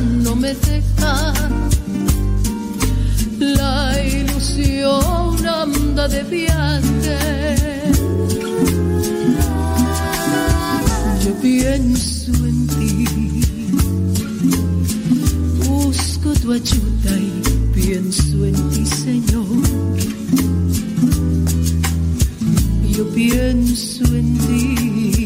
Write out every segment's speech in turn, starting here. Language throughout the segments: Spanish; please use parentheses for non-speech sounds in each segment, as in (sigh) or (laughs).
no me deja. La ilusión anda de viaje. Yo pienso en ti, busco tu ayuda y pienso en ti, Señor. Yo pienso en ti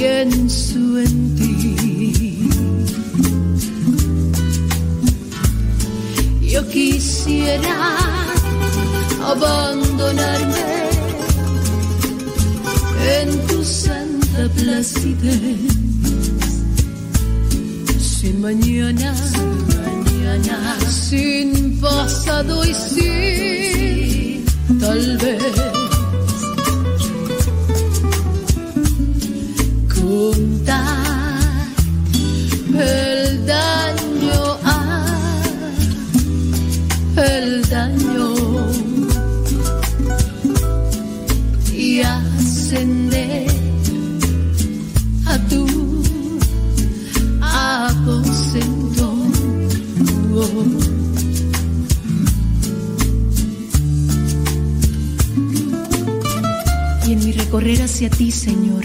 pienso en ti. Yo quisiera abandonarme en tu santa placidez. Sin mañana, sin mañana, sin pasado y sin tal vez el daño a el daño y ascender a tu aposento. Y en mi recorrer hacia ti, Señor,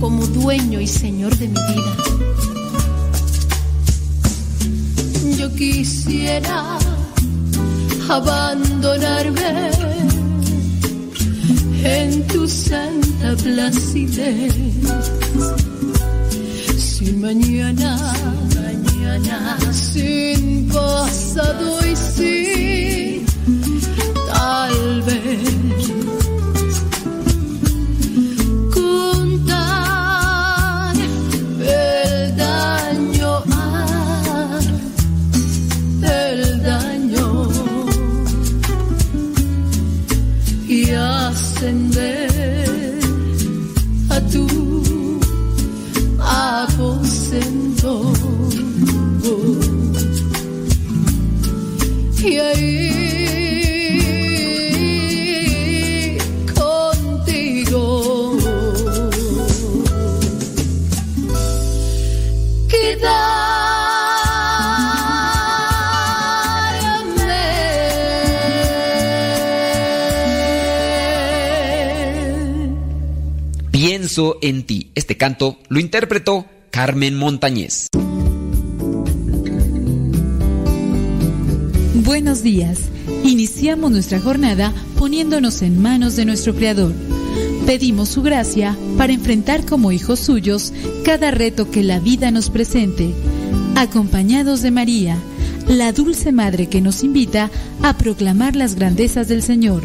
como dueño y señor de mi vida. Yo quisiera abandonarme en tu santa placidez. Sin mañana, mañana, sin pasado y sin tal vez en ti. Este canto lo interpretó Carmen Montañez. Buenos días. Iniciamos nuestra jornada poniéndonos en manos de nuestro Creador. Pedimos su gracia para enfrentar como hijos suyos cada reto que la vida nos presente, acompañados de María, la dulce Madre que nos invita a proclamar las grandezas del Señor.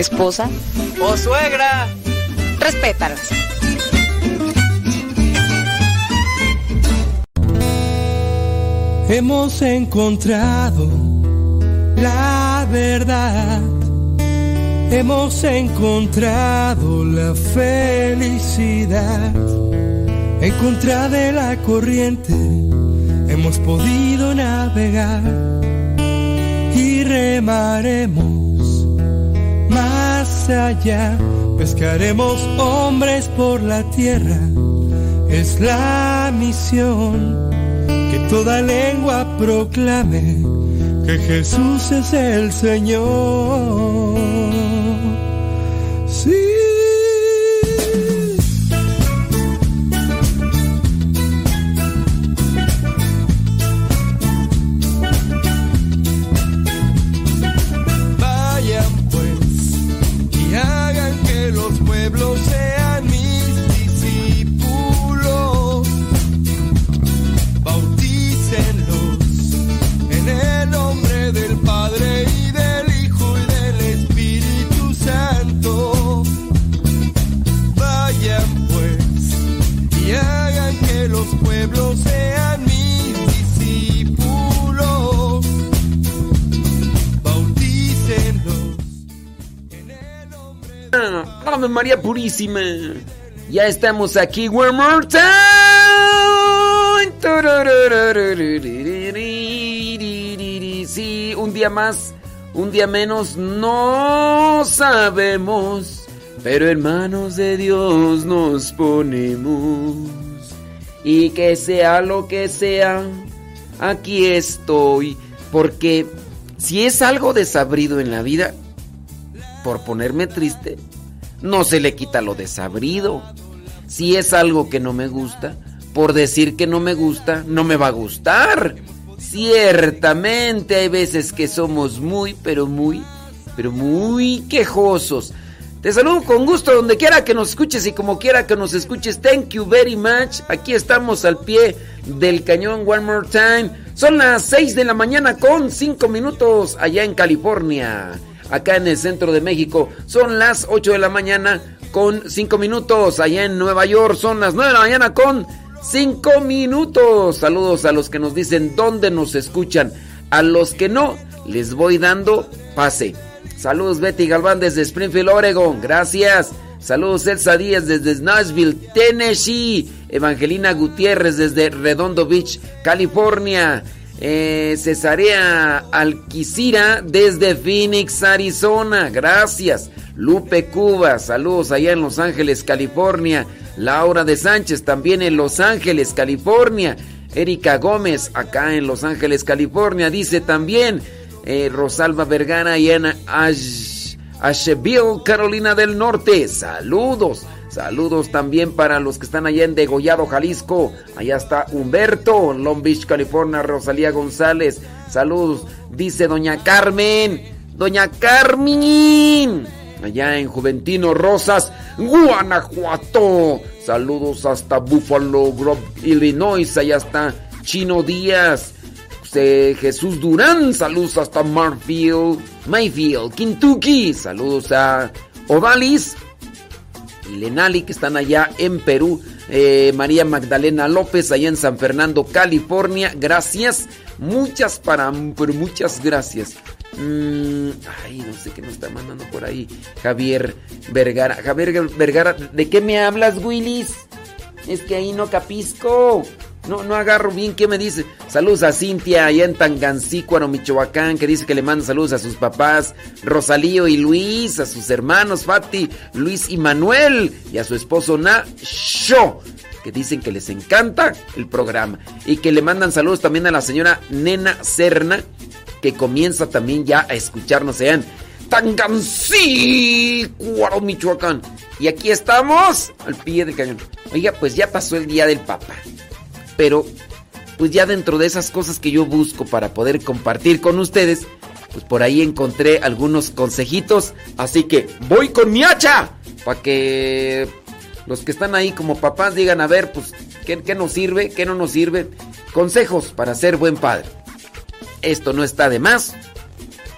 esposa o suegra. Respétalas. hemos encontrado la verdad. Hemos encontrado la felicidad. En contra de la corriente hemos podido navegar y remaremos allá. Pescaremos hombres por la tierra. Es la misión que toda lengua proclame que Jesús es el Señor. Purísima. Ya estamos aquí. One more time. Sí, un día más, un día menos, no sabemos. Pero hermanos de Dios nos ponemos. Y que sea lo que sea, aquí estoy. Porque si es algo desabrido en la vida, por ponerme triste, no se le quita lo desabrido. Si es algo que no me gusta, por decir que no me gusta, no me va a gustar. Ciertamente hay veces que somos muy, pero muy, pero muy quejosos. Te saludo con gusto donde quiera que nos escuches y como quiera que nos escuches. Thank you very much. Aquí estamos al pie del cañón One More Time. Son las 6 de la mañana con 5 minutos allá en California acá en el centro de México. Son las 8 de la mañana con 5 minutos. Allá en Nueva York son las 9 de la mañana con 5 minutos. Saludos a los que nos dicen dónde nos escuchan. A los que no, les voy dando pase. Saludos Betty Galván desde Springfield, Oregon. Gracias. Saludos Elsa Díaz desde Nashville, Tennessee. Evangelina Gutiérrez desde Redondo Beach, California. Eh, Cesarea Alquicira desde Phoenix, Arizona. Gracias. Lupe Cuba, saludos allá en Los Ángeles, California. Laura de Sánchez también en Los Ángeles, California. Erika Gómez acá en Los Ángeles, California. Dice también eh, Rosalba Vergara y en Asheville, Carolina del Norte. Saludos. Saludos también para los que están allá en Degollado, Jalisco. Allá está Humberto, Long Beach, California, Rosalía González. Saludos, dice Doña Carmen. Doña Carmen. Allá en Juventino Rosas, Guanajuato. Saludos hasta Buffalo Grove, Illinois. Allá está Chino Díaz. Jesús Durán. Saludos hasta Marfield, Mayfield, Kentucky. Saludos a Odalis y Lenali, que están allá en Perú. Eh, María Magdalena López, allá en San Fernando, California. Gracias. Muchas para, muchas gracias. Mm, ay, no sé qué nos está mandando por ahí. Javier Vergara. Javier Vergara, ¿de qué me hablas, Willis? Es que ahí no capisco. No, no agarro bien qué me dice. Saludos a Cintia allá en Tangancícuaro, Michoacán, que dice que le manda saludos a sus papás, Rosalío y Luis, a sus hermanos Fati, Luis y Manuel, y a su esposo Nacho, que dicen que les encanta el programa. Y que le mandan saludos también a la señora Nena Serna, que comienza también ya a escucharnos allá en Tangancícuaro, Michoacán. Y aquí estamos, al pie del cañón. Oiga, pues ya pasó el día del Papa pero pues ya dentro de esas cosas que yo busco para poder compartir con ustedes, pues por ahí encontré algunos consejitos, así que voy con mi hacha para que los que están ahí como papás digan, a ver, pues, ¿qué, ¿qué, nos sirve? ¿Qué no nos sirve? Consejos para ser buen padre. Esto no está de más,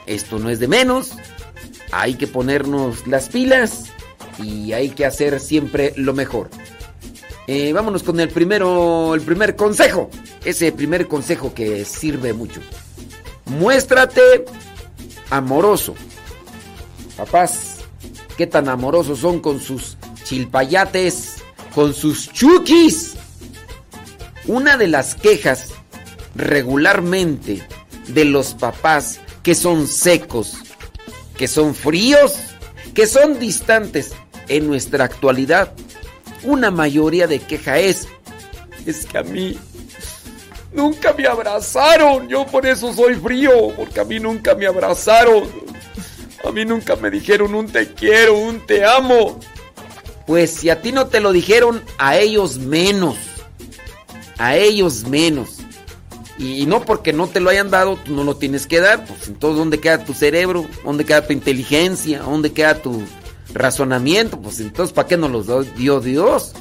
esto no es de menos, hay que ponernos las pilas y hay que hacer siempre lo mejor. Eh, vámonos con el primero, el primer consejo. Ese primer consejo que sirve mucho. Muéstrate amoroso. Papás, qué tan amorosos son con sus chilpayates, con sus chukis. Una de las quejas regularmente de los papás que son secos, que son fríos, que son distantes en nuestra actualidad, una mayoría de queja es, es que a mí nunca me abrazaron, yo por eso soy frío, porque a mí nunca me abrazaron, a mí nunca me dijeron un te quiero, un te amo. Pues si a ti no te lo dijeron, a ellos menos, a ellos menos. Y no porque no te lo hayan dado, tú no lo tienes que dar. Pues entonces, ¿dónde queda tu cerebro? ¿Dónde queda tu inteligencia? ¿Dónde queda tu razonamiento? Pues entonces, ¿para qué no los dio Dios?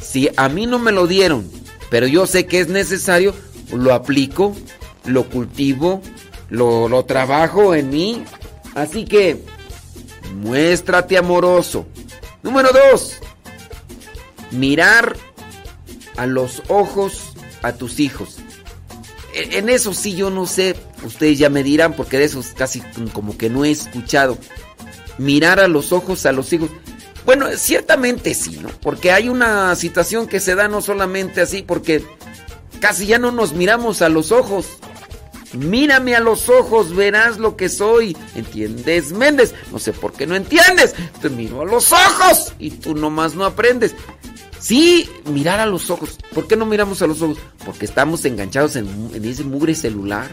Si a mí no me lo dieron, pero yo sé que es necesario, lo aplico, lo cultivo, lo, lo trabajo en mí. Así que, muéstrate amoroso. Número dos, mirar a los ojos a tus hijos en eso sí yo no sé, ustedes ya me dirán, porque de eso casi como que no he escuchado. Mirar a los ojos a los hijos. Bueno, ciertamente sí, ¿no? Porque hay una situación que se da no solamente así, porque casi ya no nos miramos a los ojos. Mírame a los ojos, verás lo que soy. ¿Entiendes, Méndez? No sé por qué no entiendes. Te miro a los ojos y tú nomás no aprendes. Sí, mirar a los ojos. ¿Por qué no miramos a los ojos? Porque estamos enganchados en, ese mugre celular.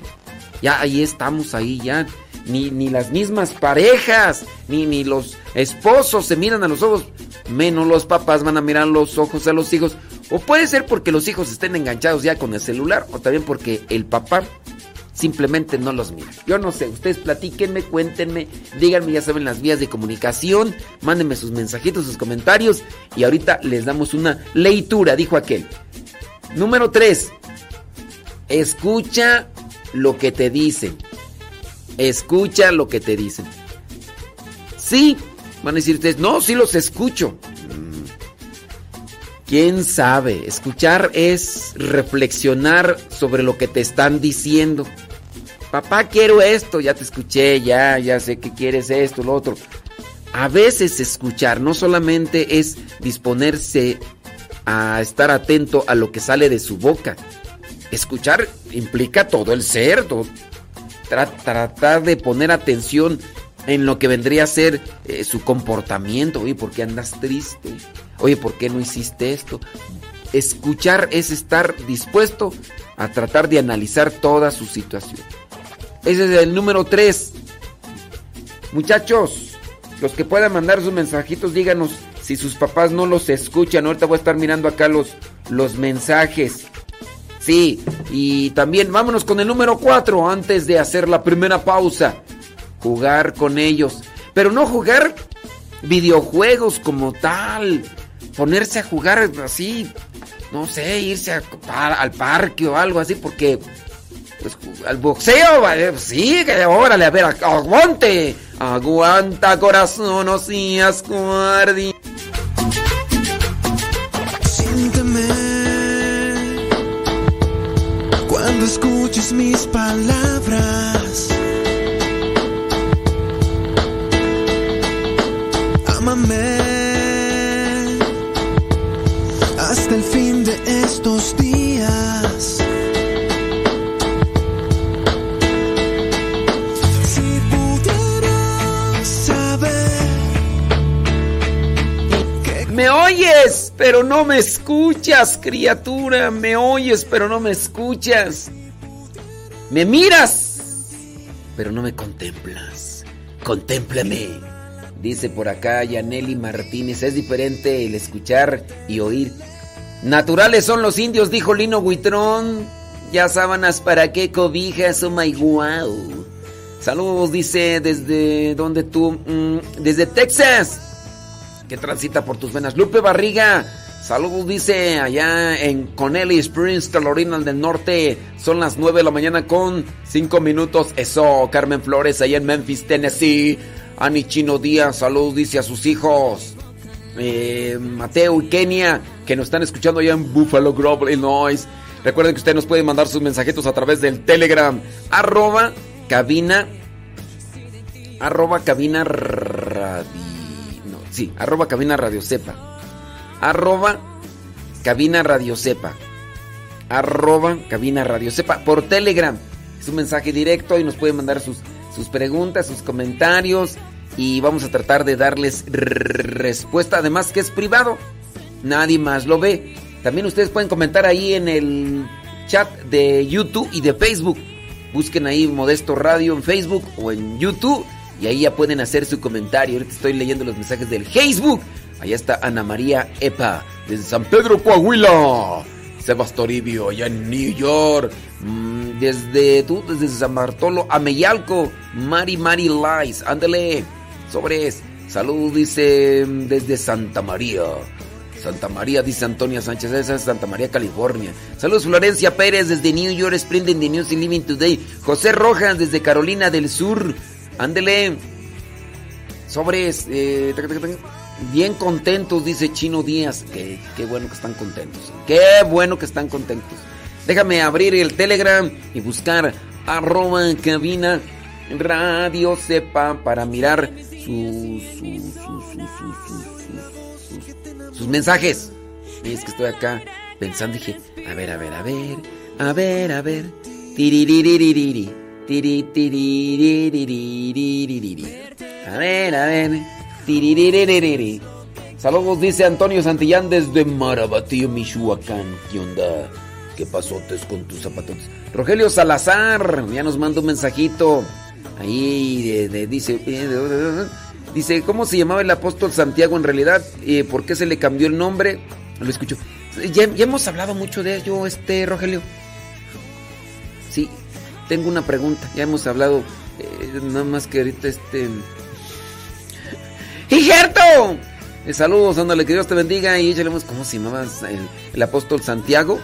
Ya ahí estamos, ahí ya. Ni, ni las mismas parejas, ni, ni los esposos se miran a los ojos. Menos los papás van a mirar los ojos a los hijos. O puede ser porque los hijos estén enganchados ya con el celular. O también porque el papá simplemente no los mira. Yo no sé, ustedes platíquenme, cuéntenme, díganme, ya saben las vías de comunicación, mándenme sus mensajitos, sus comentarios y ahorita les damos una leitura, dijo aquel. Número 3. Escucha lo que te dicen. Escucha lo que te dicen. Sí, van a decir ustedes, no, sí los escucho. Mm. ¿Quién sabe? Escuchar es reflexionar sobre lo que te están diciendo papá quiero esto, ya te escuché, ya, ya sé que quieres esto, lo otro. A veces escuchar no solamente es disponerse a estar atento a lo que sale de su boca. Escuchar implica todo el ser, tratar de poner atención en lo que vendría a ser eh, su comportamiento. Oye, ¿por qué andas triste? Oye, ¿por qué no hiciste esto? Escuchar es estar dispuesto a tratar de analizar toda su situación. Ese es el número 3. Muchachos, los que puedan mandar sus mensajitos, díganos si sus papás no los escuchan. Ahorita voy a estar mirando acá los, los mensajes. Sí, y también vámonos con el número 4 antes de hacer la primera pausa. Jugar con ellos. Pero no jugar videojuegos como tal. Ponerse a jugar así. No sé, irse al parque o algo así porque pues, al boxeo, sí, que órale, a ver, aguante, aguanta corazón, no seas guardi. Escuches mis palabras. Ámame hasta el fin de estos días. Me oyes, pero no me escuchas, criatura. Me oyes, pero no me escuchas. Me miras, pero no me contemplas. Contémplame. Dice por acá Yaneli Martínez. Es diferente el escuchar y oír. Naturales son los indios, dijo Lino Huitrón. Ya sábanas para qué cobijas, oh my wow. Saludos, dice, desde donde tú, mm, desde Texas que transita por tus venas. Lupe Barriga, saludos, dice allá en Connelly Springs, Carolina del Norte. Son las 9 de la mañana con 5 minutos. Eso, Carmen Flores, allá en Memphis, Tennessee. Ani Chino Díaz, saludos, dice a sus hijos. eh, Mateo y Kenia, que nos están escuchando allá en Buffalo Grove, Illinois. Recuerden que ustedes nos pueden mandar sus mensajitos a través del Telegram, arroba cabina, arroba cabina radio, no, sí, arroba cabina radio sepa, arroba cabina radio sepa, arroba cabina radio sepa, por Telegram. Es un mensaje directo y nos pueden mandar sus, sus preguntas, sus comentarios y vamos a tratar de darles respuesta, además que es privado, nadie más lo ve. También ustedes pueden comentar ahí en el chat de YouTube y de Facebook. Busquen ahí Modesto Radio en Facebook o en YouTube y ahí ya pueden hacer su comentario. Ahorita estoy leyendo los mensajes del Facebook. Allá está Ana María Epa, desde San Pedro, Coahuila. Sebas Toribio, allá en New York. Mm, desde tú, desde San Bartolo, Ameyalco. Mari Mari Lies, ándale. Sobres. Salud, dice desde Santa María. Santa María, dice Antonia Sánchez, esa es Santa María, California. Saludos Florencia Pérez desde New York, Sprinting the News y Living Today. José Rojas desde Carolina del Sur. Ándele. Sobres. Eh, bien contentos, dice Chino Díaz. Qué, bueno que están contentos. Qué bueno que están contentos. Déjame abrir el Telegram y buscar arroba cabina radio sepa para mirar sus, sus, mensajes. Y es que estoy acá pensando, dije, a ver, a ver, a ver, a ver, a ver. Tiritiriririririri. A ver, a ver. Saludos, dice Antonio Santillán desde Marabatío, Michoacán. ¿Qué onda? ¿Qué pasotes con tus zapatos? Rogelio Salazar, ya nos manda un mensajito. Ahí de, dice, dice, ¿cómo se llamaba el apóstol Santiago en realidad? Eh, ¿Por qué se le cambió el nombre? Lo escucho. Ya, ya, hemos hablado mucho de ello, este Rogelio. Sí, tengo una pregunta. Ya hemos hablado, eh, nada más que ahorita este. ¡Hijerto! Eh, saludos, ándale, que Dios te bendiga y échale ¿Cómo se llamaba el, el apóstol Santiago?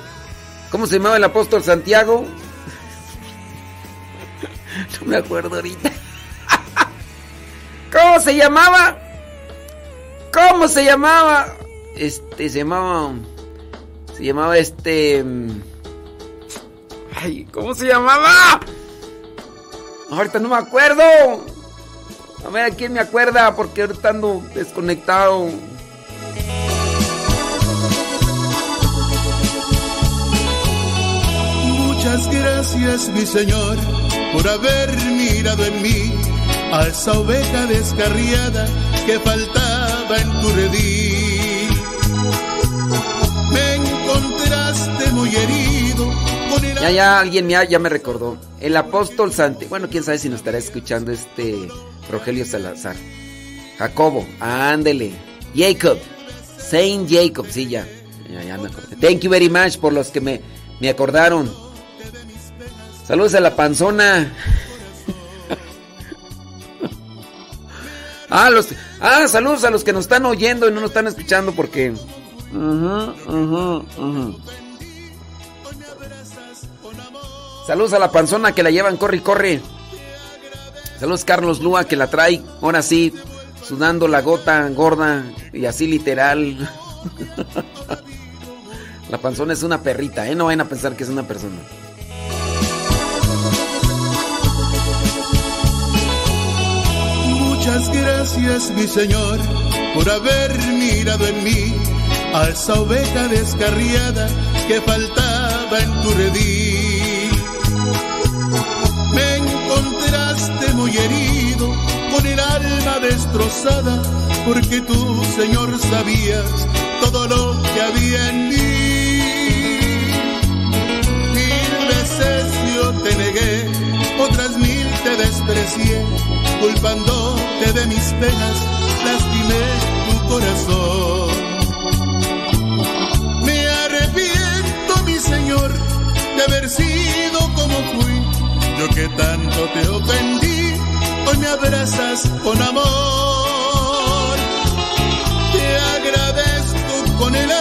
¿Cómo se llamaba el apóstol Santiago? (laughs) No me acuerdo ahorita. (laughs) ¿Cómo se llamaba? ¿Cómo se llamaba? Este, se llamaba... Se llamaba este... Ay, ¿cómo se llamaba? Ahorita no me acuerdo. A ver a quién me acuerda, porque ahorita ando desconectado. Muchas gracias, mi Señor, por haber mirado en mí a esa oveja descarriada que faltaba en tu redil. Me encontraste muy herido con el... Ya, ya, alguien ya, ya me recordó. El apóstol Santi. Bueno, quién sabe si nos estará escuchando este Rogelio Salazar. Jacobo, ándele. Jacob. Saint Jacob, sí, ya. Ya, ya me acordé. Thank you very much por los que me, me acordaron. Saludos a la panzona. (laughs) ah, los, ah, saludos a los que nos están oyendo y no nos están escuchando porque... Saludos a la panzona que la llevan, corre y corre. Saludos Carlos Lua que la trae, ahora sí, sudando la gota gorda y así literal. (laughs) la panzona es una perrita, ¿eh? No vayan a pensar que es una persona. Muchas gracias, mi Señor, por haber mirado en mí a esa oveja descarriada que faltaba en tu redil. Muy herido, con el alma destrozada, porque tú, Señor, sabías todo lo que había en mí. Mil veces yo te negué, otras mil te desprecié, culpándote de mis penas, lastimé tu corazón. Me arrepiento, mi Señor, de haber sido como fui, yo que tanto te ofendí, hoy me abrazas con amor. Te agradezco con el alma,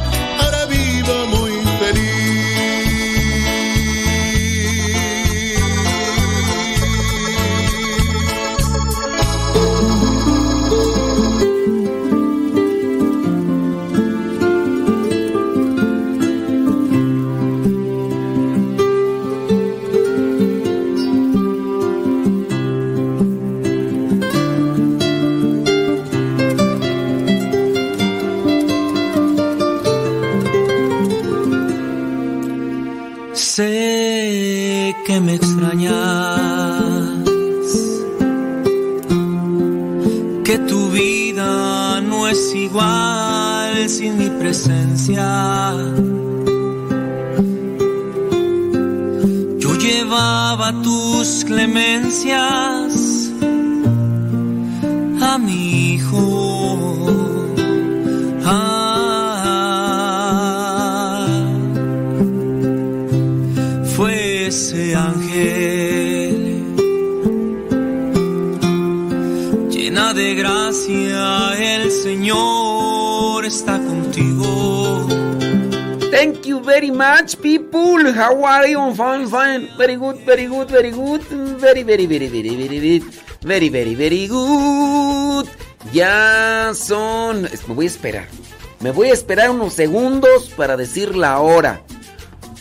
clemencias a mi hijo. Ah, fue ese ángel llena de gracia, el Señor está contigo. Thank you very much, people. How are you? Fine, fine. Very good, very good, very good very, very, very, very, very, very, very, good. Ya son... Me voy a esperar. Me voy a esperar unos segundos para decir la hora.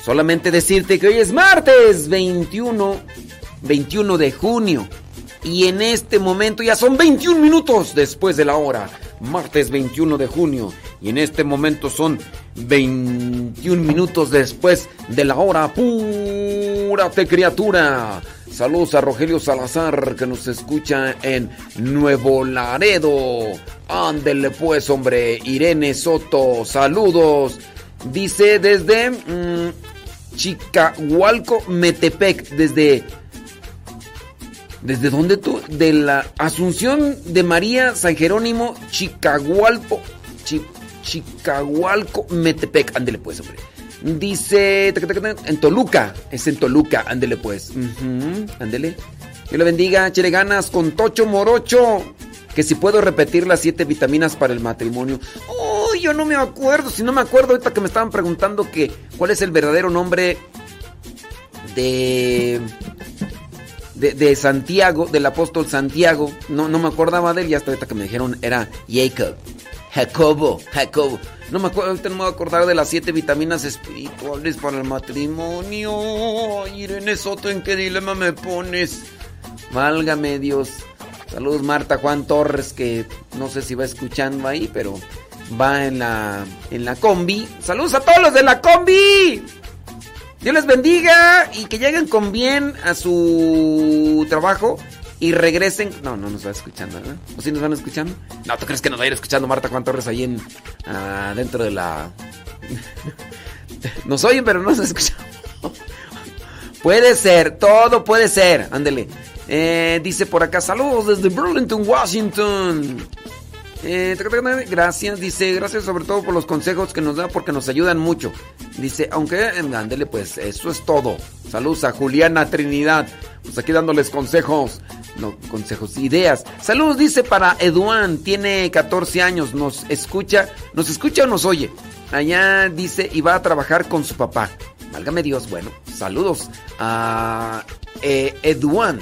Solamente decirte que hoy es martes 21, 21 de junio. Y en este momento ya son 21 minutos después de la hora. Martes 21 de junio. Y en este momento son 21 minutos después de la hora. Púrate criatura. Saludos a Rogelio Salazar que nos escucha en Nuevo Laredo. Ándele pues, hombre. Irene Soto, saludos. Dice desde mm, Chicahualco, Metepec, desde... ¿Desde dónde tú? De la Asunción de María San Jerónimo, Chicahualco, Chi- Chicahualco, Metepec. Ándele pues, hombre. Dice en Toluca, es en Toluca, ándele pues. Ándele. Dios le bendiga, chele ganas con Tocho Morocho. Que si puedo repetir las siete vitaminas para el matrimonio. Oh, yo no me acuerdo. Si no me acuerdo, ahorita que me estaban preguntando que cuál es el verdadero nombre de de, de Santiago, del apóstol Santiago. No, no me acordaba de él y hasta ahorita que me dijeron era Jacob. Jacobo, Jacobo. No me acuerdo, ahorita no me voy a acordar de las siete vitaminas espirituales para el matrimonio. Ay, Irene Soto, ¿en qué dilema me pones? Válgame Dios. Saludos Marta Juan Torres, que no sé si va escuchando ahí, pero va en la, en la combi. Saludos a todos los de la combi. Dios les bendiga y que lleguen con bien a su trabajo y regresen. No, no nos va escuchando, ¿verdad? ¿O sí nos van escuchando? No, ¿tú crees que nos va a ir escuchando Marta Juan Torres ahí en, dentro de la... (laughs) nos oyen, pero no nos escuchan. (laughs) puede ser, todo puede ser. Ándele. Eh, dice por acá, saludos desde Burlington, Washington. Eh, gracias, dice, gracias sobre todo por los consejos que nos da porque nos ayudan mucho. Dice, aunque, eh, ándele, pues eso es todo. Saludos a Juliana Trinidad, pues aquí dándoles consejos, no, consejos, ideas. Saludos, dice para Eduán, tiene 14 años, nos escucha, nos escucha o nos oye. Allá dice, y va a trabajar con su papá. Válgame Dios, bueno, saludos a eh, Eduán.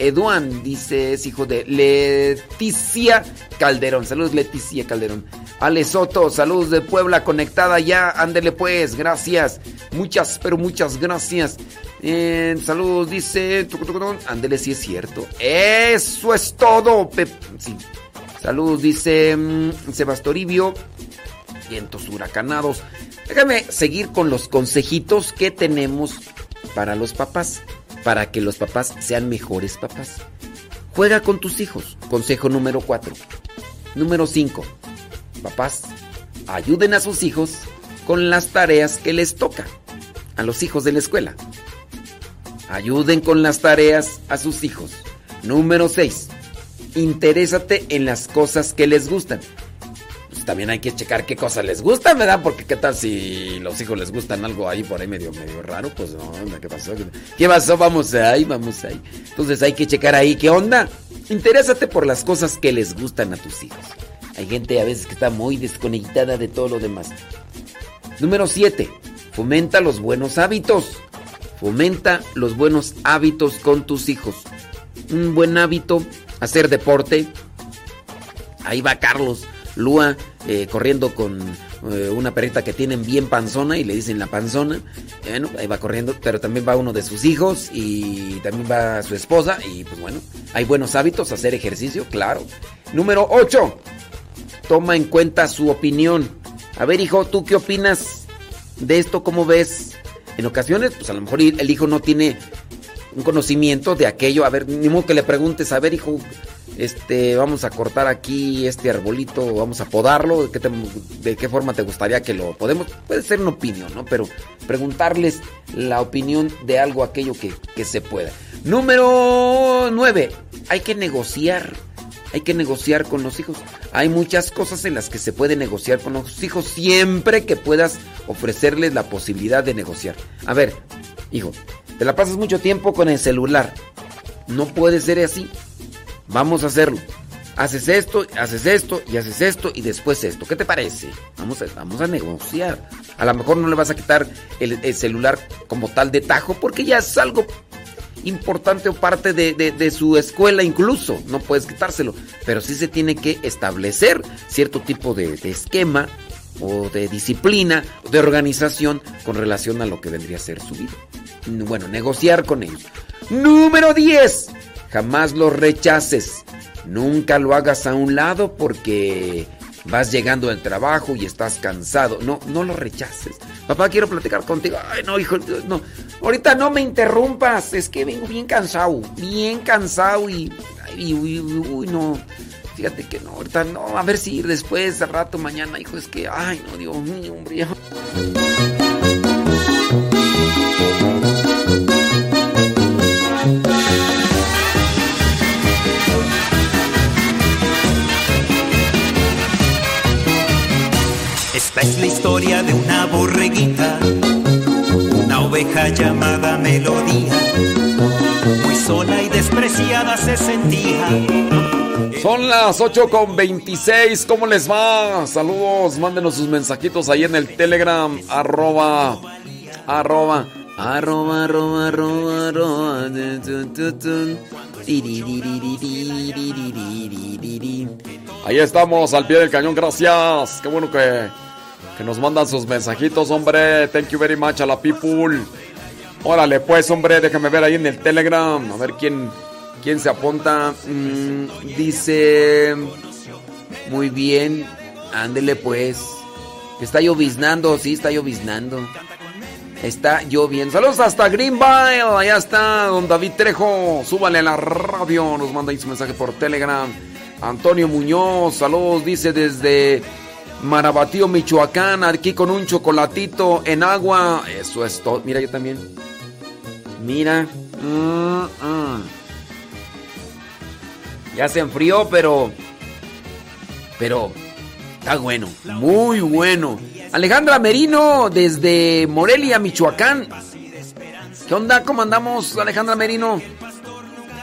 Eduán dice, es hijo de Leticia Calderón. Saludos, Leticia Calderón. Ale Soto, saludos de Puebla, conectada ya. Ándele pues, gracias. Muchas, pero muchas gracias. Eh, saludos, dice. Ándele, si es cierto. Eso es todo. Sí. Saludos, dice mm, Sebastoribio. Vientos huracanados. Déjame seguir con los consejitos que tenemos para los papás. Para que los papás sean mejores papás. Juega con tus hijos. Consejo número 4. Número 5 papás, ayuden a sus hijos con las tareas que les toca a los hijos de la escuela. Ayuden con las tareas a sus hijos. Número 6. Interésate en las cosas que les gustan. Pues también hay que checar qué cosas les gustan, ¿verdad? Porque qué tal si los hijos les gustan algo ahí por ahí medio, medio raro, pues no, ¿qué pasó? ¿Qué pasó? Vamos ahí, vamos ahí. Entonces hay que checar ahí qué onda. Interésate por las cosas que les gustan a tus hijos. Hay gente a veces que está muy desconectada de todo lo demás. Número 7. Fomenta los buenos hábitos. Fomenta los buenos hábitos con tus hijos. Un buen hábito, hacer deporte. Ahí va Carlos Lua eh, corriendo con eh, una perrita que tienen bien panzona y le dicen la panzona. Bueno, ahí va corriendo, pero también va uno de sus hijos y también va su esposa. Y pues bueno, hay buenos hábitos, hacer ejercicio, claro. Número 8 toma en cuenta su opinión. A ver, hijo, ¿tú qué opinas de esto? ¿Cómo ves? En ocasiones, pues a lo mejor el hijo no tiene un conocimiento de aquello. A ver, ni modo que le preguntes, a ver, hijo, este, vamos a cortar aquí este arbolito, vamos a podarlo, ¿de qué, forma te gustaría que lo podemos? Puede ser una opinión, ¿no? Pero preguntarles la opinión de algo, aquello que, que se pueda. Número 9. Hay que negociar. Hay que negociar con los hijos. Hay muchas cosas en las que se puede negociar con los hijos siempre que puedas ofrecerles la posibilidad de negociar. A ver, hijo, te la pasas mucho tiempo con el celular. No puede ser así. Vamos a hacerlo. Haces esto, haces esto y haces esto y después esto. ¿Qué te parece? Vamos a, vamos a negociar. A lo mejor no le vas a quitar el, el celular como tal de tajo porque ya es algo importante o parte de, su escuela incluso, no puedes quitárselo, pero sí se tiene que establecer cierto tipo de, esquema o de disciplina, de organización con relación a lo que vendría a ser su vida. Bueno, negociar con ellos. Número 10. Jamás los rechaces. Nunca lo hagas a un lado porque vas llegando al trabajo y estás cansado. No, no lo rechaces. Papá, quiero platicar contigo. Ay, no, hijo, no. Ahorita no me interrumpas. Es que vengo bien cansado. Bien cansado y. Ay, uy, uy, no. Fíjate que no, ahorita no. A ver si después, al rato, mañana, hijo, es que. Ay, no, Dios mío, hombre. Esta es la historia de una borreguita, una oveja llamada Melodía. Muy sola y despreciada se sentía. Son las 8 con 26, ¿cómo les va? Saludos, mándenos sus mensajitos ahí en el Telegram, arroba, arroba, arroba, arroba, arroba, arroba, Ahí estamos, al pie del cañón, gracias. Qué bueno que que nos mandan sus mensajitos, hombre. Thank you very much a la people. Órale, pues, hombre, déjame ver ahí en el Telegram. A ver quién, quién se apunta. Mm, dice. Muy bien. Ándele, pues. Está lloviznando, sí, está lloviznando. Está lloviendo. Saludos hasta Greenville. Allá está don David Trejo. Súbale a la radio. Nos manda ahí su mensaje por Telegram. Antonio Muñoz. Saludos, dice desde Marabatío, Michoacán, aquí con un chocolatito en agua. Eso es todo. Mira, yo también. Mira. Mm, mm. Ya se enfrió, pero. Pero. Está bueno. Muy bueno. Alejandra Merino, desde Morelia, Michoacán. ¿Qué onda? ¿Cómo andamos, Alejandra Merino?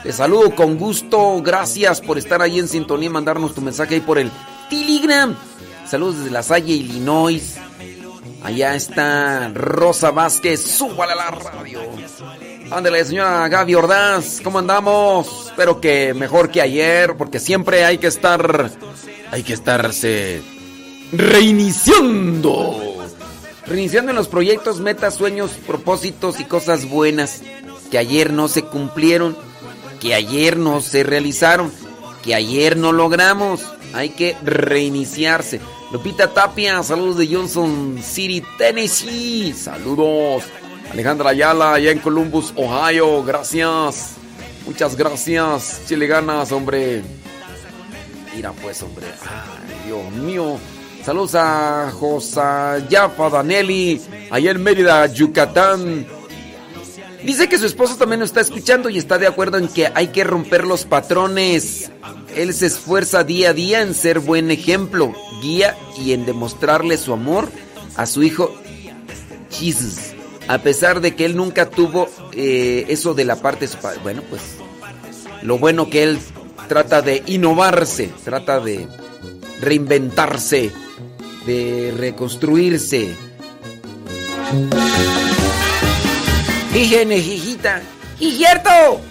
Te saludo con gusto. Gracias por estar ahí en sintonía y mandarnos tu mensaje ahí por el Telegram. Saludos desde La Salle, Illinois. Allá está Rosa Vázquez. Súbale a la radio. Ándale, señora Gaby Ordaz. ¿Cómo andamos? Espero que mejor que ayer, porque siempre hay que estar. Hay que estarse reiniciando. Reiniciando en los proyectos, metas, sueños, propósitos y cosas buenas que ayer no se cumplieron, que ayer no se realizaron, que ayer no logramos. Hay que reiniciarse. Lupita Tapia, saludos de Johnson City, Tennessee. Saludos. Alejandra Ayala, allá en Columbus, Ohio. Gracias. Muchas gracias. Chile ganas, hombre. Mira pues, hombre. Ay, Dios mío. Saludos a Josayafa Danelli, allá en Mérida, Yucatán. Dice que su esposo también nos está escuchando y está de acuerdo en que hay que romper los patrones. Él se esfuerza día a día en ser buen ejemplo, guía y en demostrarle su amor a su hijo Jesus. A pesar de que él nunca tuvo eh, eso de la parte de su padre. Bueno, pues lo bueno que él trata de innovarse, trata de reinventarse de reconstruirse. Hijene, hijita, hijierto,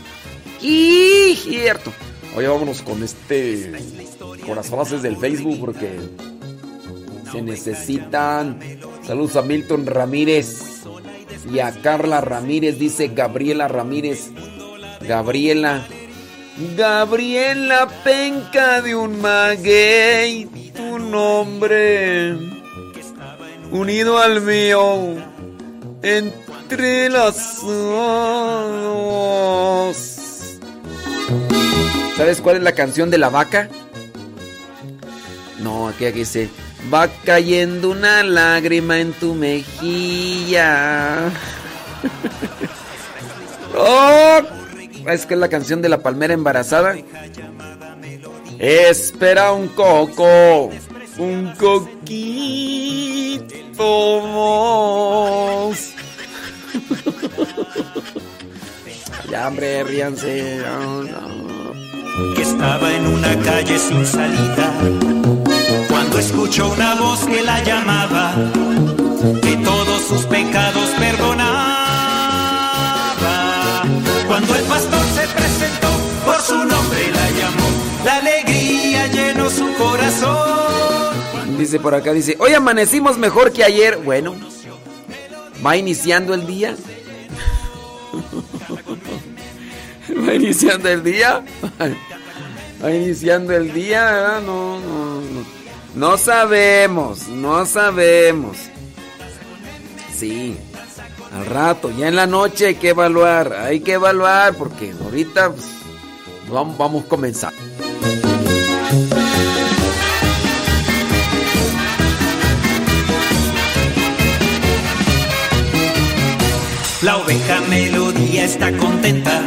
hijierto. Oye, vámonos con este, con las frases del Facebook porque se necesitan. Saludos a Milton Ramírez y a Carla Ramírez, dice Gabriela Ramírez. Gabriela. Gabriela Penca de un maguey tu nombre unido al mío entrelazados. ¿Sabes cuál es la canción de la vaca? No, aquí, aquí dice, va cayendo una lágrima en tu mejilla. (laughs) oh, es que es la canción de la palmera embarazada. Espera un coco, un coquito más. (laughs) ya, hombre, ríanse. Que estaba en una calle sin salida. Cuando escuchó una voz que la llamaba, que todos sus pecados perdonaba. Cuando el pastor se presentó, por su nombre la llamó. La alegría llenó su corazón. Dice por acá, dice, hoy amanecimos mejor que ayer. Bueno, va iniciando el día. (laughs) va iniciando el día. Iniciando el día. No, no, no. No sabemos, no sabemos. Sí, al rato, ya en la noche hay que evaluar, hay que evaluar porque ahorita pues, vamos, vamos a comenzar. La oveja melodía está contenta,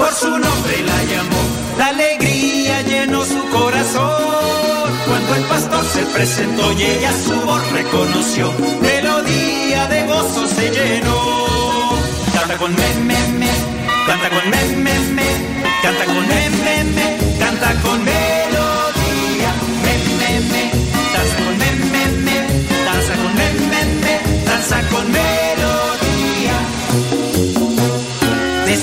por su nombre la llamó. La alegría llenó su corazón. Cuando el pastor se presentó y ella su voz reconoció, melodía de gozo se llenó. Canta con me, me, me, canta con me, me, me, canta con me, me, me, canta con melodía. Me, me, me, danza con me, me,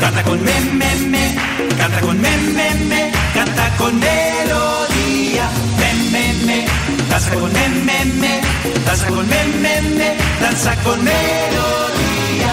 canta con me, me, me, canta con me, me, me, canta con melodía, me, me, me, danza con me, me, me, danza con me, me, me, danza con melodía,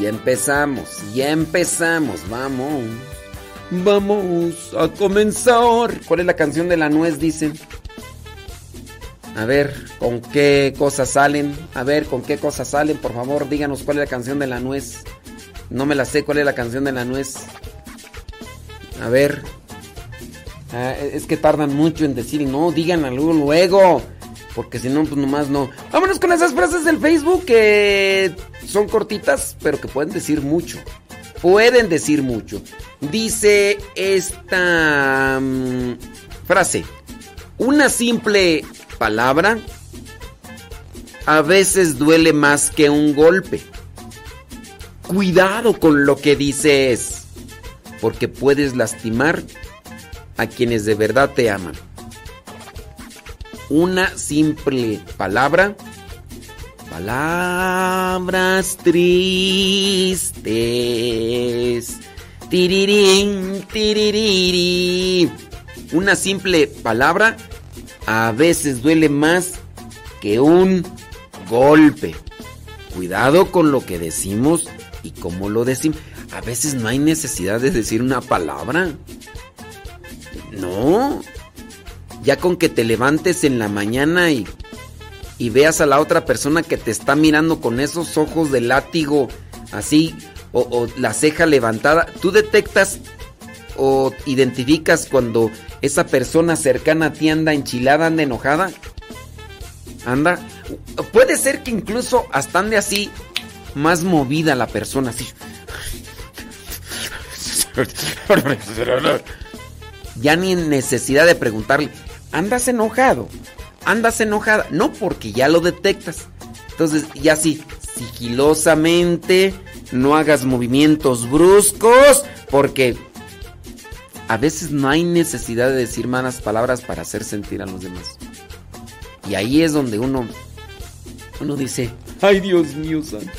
Ya empezamos, ya empezamos, vamos. Vamos a comenzar. ¿Cuál es la canción de la nuez, dicen? A ver, ¿con qué cosas salen? A ver, ¿con qué cosas salen? Por favor, díganos cuál es la canción de la nuez. No me la sé, ¿cuál es la canción de la nuez? A ver. Ah, es que tardan mucho en decir, no, díganlo luego, luego. Porque si no, pues nomás no. Vámonos con esas frases del Facebook que son cortitas, pero que pueden decir mucho. Pueden decir mucho. Dice esta mm, frase. Una simple palabra a veces duele más que un golpe. Cuidado con lo que dices, porque puedes lastimar a quienes de verdad te aman una simple palabra. Palabras tristes. Tirirín, tiririri. Una simple palabra a veces duele más que un golpe. Cuidado con lo que decimos y cómo lo decimos. A veces no hay necesidad de decir una palabra. No, ya con que te levantes en la mañana y, y veas a la otra persona que te está mirando con esos ojos de látigo así o, la ceja levantada, tú detectas o identificas cuando esa persona cercana a ti anda enchilada, anda enojada. Anda. Puede ser que incluso hasta ande así más movida la persona, así. (laughs) Ya ni necesidad de preguntarle andas enojado, andas enojada, no porque ya lo detectas. Entonces, ya sí, sigilosamente, no hagas movimientos bruscos, porque a veces no hay necesidad de decir malas palabras para hacer sentir a los demás. Y ahí es donde uno, uno dice, ay Dios mío santo,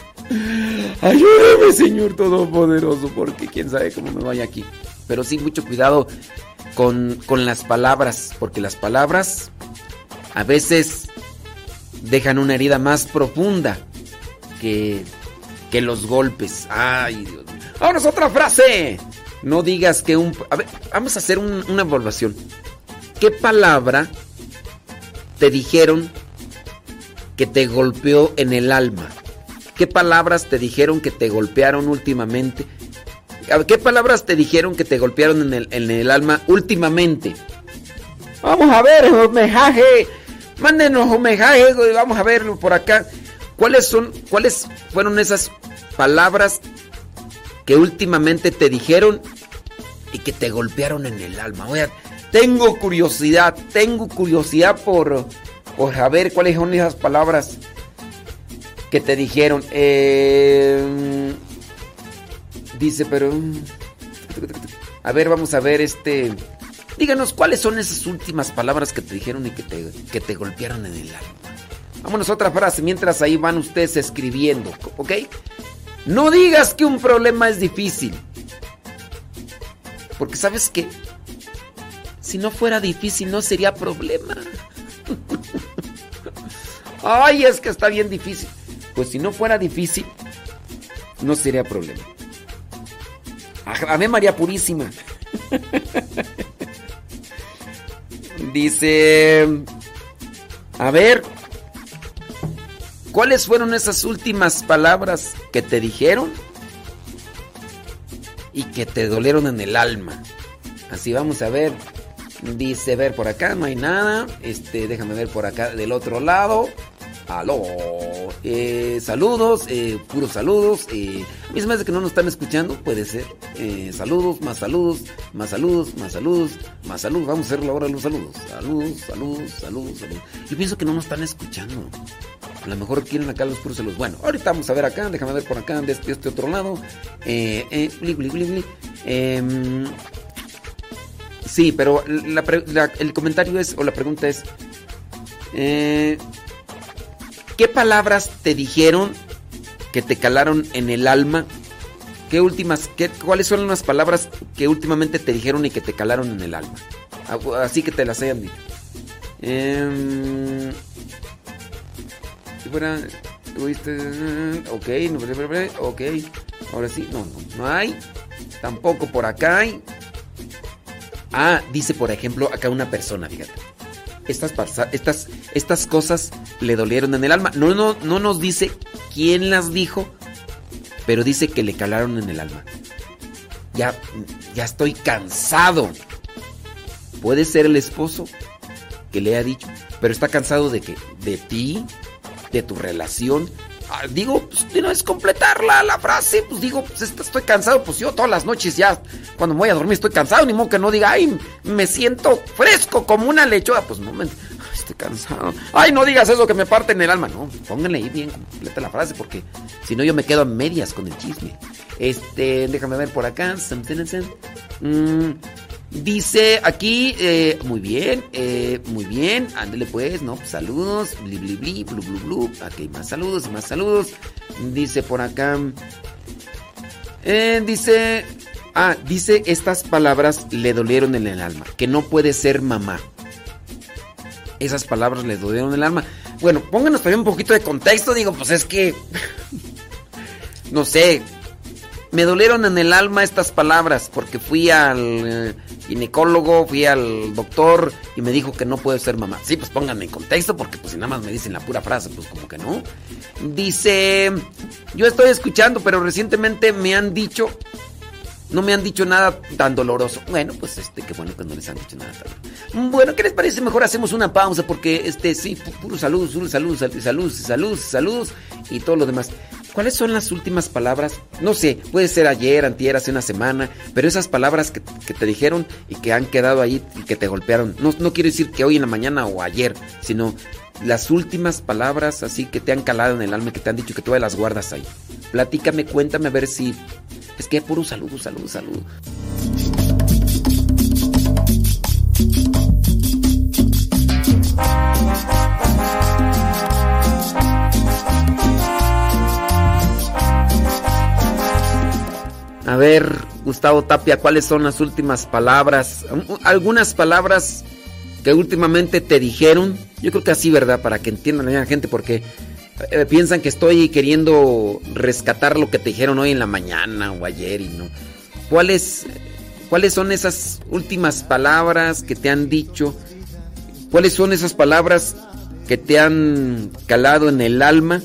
ayúdame Señor Todopoderoso, porque quién sabe cómo me vaya aquí. Pero sí, mucho cuidado con, con las palabras, porque las palabras a veces dejan una herida más profunda que, que los golpes. Ay, Dios mío. Vámonos otra frase. No digas que un... A ver, vamos a hacer un- una evaluación. ¿Qué palabra te dijeron que te golpeó en el alma? ¿Qué palabras te dijeron que te golpearon últimamente? ¿Qué palabras te dijeron que te golpearon en el, en el alma últimamente? Vamos a ver, homenaje. Mándenos homenaje, vamos a verlo por acá. ¿Cuáles son, cuáles fueron esas palabras que últimamente te dijeron y que te golpearon en el alma? Oiga, tengo curiosidad, tengo curiosidad por, por saber cuáles son esas palabras que te dijeron. Eh, dice, pero... A ver, vamos a ver este... Díganos, ¿cuáles son esas últimas palabras que te dijeron y que te, que te golpearon en el alma? Vámonos a otra frase, mientras ahí van ustedes escribiendo, ¿ok? No digas que un problema es difícil. Porque sabes que si no fuera difícil no sería problema. (laughs) Ay, es que está bien difícil. Pues si no fuera difícil, no sería problema. Ave María Purísima. Dice, a ver, ¿cuáles fueron esas últimas palabras que te dijeron y que te dolieron en el alma? Así vamos a ver. Dice, ver por acá, no hay nada. Este, déjame ver por acá del otro lado. Aló. Eh, saludos, eh, puros saludos. Eh, a que no nos están escuchando, puede ser. Eh, saludos, más saludos, más saludos, más saludos, más saludos. Vamos a hacer la hora de los saludos. Saludos, saludos, saludos, saludos. Yo pienso que no nos están escuchando. A lo mejor quieren acá los puros saludos. Bueno, ahorita vamos a ver acá, déjame ver por acá, de este, este otro lado. Eh, eh, bli, bli. Em, sí, pero el comentario es, o la pregunta es, eh, ¿qué palabras te dijeron que te calaron en el alma? ¿Qué últimas, qué, cuáles son las palabras que últimamente te dijeron y que te calaron en el alma? Así que te las hayan dicho. Em, si fuera, ok, ok, ahora sí, no, no, no hay, tampoco por acá hay. Ah, dice por ejemplo acá una persona, fíjate. Estas, estas, estas cosas le dolieron en el alma. No, no, no nos dice quién las dijo, pero dice que le calaron en el alma. Ya, ya estoy cansado. Puede ser el esposo que le ha dicho, pero está cansado de que, de ti, de tu relación. Ah, digo, pues, de una completar la, frase, pues digo, pues est- estoy cansado, pues yo todas las noches ya, cuando voy a dormir estoy cansado, ni modo que no diga, ay, me siento fresco como una lechuga, pues no, estoy cansado. Ay, no digas eso que me parte en el alma, no, pónganle ahí bien completa la frase, porque si no yo me quedo a medias con el chisme. Este, déjame ver por acá. Mm, dice aquí, eh, muy bien, eh, muy bien, ándele pues, no, saludos, bli, bli, bli, blu, blu, blu. Aquí más saludos, más saludos. Dice por acá, eh, dice, ah, dice estas palabras le dolieron en el alma, que no puede ser mamá. Esas palabras le dolieron en el alma. Bueno, pónganos también un poquito de contexto, digo, pues es que, (laughs) no sé, me dolieron en el alma estas palabras porque fui al eh, ginecólogo, fui al doctor y me dijo que no puedo ser mamá. Sí, pues pónganme en contexto porque pues si nada más me dicen la pura frase, pues como que no. Dice, yo estoy escuchando, pero recientemente me han dicho, no me han dicho nada tan doloroso. Bueno, pues este, qué bueno que no les han dicho nada Bueno, ¿qué les parece? Mejor hacemos una pausa porque este, sí, pu- puro saludos, puro saludos, sal- saludos, saludos, saludos y todo lo demás. ¿Cuáles son las últimas palabras? No sé, puede ser ayer, antier, hace una semana, pero esas palabras que, que te dijeron y que han quedado ahí y que te golpearon. No, no quiero decir que hoy en la mañana o ayer, sino las últimas palabras así que te han calado en el alma, que te han dicho que tú las guardas ahí. Platícame, cuéntame a ver si... Es que puro saludo, saludo, saludo. A ver, Gustavo Tapia, ¿cuáles son las últimas palabras? Algunas palabras que últimamente te dijeron. Yo creo que así, ¿verdad? Para que entiendan la gente, porque eh, piensan que estoy queriendo rescatar lo que te dijeron hoy en la mañana o ayer y no. ¿Cuáles, ¿Cuáles son esas últimas palabras que te han dicho? ¿Cuáles son esas palabras que te han calado en el alma?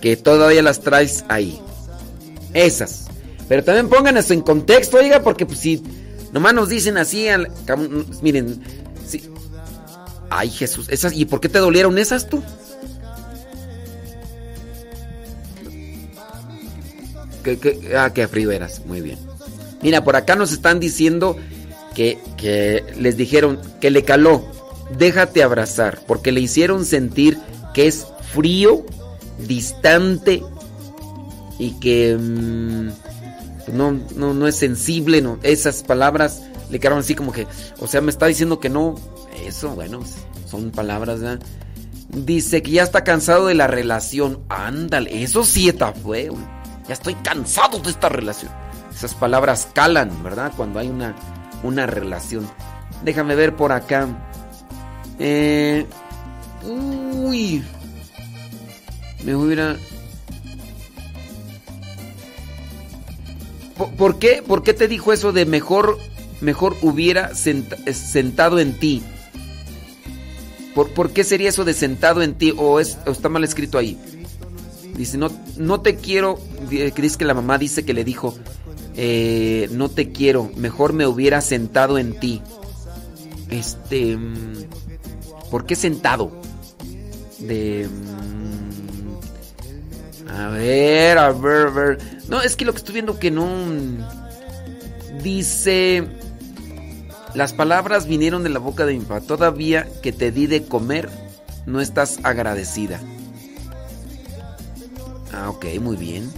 Que todavía las traes ahí. Esas. Pero también pongan eso en contexto, oiga, porque pues si nomás nos dicen así, al- miren, sí. Ay Jesús, esas, ¿y por qué te dolieron esas tú? Que- ah, qué frío eras, muy bien. Mira, por acá nos están diciendo que, que les dijeron que le caló, déjate abrazar, porque le hicieron sentir que es frío, distante y que mm, no, no, no es sensible, no, esas palabras le quedaron así como que, o sea, me está diciendo que no, eso, bueno, son palabras, ¿verdad? Dice que ya está cansado de la relación, ándale, eso sí está feo, ya estoy cansado de esta relación. Esas palabras calan, ¿verdad? Cuando hay una, una relación. Déjame ver por acá. Eh, uy. Me hubiera... ¿Por, por qué, ¿Por qué te dijo eso de mejor, mejor hubiera senta- sentado en ti? ¿Por, por qué sería eso de sentado en ti? ¿O, es, está mal escrito ahí? Dice, no, no te quiero. Dice que la mamá dice que le dijo, eh, no te quiero, mejor me hubiera sentado en ti. Este. mm, ¿Por qué sentado? De. mm, A ver, a ver, a ver. No, es que lo que estoy viendo que no. Dice. Las palabras vinieron de la boca de mi papá. Todavía que te di de comer, no estás agradecida. Ah, ok, muy bien.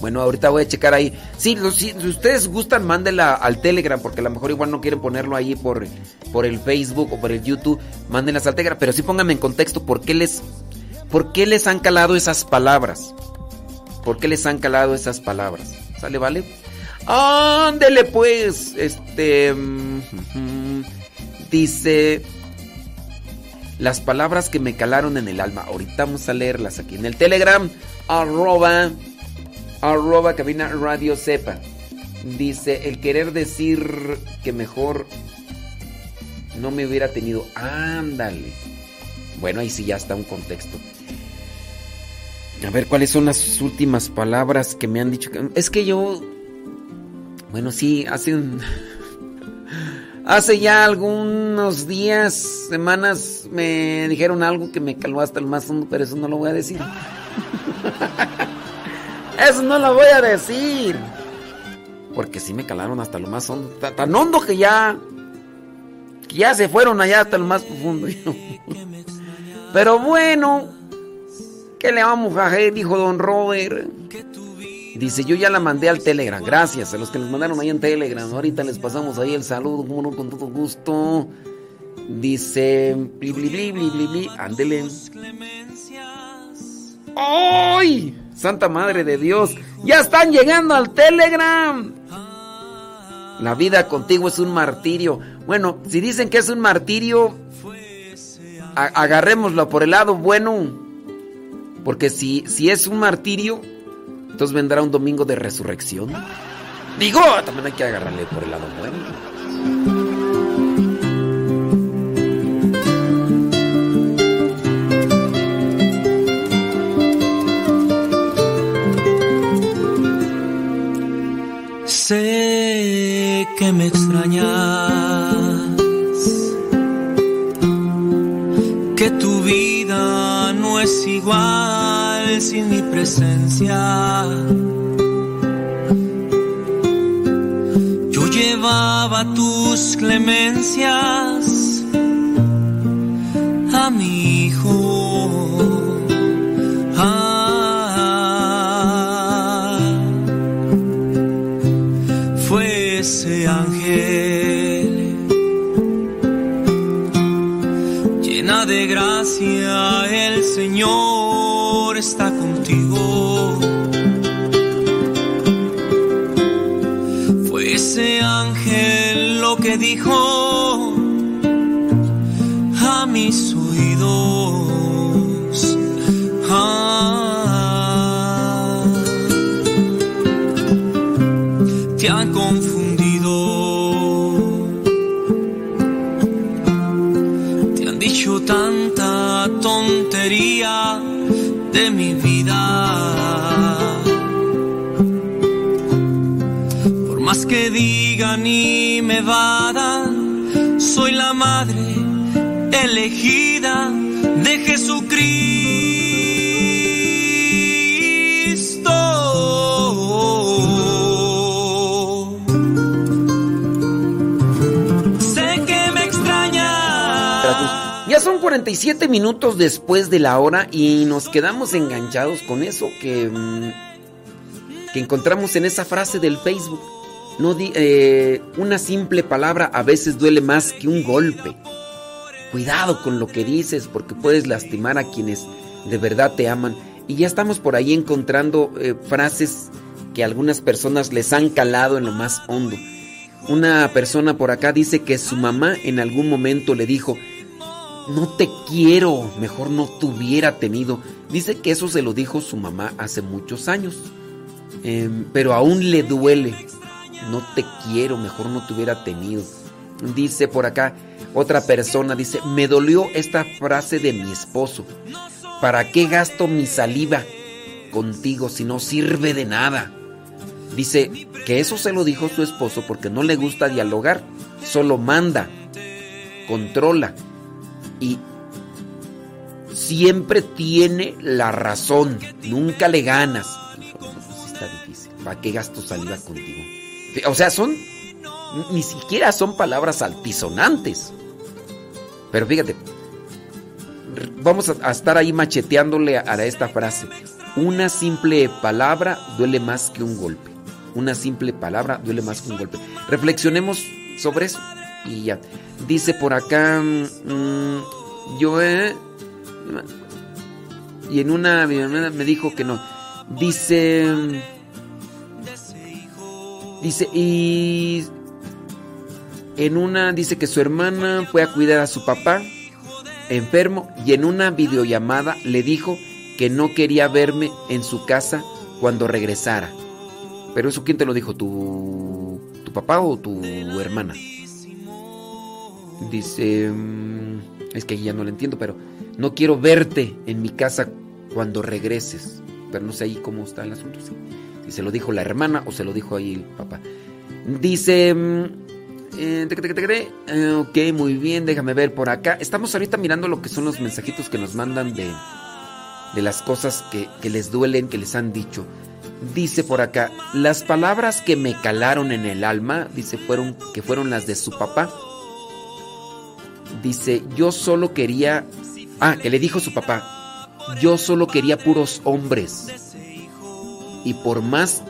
Bueno, ahorita voy a checar ahí. Sí, si, ustedes gustan, mándenla al Telegram, porque a lo mejor igual no quieren ponerlo ahí por, por el Facebook o por el YouTube. Mándenlas al Telegram, pero sí pónganme en contexto por qué les, por qué les han calado esas palabras. ¿Por qué les han calado esas palabras? ¿Sale, vale? Ándele pues. Este. Dice. Las palabras que me calaron en el alma. Ahorita vamos a leerlas aquí en el Telegram. Arroba. Arroba cabina radio sepa. Dice. El querer decir que mejor no me hubiera tenido. Ándale. Bueno, ahí sí ya está un contexto. A ver, ¿cuáles son las últimas palabras que me han dicho? Es que yo bueno, sí, hace un... Hace ya algunos días, semanas, me dijeron algo que me caló hasta el más hondo, pero eso no lo voy a decir. (laughs) eso no lo voy a decir. Porque sí me calaron hasta lo más hondo. Tan hondo que ya... Que ya se fueron allá hasta el más profundo. (laughs) pero bueno, ¿qué le vamos a hacer? Dijo don Robert. Dice, yo ya la mandé al Telegram. Gracias a los que les mandaron ahí en Telegram. Ahorita les pasamos ahí el saludo, como con todo gusto. Dice, bli, bli. ¡Ay! Santa Madre de Dios. Ya están llegando al Telegram. La vida contigo es un martirio. Bueno, si dicen que es un martirio, agarrémoslo por el lado bueno. Porque si, si es un martirio, entonces vendrá un domingo de resurrección. Digo, también hay que agarrarle por el lado bueno. Sé que me extrañas, que tu vida no es igual sin mi presencia. Yo llevaba tus clemencias a mi hijo. Ah, fue ese ángel llena de gracia el Señor está contigo. Fue ese ángel lo que dijo de mi vida. Por más que digan y me vadan, soy la madre elegida 47 minutos después de la hora y nos quedamos enganchados con eso que, mm, que encontramos en esa frase del Facebook. No eh, una simple palabra a veces duele más que un golpe. Cuidado con lo que dices porque puedes lastimar a quienes de verdad te aman. Y ya estamos por ahí encontrando eh, frases que algunas personas les han calado en lo más hondo. Una persona por acá dice que su mamá en algún momento le dijo, no te quiero, mejor no te hubiera tenido. Dice que eso se lo dijo su mamá hace muchos años, em, pero aún le duele. No te quiero, mejor no te hubiera tenido. Dice por acá otra persona, dice, me dolió esta frase de mi esposo. ¿Para qué gasto mi saliva contigo si no sirve de nada? Dice que eso se lo dijo su esposo porque no le gusta dialogar, solo manda, controla y siempre tiene la razón, nunca le ganas. Pues está difícil. ¿Para qué gasto saliva contigo? O sea, son ni siquiera son palabras altisonantes. Pero fíjate, vamos a, estar ahí macheteándole a, esta frase. Una simple palabra duele más que un golpe. Una simple palabra duele más que un golpe. Reflexionemos sobre eso y ya. Dice por acá, mm, yo eh, y en una me dijo que no. Dice, dice y en una dice que su hermana fue a cuidar a su papá enfermo y en una videollamada le dijo que no quería verme en su casa cuando regresara. Pero eso quién te lo dijo, tu tu papá o tu hermana? Dice, mm, es que ya no lo entiendo, pero no quiero verte en mi casa cuando regreses. Pero no sé ahí cómo está el asunto. Si se lo dijo la hermana o se lo dijo ahí el papá. Dice, mm, eh, eh, ok, muy bien, déjame ver por acá. Estamos ahorita mirando lo que son los mensajitos que nos mandan de, de las cosas que, que les duelen, que les han dicho. Dice por acá, las palabras que me calaron en el alma, dice, fueron que fueron las de su papá. Dice, yo solo quería, ah, que le dijo su papá, yo solo quería puros hombres. Y por más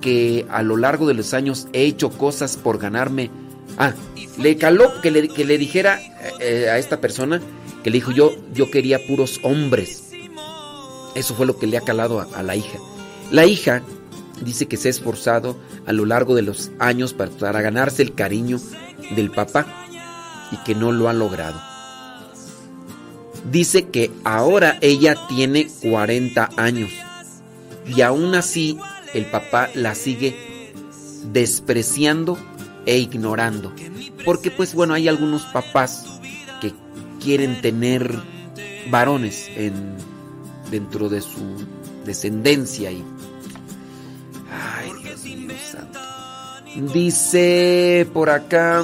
que a lo largo de los años he hecho cosas por ganarme Ah, le caló que le, que le dijera eh, a esta persona que le dijo yo, yo quería puros hombres. Eso fue lo que le ha calado a, la hija. La hija dice que se ha esforzado a lo largo de los años para, para ganarse el cariño del papá y que no lo ha logrado. Dice que ahora ella tiene 40 años y aún así el papá la sigue despreciando e ignorando. Porque pues bueno, hay algunos papás que quieren tener varones en, dentro de su descendencia y... Ay, Dios mío santo. Dice por acá...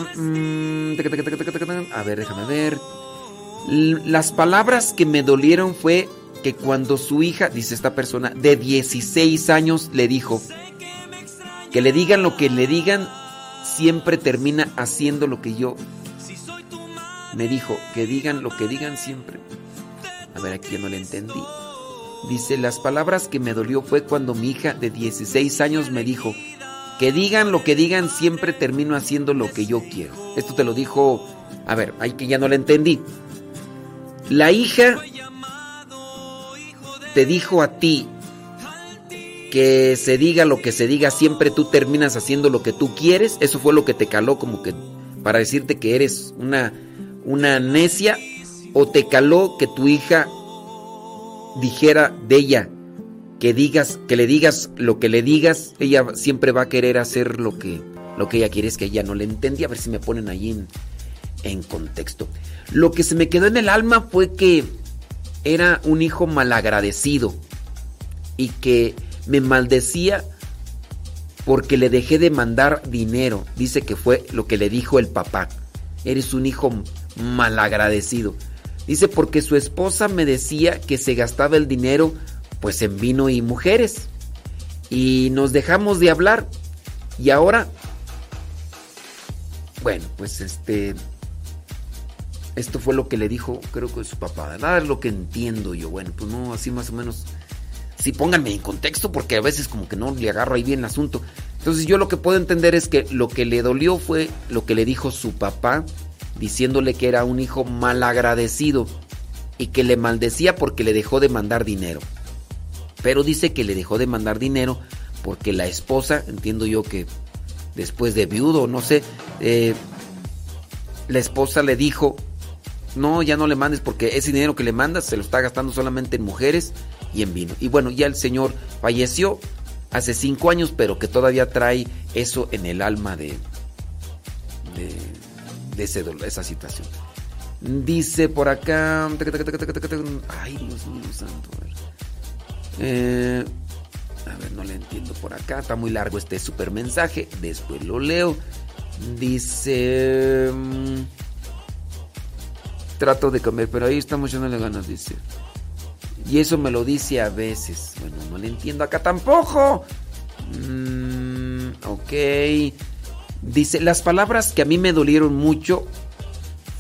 a ver, déjame ver. Las palabras que me dolieron fue que cuando su hija, dice esta persona, de 16 años le dijo, que le digan lo que le digan, siempre termina haciendo lo que yo me dijo, que digan lo que digan siempre. A ver, aquí ya no le entendí. Dice, las palabras que me dolió fue cuando mi hija de 16 años me dijo, que digan lo que digan, siempre termino haciendo lo que yo quiero. Esto te lo dijo, a ver, ahí que ya no le entendí. La hija te dijo a ti, que se diga lo que se diga, siempre tú terminas haciendo lo que tú quieres. Eso fue lo que te caló como que para decirte que eres una, una necia o te caló que tu hija dijera de ella que digas que le digas lo que le digas, ella siempre va a querer hacer lo que lo que ella quiere es que ella no le entendía, a ver si me ponen ahí en, en contexto. Lo que se me quedó en el alma fue que era un hijo malagradecido y que me maldecía porque le dejé de mandar dinero. Dice que fue lo que le dijo el papá. Eres un hijo malagradecido. Dice porque su esposa me decía que se gastaba el dinero pues en vino y mujeres. Y nos dejamos de hablar. Y ahora, bueno, pues este, esto fue lo que le dijo, creo que su papá. Nada es lo que entiendo yo. Bueno, pues no, así más o menos sí pónganme en contexto porque a veces como que no le agarro ahí bien el asunto. Entonces yo lo que puedo entender es que lo que le dolió fue lo que le dijo su papá, diciéndole que era un hijo malagradecido y que le maldecía porque le dejó de mandar dinero. Pero dice que le dejó de mandar dinero porque la esposa, entiendo yo que después de viudo, no sé, eh, la esposa le dijo, no, ya no le mandes porque ese dinero que le mandas se lo está gastando solamente en mujeres y en vino. Y bueno, ya el Señor falleció hace cinco años, pero que todavía trae eso en el alma de, de, ese esa situación. Dice por acá. Ay, Dios mío santo. A ver. Eh, a ver, no le entiendo por acá. Está muy largo este super mensaje. Después lo leo. Dice. Mm, trato de comer, pero ahí estamos echándole ganas, dice. Y eso me lo dice a veces. Bueno, no le entiendo acá tampoco. Mm, ok. Dice, las palabras que a mí me dolieron mucho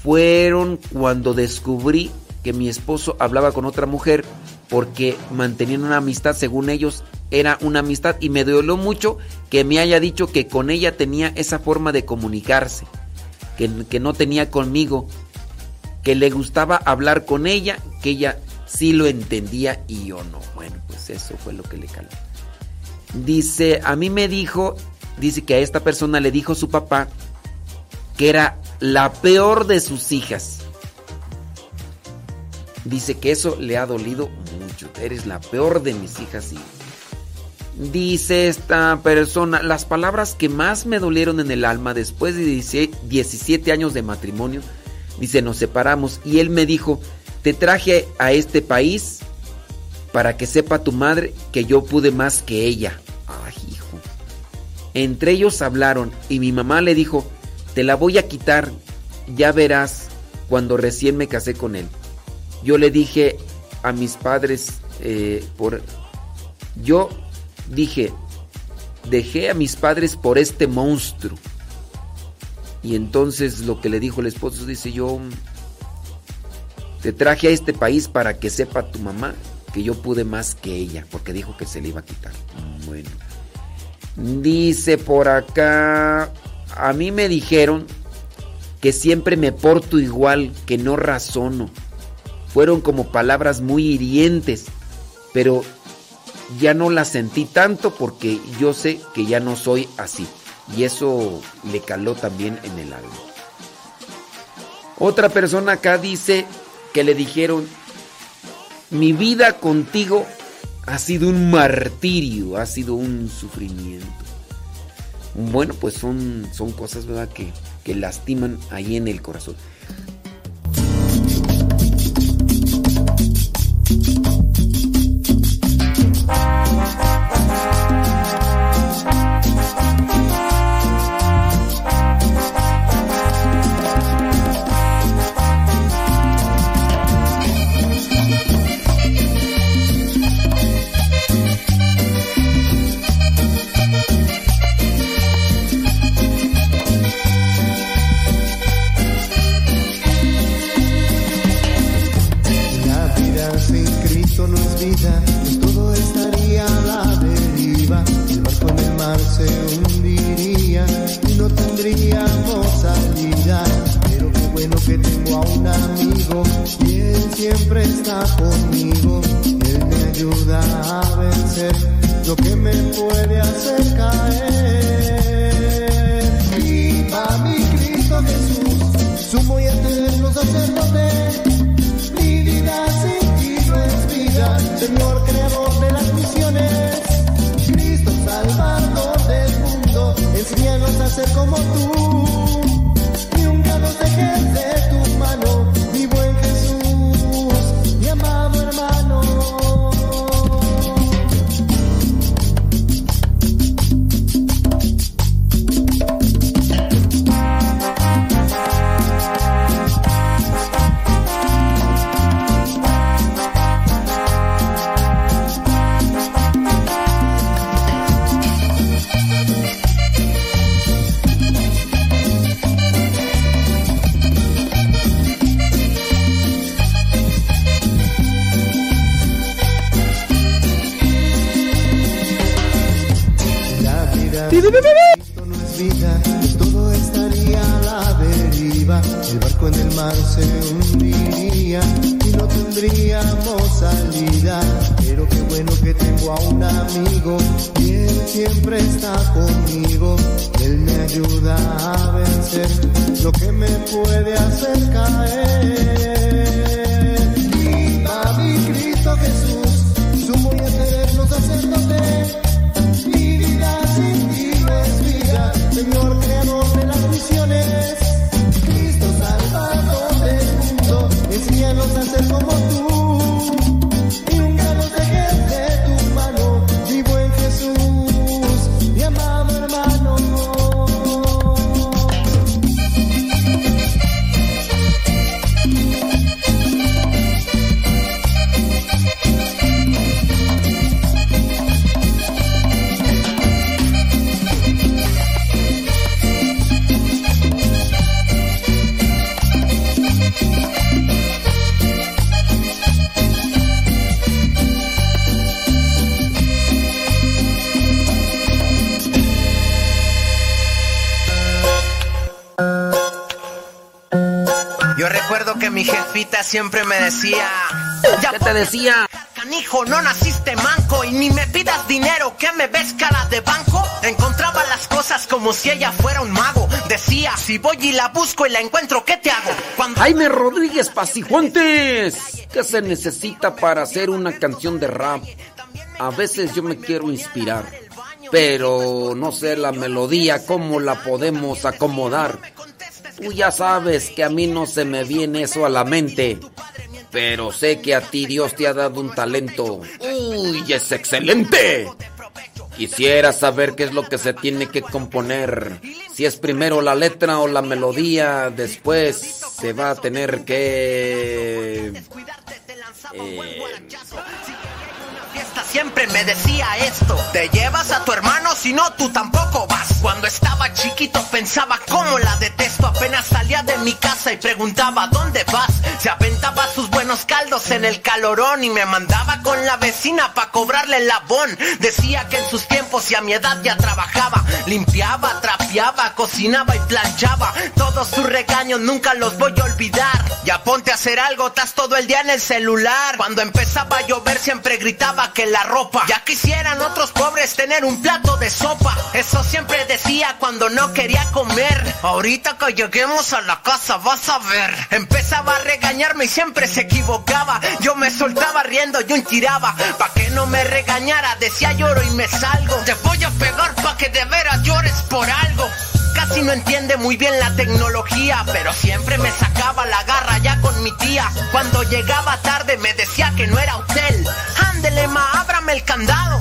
fueron cuando descubrí que mi esposo hablaba con otra mujer porque mantenían una amistad, según ellos era una amistad y me dolió mucho que me haya dicho que con ella tenía esa forma de comunicarse, que, que no tenía conmigo, que le gustaba hablar con ella, que ella sí lo entendía y yo no. Bueno, pues eso fue lo que le caló. Dice, a mí me dijo, dice que a esta persona le dijo su papá que era la peor de sus hijas. Dice que eso le ha dolido mucho. Eres la peor de mis hijas y Dice esta persona, las palabras que más me dolieron en el alma después de 17 años de matrimonio, dice, nos separamos y él me dijo, te traje a este país para que sepa tu madre que yo pude más que ella. Ay, hijo. Entre ellos hablaron y mi mamá le dijo, te la voy a quitar, ya verás cuando recién me casé con él. Yo le dije a mis padres, eh, por... Yo dije, dejé a mis padres por este monstruo. Y entonces lo que le dijo el esposo, dice yo, te traje a este país para que sepa tu mamá que yo pude más que ella, porque dijo que se le iba a quitar. Bueno. Dice por acá, a mí me dijeron que siempre me porto igual, que no razono. Fueron como palabras muy hirientes, pero ya no la sentí tanto porque yo sé que ya no soy así. Y eso le caló también en el alma. Otra persona acá dice que le dijeron, mi vida contigo ha sido un martirio, ha sido un sufrimiento. Bueno, pues son, son cosas ¿verdad? Que, que lastiman ahí en el corazón. siempre está conmigo, Él me ayuda a vencer lo que me puede hacer caer. Viva mi Cristo Jesús, sumo y eterno sacerdote, mi vida sin ti no es vida, Señor creador de las misiones, Cristo salvador del mundo, enséñanos a ser como tú. pero qué bueno que tengo a un amigo, y él siempre está conmigo, él me ayuda a vencer lo que me puede hacer caer. Y a mi Cristo Jesús, sumo y eterno sacerdote. Siempre me decía... ¿Qué te decía? Canijo, no naciste manco y ni me pidas dinero, que me ves cara de banco? Encontraba las cosas como si ella fuera un mago. Decía, si voy y la busco y la encuentro, ¿qué te hago? Cuando... Jaime Rodríguez Pasijuantes. ¿Qué se necesita para hacer una canción de rap? A veces yo me quiero inspirar, pero no sé la melodía, cómo la podemos acomodar. Tú ya sabes que a mí no se me viene eso a la mente, pero sé que a ti Dios te ha dado un talento. ¡Uy, es excelente! Quisiera saber qué es lo que se tiene que componer. Si es primero la letra o la melodía, después se va a tener que... Eh, fiesta siempre me decía esto Te llevas a tu hermano si no tú tampoco vas Cuando estaba chiquito pensaba cómo la detesto Apenas salía de mi casa y preguntaba ¿dónde vas? Se aventaba sus buenos caldos en el calorón Y me mandaba con la vecina pa' cobrarle el labón Decía que en sus tiempos y a mi edad ya trabajaba Limpiaba, trapeaba, cocinaba y planchaba. Todos sus regaños nunca los voy a olvidar. Ya ponte a hacer algo, estás todo el día en el celular. Cuando empezaba a llover siempre gritaba que la ropa. Ya quisieran otros pobres tener un plato de sopa. Eso siempre decía cuando no quería comer. Ahorita que lleguemos a la casa vas a ver. Empezaba a regañarme y siempre se equivocaba. Yo me soltaba riendo y un tiraba. Pa' que no me regañara, decía lloro y me salgo. Te voy a pegar pa' que de veras llores por algo. Casi no entiende muy bien la tecnología, pero siempre me sacaba la garra ya con mi tía. Cuando llegaba tarde me decía que no era hotel. Ándele, ma, ábrame el candado.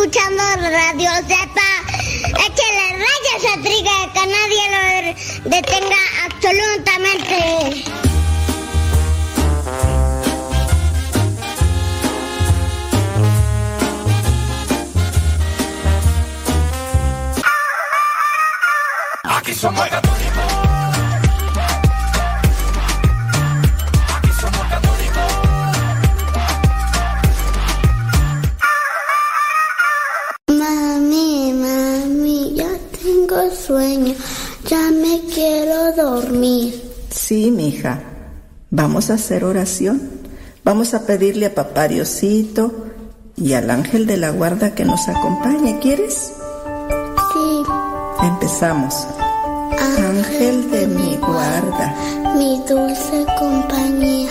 Escuchando Radio Zepa. Échale rayas a Triga, que nadie lo detenga absolutamente. Aquí somos ya me quiero dormir. Sí, mija. Vamos a hacer oración. Vamos a pedirle a papá Diosito y al ángel de la guarda que nos acompañe. ¿Quieres? Sí. Empezamos. Ángel de mi guarda. Mi dulce compañía,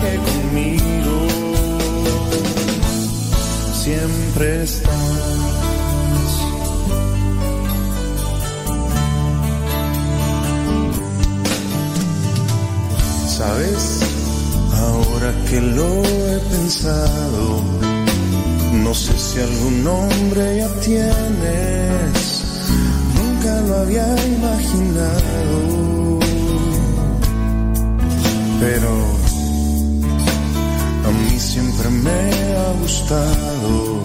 que conmigo siempre estás. ¿Sabes? Ahora que lo he pensado, no sé si algún nombre ya tienes, nunca lo había imaginado, pero siempre me ha gustado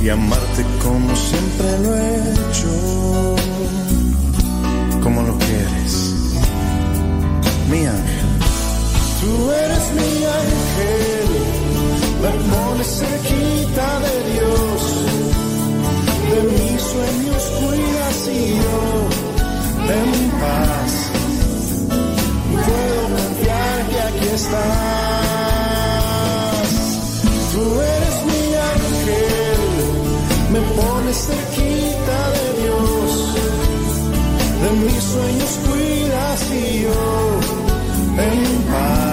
y amarte como siempre lo he hecho. Como lo quieres, mi ángel. Tú eres mi ángel, la pones cerquita de Dios. De mis sueños cuidas y yo de mi paz. Puedo confiar que aquí estás. Tú eres mi ángel, me pones cerquita de Dios. De mis sueños cuidas y yo en paz.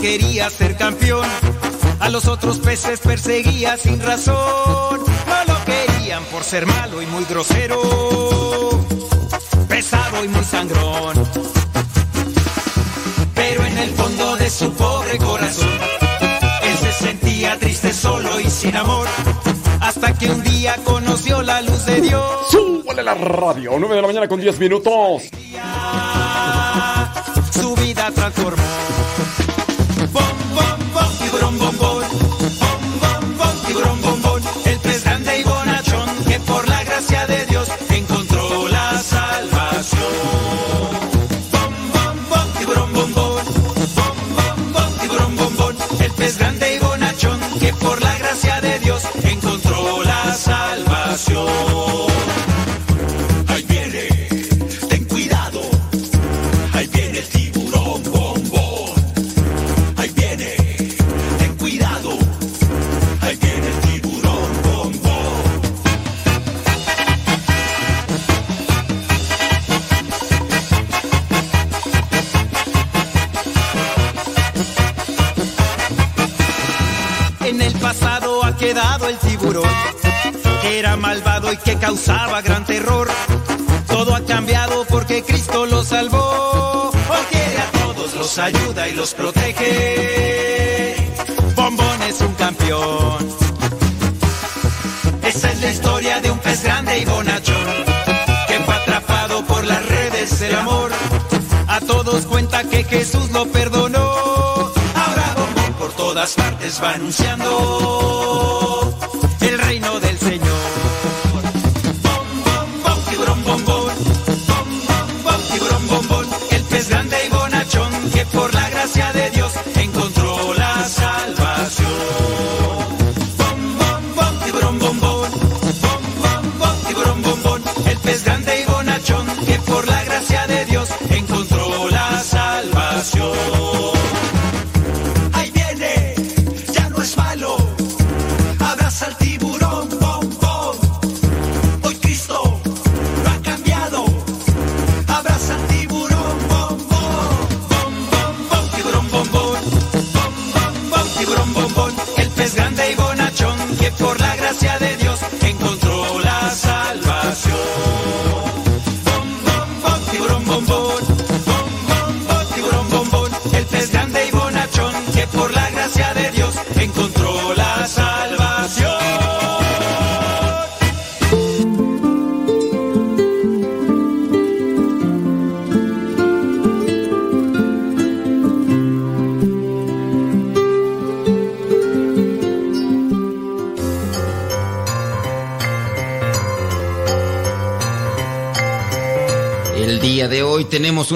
Quería ser campeón. A los otros peces perseguía sin razón. No lo querían por ser malo y muy grosero. Pesado y muy sangrón. Pero en el fondo de su pobre corazón, él se sentía triste, solo y sin amor. Hasta que un día conoció la luz de Dios. Súbale la radio, 9 de la mañana con 10 minutos. su vida transformó. La historia de un pez grande y bonachón, que fue atrapado por las redes del amor. A todos cuenta que Jesús lo perdonó. Ahora Bombón por todas partes va anunciando el reino del Señor. Bom, bom, tiburón, bombón. Bom, bom, bom, tiburón, bombón. El pez grande y bonachón que por la gracia de Dios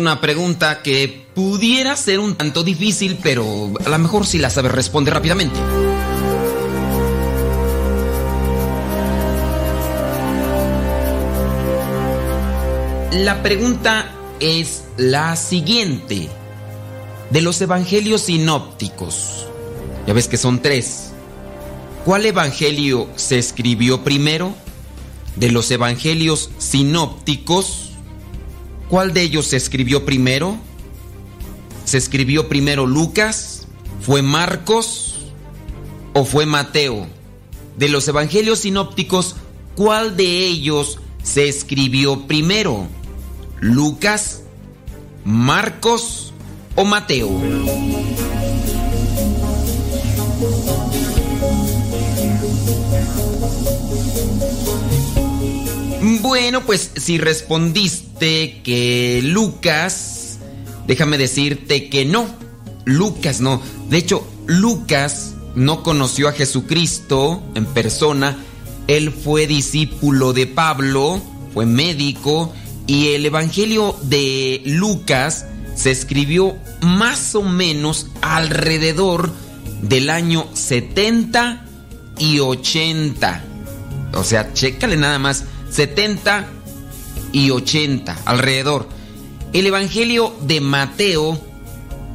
una pregunta que pudiera ser un tanto difícil, pero a lo mejor si la sabes responder rápidamente. La pregunta es la siguiente. De los evangelios sinópticos, ya ves que son tres. ¿Cuál evangelio se escribió primero? De los evangelios sinópticos, ¿cuál de ellos se escribió primero? ¿Se escribió primero Lucas? ¿Fue Marcos? ¿O fue Mateo? De los evangelios sinópticos, ¿cuál de ellos se escribió primero? ¿Lucas? ¿Marcos? ¿O Mateo? Bueno, pues si respondiste que Lucas, déjame decirte que no. Lucas no. De hecho, Lucas no conoció a Jesucristo en persona. Él fue discípulo de Pablo, fue médico y el Evangelio de Lucas se escribió más o menos alrededor del año 70 y 80. O sea, chécale nada más, 70 y 80, alrededor. El Evangelio de Mateo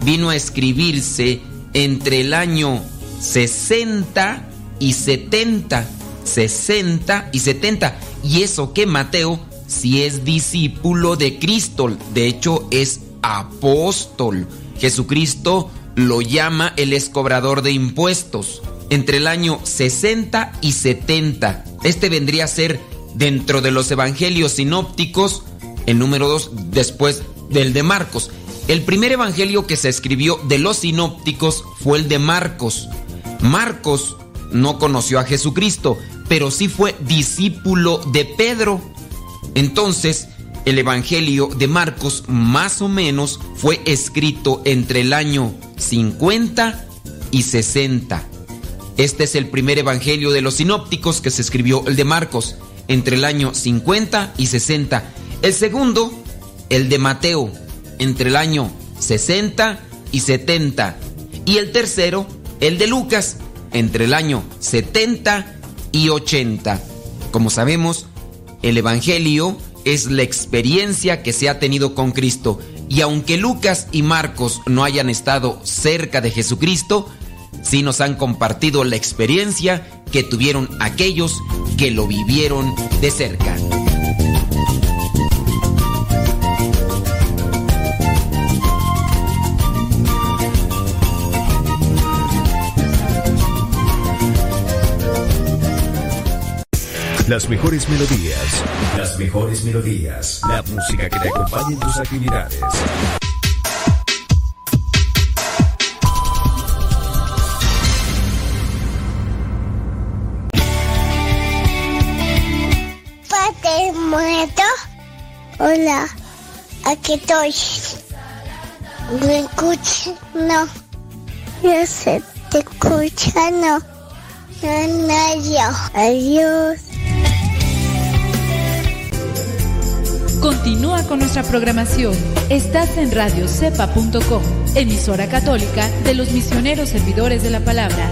vino a escribirse entre el año 60 y 70. 60 y 70. Y eso que Mateo si es discípulo de Cristo, de hecho es apóstol. Jesucristo lo llama el escobrador de impuestos. Entre el año 60 y 70. Este vendría a ser dentro de los evangelios sinópticos el número 2 después del de Marcos. El primer evangelio que se escribió de los sinópticos fue el de Marcos. Marcos no conoció a Jesucristo, pero sí fue discípulo de Pedro. Entonces, el Evangelio de Marcos más o menos fue escrito entre el año 50 y 60. Este es el primer Evangelio de los sinópticos que se escribió, el de Marcos, entre el año 50 y 60. El segundo, el de Mateo, entre el año 60 y 70. Y el tercero, el de Lucas, entre el año 70 y 80. Como sabemos, el Evangelio es la experiencia que se ha tenido con Cristo. Y aunque Lucas y Marcos no hayan estado cerca de Jesucristo, sí nos han compartido la experiencia que tuvieron aquellos que lo vivieron de cerca. Las mejores melodías. Las mejores melodías. La música que te acompañe en tus actividades. Hola, aquí estoy. ¿Me escuchas? No. Yo sé, te escucha, no. No, no, yo. Adiós. Continúa con nuestra programación. Estás en radiocepa.com, emisora católica de los misioneros servidores de la palabra.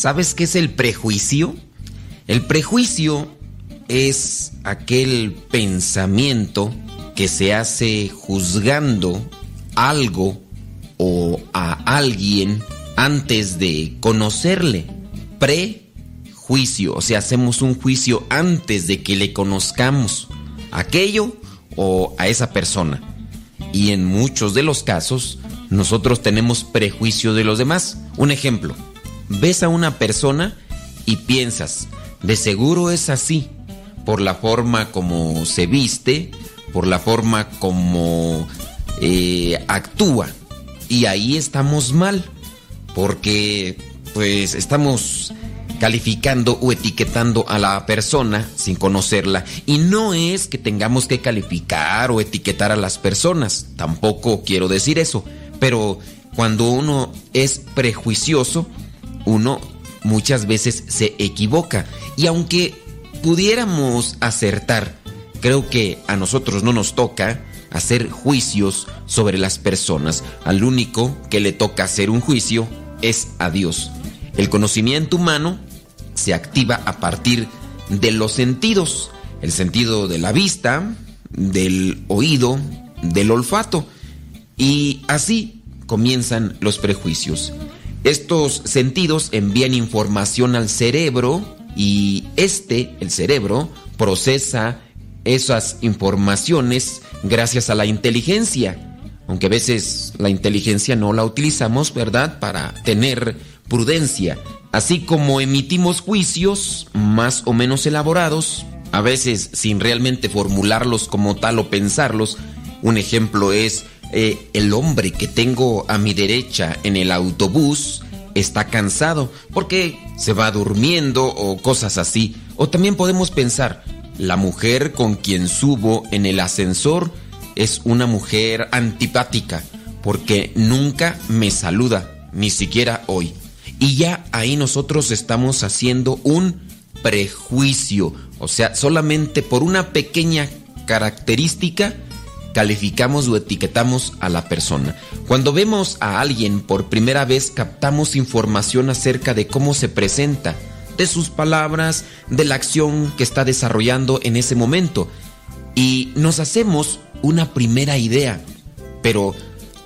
¿Sabes qué es el prejuicio? El prejuicio es aquel pensamiento que se hace juzgando algo o a alguien antes de conocerle. Prejuicio, o sea, hacemos un juicio antes de que le conozcamos aquello o a esa persona. Y en muchos de los casos, nosotros tenemos prejuicio de los demás. Un ejemplo, ves a una persona y piensas, de seguro es así, por la forma como se viste, por la forma como eh, actúa. Y ahí estamos mal, porque pues estamos calificando o etiquetando a la persona sin conocerla. Y no es que tengamos que calificar o etiquetar a las personas, tampoco quiero decir eso, pero cuando uno es prejuicioso, uno muchas veces se equivoca. Y aunque pudiéramos acertar, creo que a nosotros no nos toca hacer juicios sobre las personas. Al único que le toca hacer un juicio es a Dios. El conocimiento humano se activa a partir de los sentidos. El sentido de la vista, del oído, del olfato. Y así comienzan los prejuicios. Estos sentidos envían información al cerebro y este, el cerebro, procesa esas informaciones gracias a la inteligencia. Aunque a veces la inteligencia no la utilizamos, ¿verdad? Para tener prudencia. Así como emitimos juicios más o menos elaborados, a veces sin realmente formularlos como tal o pensarlos. Un ejemplo es eh, el hombre que tengo a mi derecha en el autobús está cansado porque se va durmiendo o cosas así. O también podemos pensar, la mujer con quien subo en el ascensor es una mujer antipática porque nunca me saluda, ni siquiera hoy. Y ya ahí nosotros estamos haciendo un prejuicio, o sea, solamente por una pequeña característica calificamos o etiquetamos a la persona. Cuando vemos a alguien por primera vez captamos información acerca de cómo se presenta, de sus palabras, de la acción que está desarrollando en ese momento. Y nos hacemos una primera idea, pero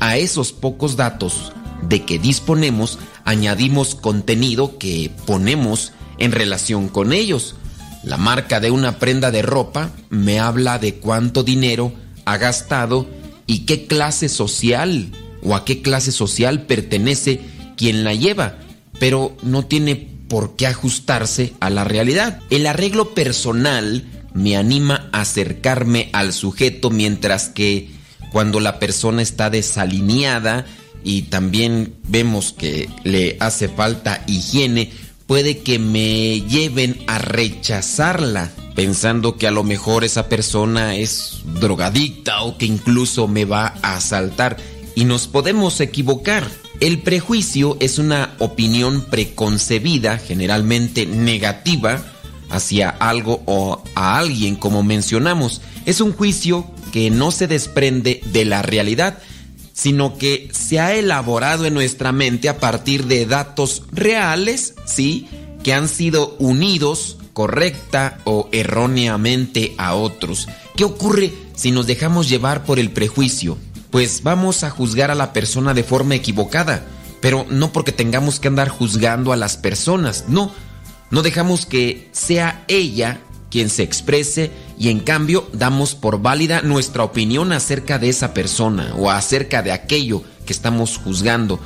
a esos pocos datos de que disponemos añadimos contenido que ponemos en relación con ellos. La marca de una prenda de ropa me habla de cuánto dinero ha gastado y qué clase social o a qué clase social pertenece quien la lleva, pero no tiene por qué ajustarse a la realidad. El arreglo personal me anima a acercarme al sujeto mientras que cuando la persona está desalineada y también vemos que le hace falta higiene, puede que me lleven a rechazarla pensando que a lo mejor esa persona es drogadicta o que incluso me va a asaltar. Y nos podemos equivocar. El prejuicio es una opinión preconcebida, generalmente negativa, hacia algo o a alguien, como mencionamos. Es un juicio que no se desprende de la realidad, sino que se ha elaborado en nuestra mente a partir de datos reales, ¿sí? Que han sido unidos correcta o erróneamente a otros. ¿Qué ocurre si nos dejamos llevar por el prejuicio? Pues vamos a juzgar a la persona de forma equivocada, pero no porque tengamos que andar juzgando a las personas, no, no dejamos que sea ella quien se exprese y en cambio damos por válida nuestra opinión acerca de esa persona o acerca de aquello que estamos juzgando.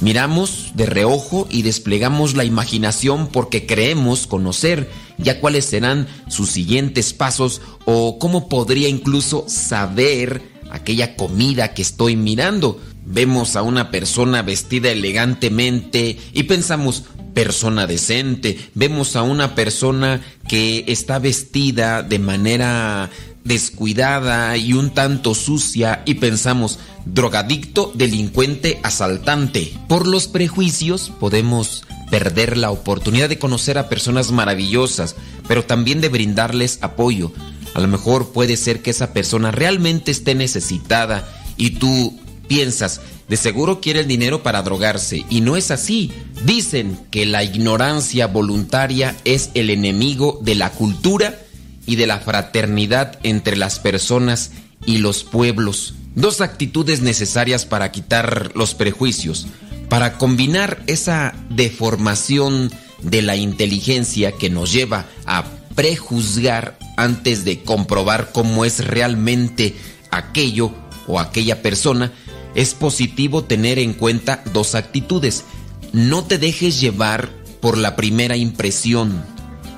Miramos de reojo y desplegamos la imaginación porque creemos conocer ya cuáles serán sus siguientes pasos o cómo podría incluso saber aquella comida que estoy mirando. Vemos a una persona vestida elegantemente y pensamos, persona decente. Vemos a una persona que está vestida de manera descuidada y un tanto sucia y pensamos drogadicto, delincuente, asaltante. Por los prejuicios podemos perder la oportunidad de conocer a personas maravillosas, pero también de brindarles apoyo. A lo mejor puede ser que esa persona realmente esté necesitada y tú piensas, de seguro quiere el dinero para drogarse, y no es así. Dicen que la ignorancia voluntaria es el enemigo de la cultura y de la fraternidad entre las personas y los pueblos. Dos actitudes necesarias para quitar los prejuicios, para combinar esa deformación de la inteligencia que nos lleva a prejuzgar antes de comprobar cómo es realmente aquello o aquella persona, es positivo tener en cuenta dos actitudes. No te dejes llevar por la primera impresión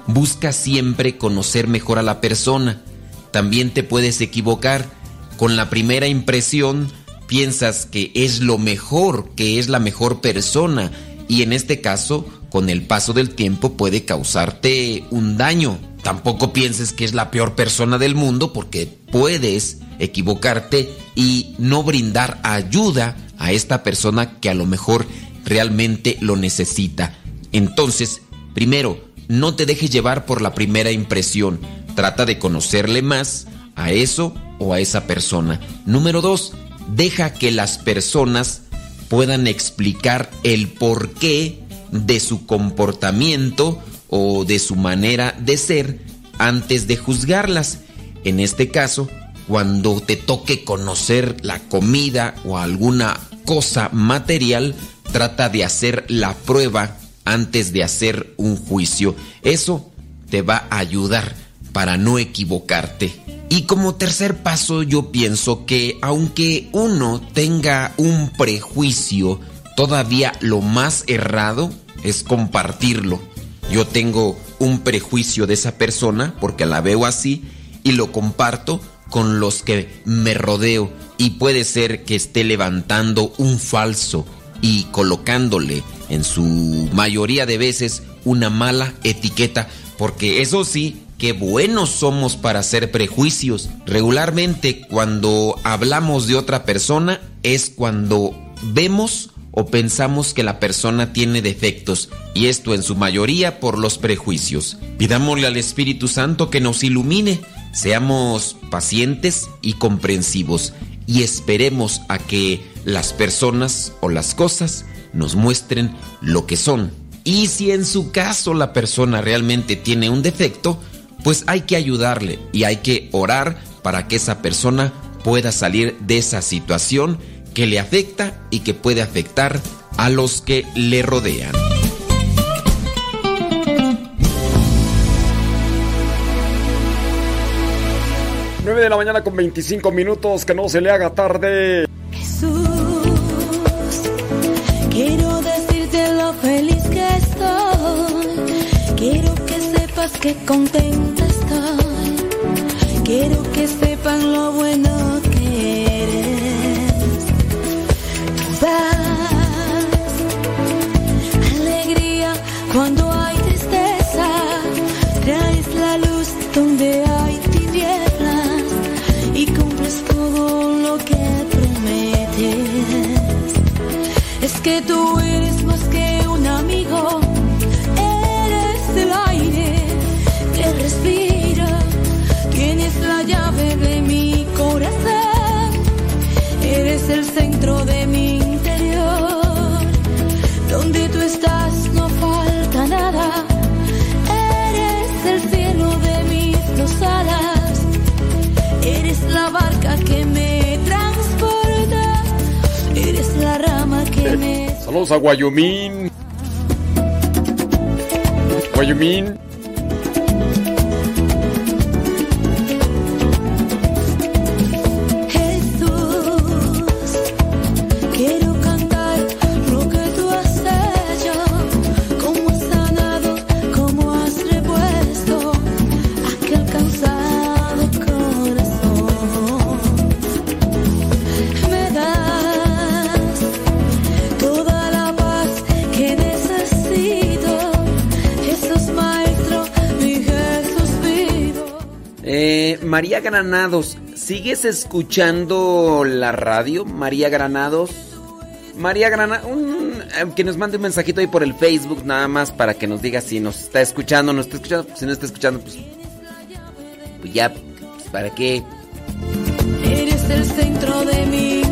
Busca siempre conocer mejor a la persona. También te puedes equivocar. Con la primera impresión piensas que es lo mejor, que es la mejor persona. Y en este caso, con el paso del tiempo puede causarte un daño. Tampoco pienses que es la peor persona del mundo porque puedes equivocarte y no brindar ayuda a esta persona que a lo mejor realmente lo necesita. Entonces, primero, no te dejes llevar por la primera impresión. Trata de conocerle más a eso o a esa persona. Número dos, deja que las personas puedan explicar el porqué de su comportamiento o de su manera de ser antes de juzgarlas. En este caso, cuando te toque conocer la comida o alguna cosa material, trata de hacer la prueba antes de hacer un juicio. Eso te va a ayudar para no equivocarte. Y como tercer paso yo pienso que aunque uno tenga un prejuicio, todavía lo más errado es compartirlo. Yo tengo un prejuicio de esa persona porque la veo así y lo comparto con los que me rodeo y puede ser que esté levantando un falso y colocándole en su mayoría de veces una mala etiqueta porque eso sí qué buenos somos para hacer prejuicios. Regularmente cuando hablamos de otra persona es cuando vemos o pensamos que la persona tiene defectos, y esto en su mayoría por los prejuicios. Pidámosle al Espíritu Santo que nos ilumine, seamos pacientes y comprensivos, y esperemos a que las personas o las cosas nos muestren lo que son. Y si en su caso la persona realmente tiene un defecto, pues hay que ayudarle y hay que orar para que esa persona pueda salir de esa situación que le afecta y que puede afectar a los que le rodean. Nueve de la mañana con 25 minutos, que no se le haga tarde. Jesús, quiero decirte lo feliz que estoy. Quiero que sepas que contenta estoy. Quiero que sepan lo bueno que tú eres más que un amigo. Eres el aire que respira. Tienes la llave de mi corazón. Eres el centro de mi Saludos a Guayumín. Guayumín. María Granados, ¿sigues escuchando la radio? María Granados. María Granados, que nos mande un mensajito ahí por el Facebook nada más para que nos diga si nos está escuchando, no está escuchando. Si no está escuchando, pues, pues ya, pues, ¿para qué? Eres el centro de mi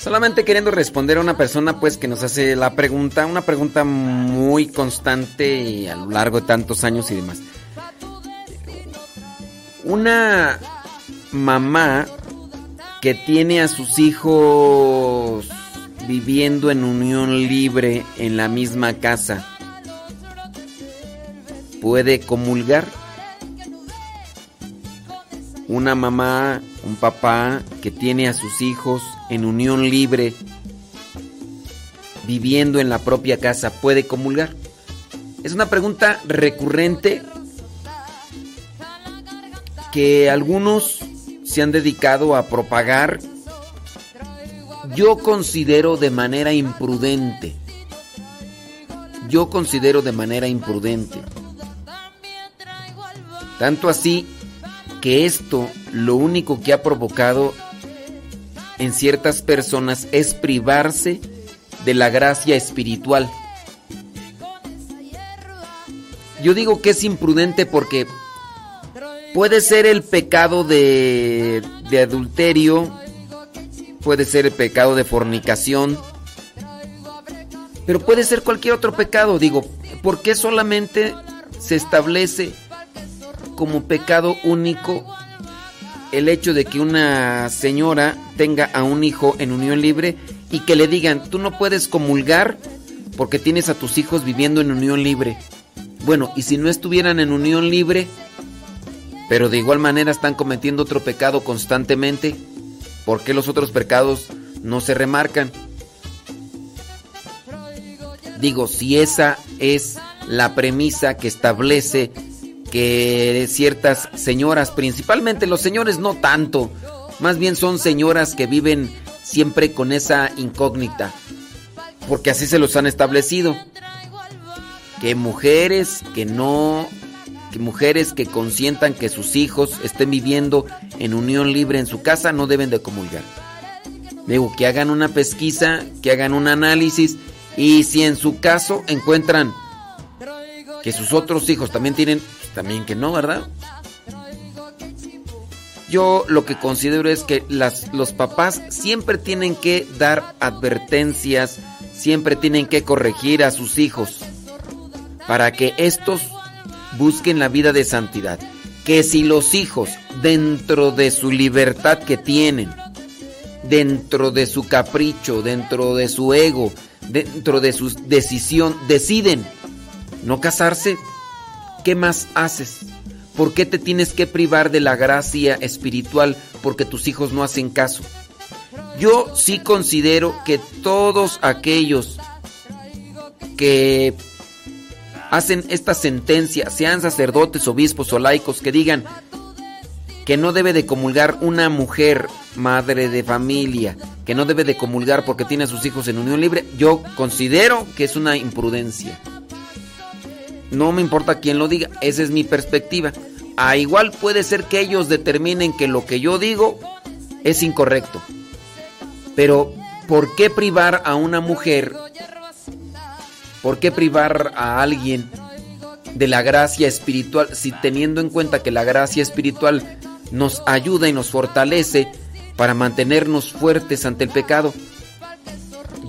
Solamente queriendo responder a una persona pues que nos hace la pregunta, una pregunta muy constante y a lo largo de tantos años y demás. Una mamá que tiene a sus hijos viviendo en unión libre en la misma casa, ¿puede comulgar? Una mamá, un papá que tiene a sus hijos en unión libre, viviendo en la propia casa, ¿puede comulgar? Es una pregunta recurrente que algunos se han dedicado a propagar. Yo considero de manera imprudente. Yo considero de manera imprudente. Tanto así que esto lo único que ha provocado en ciertas personas es privarse de la gracia espiritual. Yo digo que es imprudente porque puede ser el pecado de, de adulterio, puede ser el pecado de fornicación, pero puede ser cualquier otro pecado. Digo, ¿por qué solamente se establece como pecado único el hecho de que una señora tenga a un hijo en unión libre y que le digan, tú no puedes comulgar porque tienes a tus hijos viviendo en unión libre? Bueno, y si no estuvieran en unión libre, pero de igual manera están cometiendo otro pecado constantemente, ¿por qué los otros pecados no se remarcan? Digo, si esa es la premisa que establece que ciertas señoras, principalmente los señores no tanto, más bien son señoras que viven siempre con esa incógnita, porque así se los han establecido. que mujeres que no que mujeres que consientan que sus hijos estén viviendo en unión libre en su casa no deben de comulgar. Digo, que hagan una pesquisa, que hagan un análisis y si en su caso encuentran que sus otros hijos también tienen, también que no, ¿verdad? Yo lo que considero es que las, los papás siempre tienen que dar advertencias, siempre tienen que corregir a sus hijos para que estos busquen la vida de santidad. Que si los hijos, dentro de su libertad que tienen, dentro de su capricho, dentro de su ego, dentro de su decisión, deciden no casarse, ¿qué más haces? ¿Por qué te tienes que privar de la gracia espiritual porque tus hijos no hacen caso? Yo sí considero que todos aquellos que hacen esta sentencia, sean sacerdotes, obispos o laicos, que digan que no debe de comulgar una mujer, madre de familia, que no debe de comulgar porque tiene a sus hijos en unión libre, yo considero que es una imprudencia. No me importa quién lo diga, esa es mi perspectiva. A igual puede ser que ellos determinen que lo que yo digo es incorrecto. Pero, ¿por qué privar a una mujer? ¿Por qué privar a alguien de la gracia espiritual si teniendo en cuenta que la gracia espiritual nos ayuda y nos fortalece para mantenernos fuertes ante el pecado?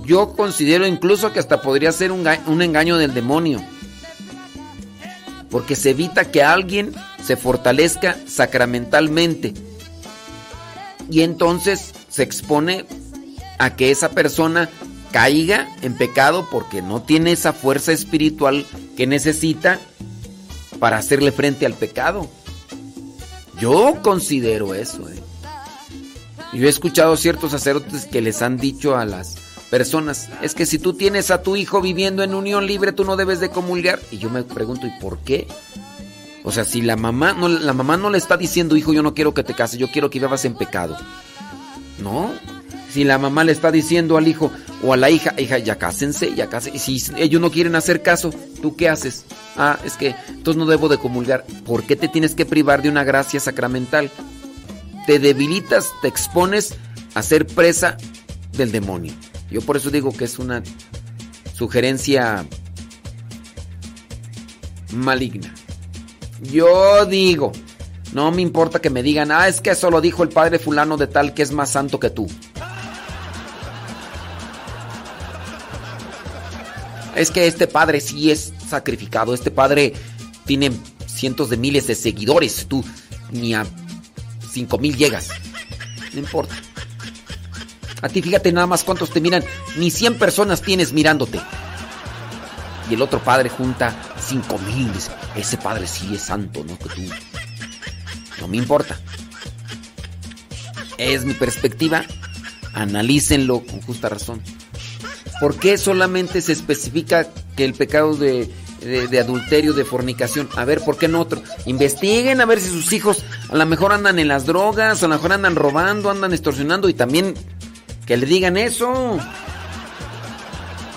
Yo considero incluso que hasta podría ser un, un engaño del demonio porque se evita que alguien se fortalezca sacramentalmente y entonces se expone a que esa persona caiga en pecado porque no tiene esa fuerza espiritual que necesita para hacerle frente al pecado. Yo considero eso. ¿eh? Yo he escuchado ciertos sacerdotes que les han dicho a las personas, es que si tú tienes a tu hijo viviendo en unión libre, tú no debes de comulgar. Y yo me pregunto, ¿y por qué? O sea, si la mamá no, la mamá no le está diciendo, hijo, yo no quiero que te cases, yo quiero que vivas en pecado. No. Si la mamá le está diciendo al hijo o a la hija, hija, ya cásense, ya cásense. Y si ellos no quieren hacer caso, ¿tú qué haces? Ah, es que entonces no debo de comulgar. ¿Por qué te tienes que privar de una gracia sacramental? Te debilitas, te expones a ser presa del demonio. Yo por eso digo que es una sugerencia maligna. Yo digo, no me importa que me digan, ah, es que eso lo dijo el padre fulano de tal que es más santo que tú. Es que este padre sí es sacrificado, este padre tiene cientos de miles de seguidores, tú ni a cinco mil llegas. No importa. A ti fíjate nada más cuántos te miran. Ni 100 personas tienes mirándote. Y el otro padre junta 5 mil. Ese padre sí es santo, ¿no? Que tú. No me importa. Es mi perspectiva. Analícenlo con justa razón. ¿Por qué solamente se especifica que el pecado de, de, de, adulterio, de fornicación? A ver, ¿por qué no otro? Investiguen a ver si sus hijos a lo mejor andan en las drogas, a lo mejor andan robando, andan extorsionando y también que le digan eso.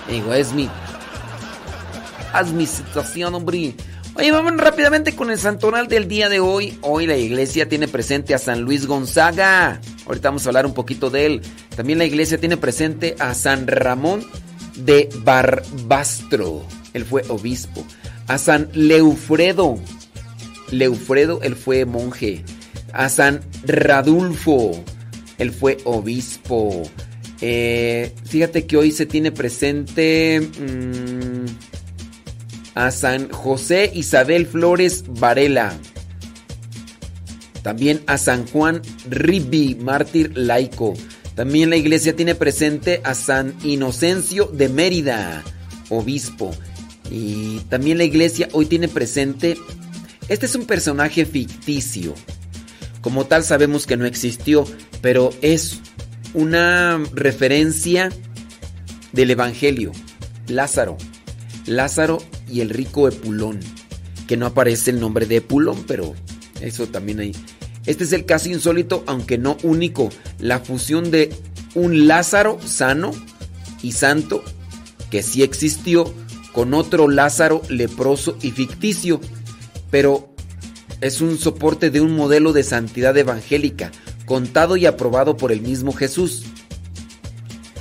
Digo, es mi. Haz mi situación, hombre. Oye, vamos rápidamente con el santoral del día de hoy. Hoy la iglesia tiene presente a San Luis Gonzaga. Ahorita vamos a hablar un poquito de él. También la iglesia tiene presente a San Ramón de Barbastro. Él fue obispo. A San Leufredo. Leufredo, él fue monje. A San Radulfo. Él fue obispo. Eh, fíjate que hoy se tiene presente mmm, a San José Isabel Flores Varela. También a San Juan Ribi, mártir laico. También la iglesia tiene presente a San Inocencio de Mérida, obispo. Y también la iglesia hoy tiene presente, este es un personaje ficticio. Como tal sabemos que no existió, pero es una referencia del Evangelio. Lázaro. Lázaro y el rico Epulón. Que no aparece el nombre de Epulón, pero eso también hay. Este es el caso insólito, aunque no único. La fusión de un Lázaro sano y santo, que sí existió, con otro Lázaro leproso y ficticio, pero es un soporte de un modelo de santidad evangélica, contado y aprobado por el mismo Jesús.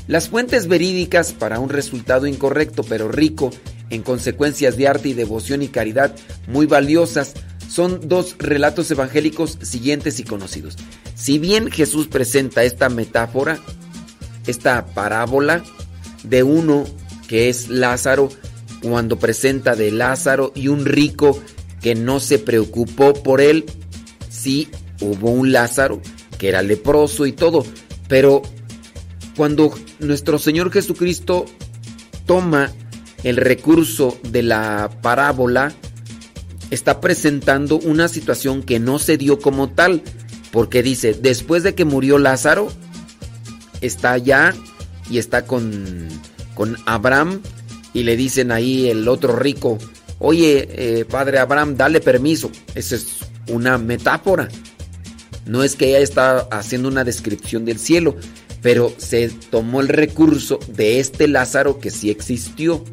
Las fuentes verídicas para un resultado incorrecto pero rico en consecuencias de arte y devoción y caridad muy valiosas son dos relatos evangélicos siguientes y conocidos. Si bien Jesús presenta esta metáfora, esta parábola de uno que es Lázaro, cuando presenta de Lázaro y un rico que no se preocupó por él, sí hubo un Lázaro que era leproso y todo, pero cuando nuestro Señor Jesucristo toma el recurso de la parábola, está presentando una situación que no se dio como tal, porque dice, después de que murió Lázaro, está allá y está con, con Abraham y le dicen ahí el otro rico, oye, eh, padre Abraham, dale permiso. Esa es una metáfora. No es que ella está haciendo una descripción del cielo, pero se tomó el recurso de este Lázaro que sí existió.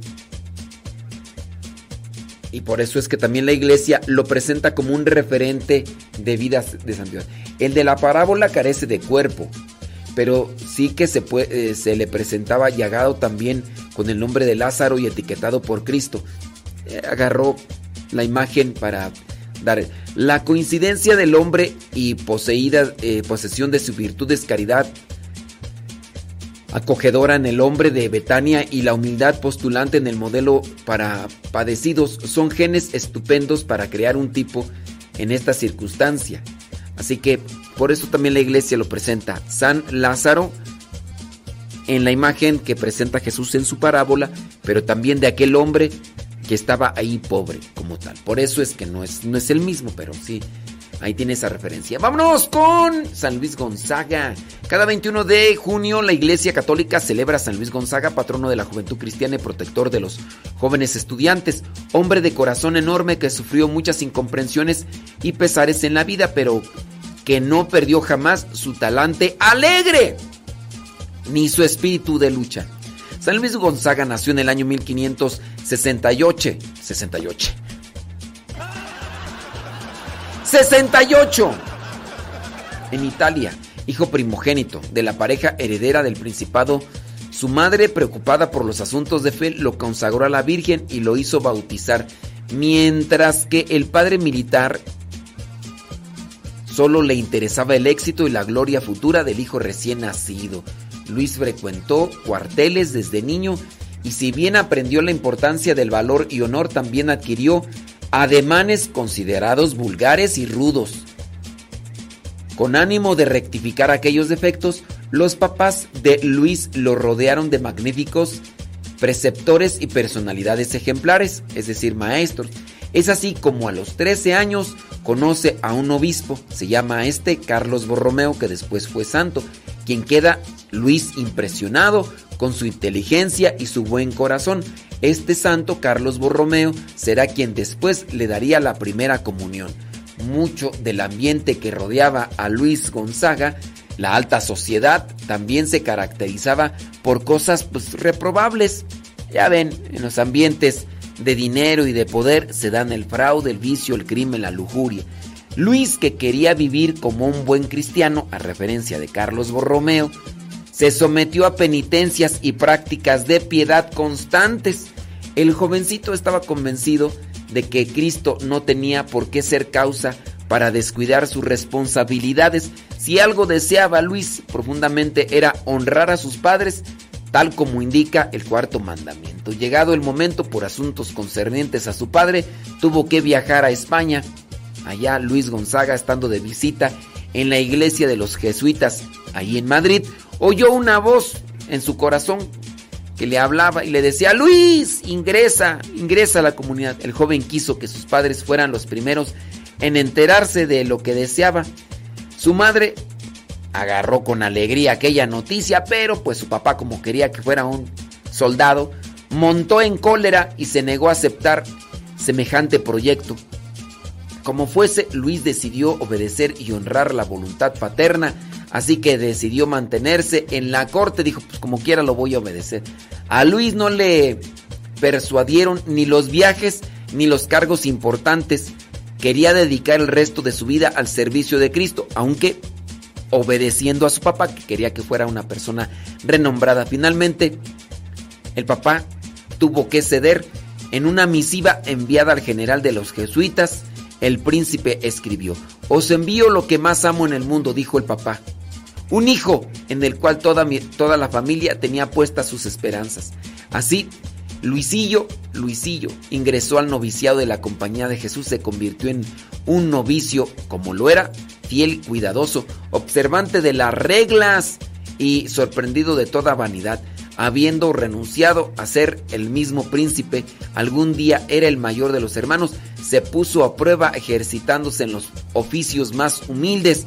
Y por eso es que también la iglesia lo presenta como un referente de vidas de santidad. El de la parábola carece de cuerpo, pero sí que se, eh, se le presentaba llagado también con el nombre de Lázaro y etiquetado por Cristo. Agarró la imagen para dar la coincidencia del hombre y poseída eh, posesión de su virtud es caridad acogedora en el hombre de Betania y la humildad postulante en el modelo para padecidos son genes estupendos para crear un tipo en esta circunstancia. Así que por eso también la iglesia lo presenta. San Lázaro en la imagen que presenta Jesús en su parábola, pero también de aquel hombre que estaba ahí pobre como tal. Por eso es que no es, no es el mismo, pero sí Ahí tiene esa referencia. Vámonos con San Luis Gonzaga. Cada 21 de junio la Iglesia Católica celebra a San Luis Gonzaga, patrono de la juventud cristiana y protector de los jóvenes estudiantes. Hombre de corazón enorme que sufrió muchas incomprensiones y pesares en la vida, pero que no perdió jamás su talante alegre ni su espíritu de lucha. San Luis Gonzaga nació en el año 1568. 68 68. En Italia, hijo primogénito de la pareja heredera del principado, su madre, preocupada por los asuntos de fe, lo consagró a la Virgen y lo hizo bautizar, mientras que el padre militar solo le interesaba el éxito y la gloria futura del hijo recién nacido. Luis frecuentó cuarteles desde niño y si bien aprendió la importancia del valor y honor, también adquirió ademanes considerados vulgares y rudos. Con ánimo de rectificar aquellos defectos, los papás de Luis lo rodearon de magníficos preceptores y personalidades ejemplares, es decir, maestros. Es así como a los 13 años conoce a un obispo, se llama este Carlos Borromeo, que después fue santo, quien queda Luis impresionado con su inteligencia y su buen corazón. Este santo, Carlos Borromeo, será quien después le daría la primera comunión. Mucho del ambiente que rodeaba a Luis Gonzaga, la alta sociedad, también se caracterizaba por cosas pues, reprobables. Ya ven, en los ambientes de dinero y de poder se dan el fraude, el vicio, el crimen, la lujuria. Luis, que quería vivir como un buen cristiano, a referencia de Carlos Borromeo, se sometió a penitencias y prácticas de piedad constantes. El jovencito estaba convencido de que Cristo no tenía por qué ser causa para descuidar sus responsabilidades. Si algo deseaba Luis profundamente era honrar a sus padres, tal como indica el cuarto mandamiento. Llegado el momento por asuntos concernientes a su padre, tuvo que viajar a España. Allá Luis Gonzaga, estando de visita en la iglesia de los jesuitas, ahí en Madrid, oyó una voz en su corazón que le hablaba y le decía, Luis, ingresa, ingresa a la comunidad. El joven quiso que sus padres fueran los primeros en enterarse de lo que deseaba. Su madre agarró con alegría aquella noticia, pero pues su papá como quería que fuera un soldado, montó en cólera y se negó a aceptar semejante proyecto. Como fuese, Luis decidió obedecer y honrar la voluntad paterna Así que decidió mantenerse en la corte. Dijo, pues como quiera lo voy a obedecer. A Luis no le persuadieron ni los viajes ni los cargos importantes. Quería dedicar el resto de su vida al servicio de Cristo, aunque obedeciendo a su papá, que quería que fuera una persona renombrada. Finalmente, el papá tuvo que ceder en una misiva enviada al general de los jesuitas. El príncipe escribió, Os envío lo que más amo en el mundo, dijo el papá. Un hijo en el cual toda, mi- toda la familia tenía puestas sus esperanzas. Así, Luisillo, Luisillo, ingresó al noviciado de la Compañía de Jesús, se convirtió en un novicio como lo era, fiel, cuidadoso, observante de las reglas y sorprendido de toda vanidad. Habiendo renunciado a ser el mismo príncipe, algún día era el mayor de los hermanos, se puso a prueba ejercitándose en los oficios más humildes.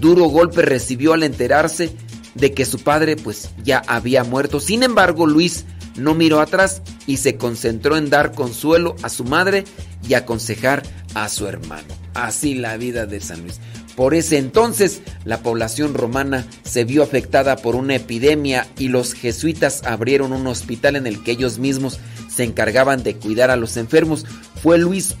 Duro golpe recibió al enterarse de que su padre pues ya había muerto. Sin embargo, Luis no miró atrás y se concentró en dar consuelo a su madre y aconsejar a su hermano. Así la vida de San Luis. Por ese entonces, la población romana se vio afectada por una epidemia y los jesuitas abrieron un hospital en el que ellos mismos se encargaban de cuidar a los enfermos. Fue Luis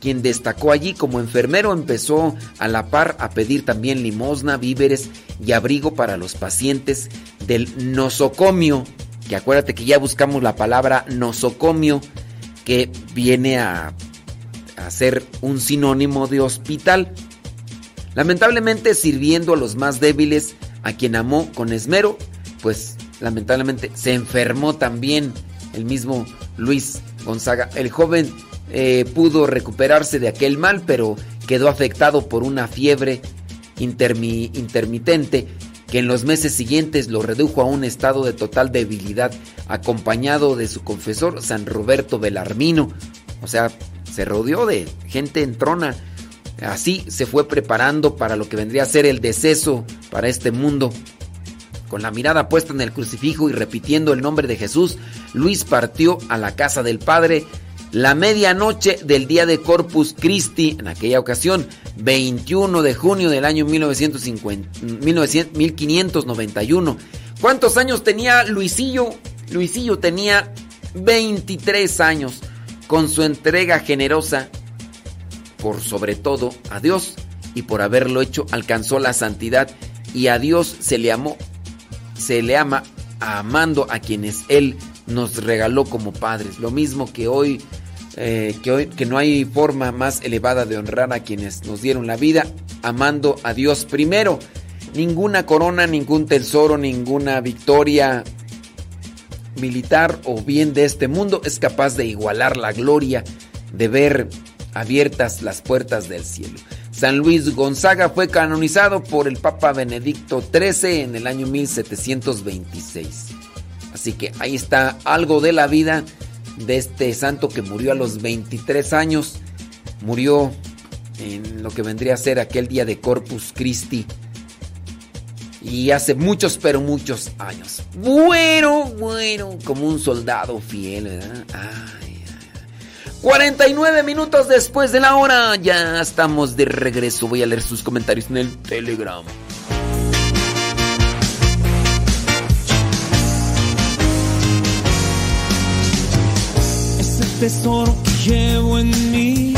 quien destacó allí como enfermero, empezó a la par a pedir también limosna, víveres y abrigo para los pacientes del nosocomio, que acuérdate que ya buscamos la palabra nosocomio, que viene a, a ser un sinónimo de hospital. Lamentablemente sirviendo a los más débiles, a quien amó con esmero, pues lamentablemente se enfermó también el mismo Luis Gonzaga. El joven eh, pudo recuperarse de aquel mal, pero quedó afectado por una fiebre intermi- intermitente que en los meses siguientes lo redujo a un estado de total debilidad, acompañado de su confesor San Roberto Belarmino. O sea, se rodeó de gente en trona. Así se fue preparando para lo que vendría a ser el deceso para este mundo. Con la mirada puesta en el crucifijo y repitiendo el nombre de Jesús, Luis partió a la casa del Padre la medianoche del día de Corpus Christi, en aquella ocasión, 21 de junio del año 1950, 1900 1591. ¿Cuántos años tenía Luisillo? Luisillo tenía 23 años. Con su entrega generosa, por sobre todo a Dios y por haberlo hecho, alcanzó la santidad y a Dios se le amó, se le ama amando a quienes Él nos regaló como padres. Lo mismo que hoy, eh, que hoy, que no hay forma más elevada de honrar a quienes nos dieron la vida, amando a Dios primero. Ninguna corona, ningún tesoro, ninguna victoria militar o bien de este mundo es capaz de igualar la gloria de ver abiertas las puertas del cielo. San Luis Gonzaga fue canonizado por el Papa Benedicto XIII en el año 1726. Así que ahí está algo de la vida de este santo que murió a los 23 años. Murió en lo que vendría a ser aquel día de Corpus Christi. Y hace muchos, pero muchos años. Bueno, bueno, como un soldado fiel, ¿verdad? Ay. 49 minutos después de la hora, ya estamos de regreso. Voy a leer sus comentarios en el Telegram. Ese tesoro que llevo en mí,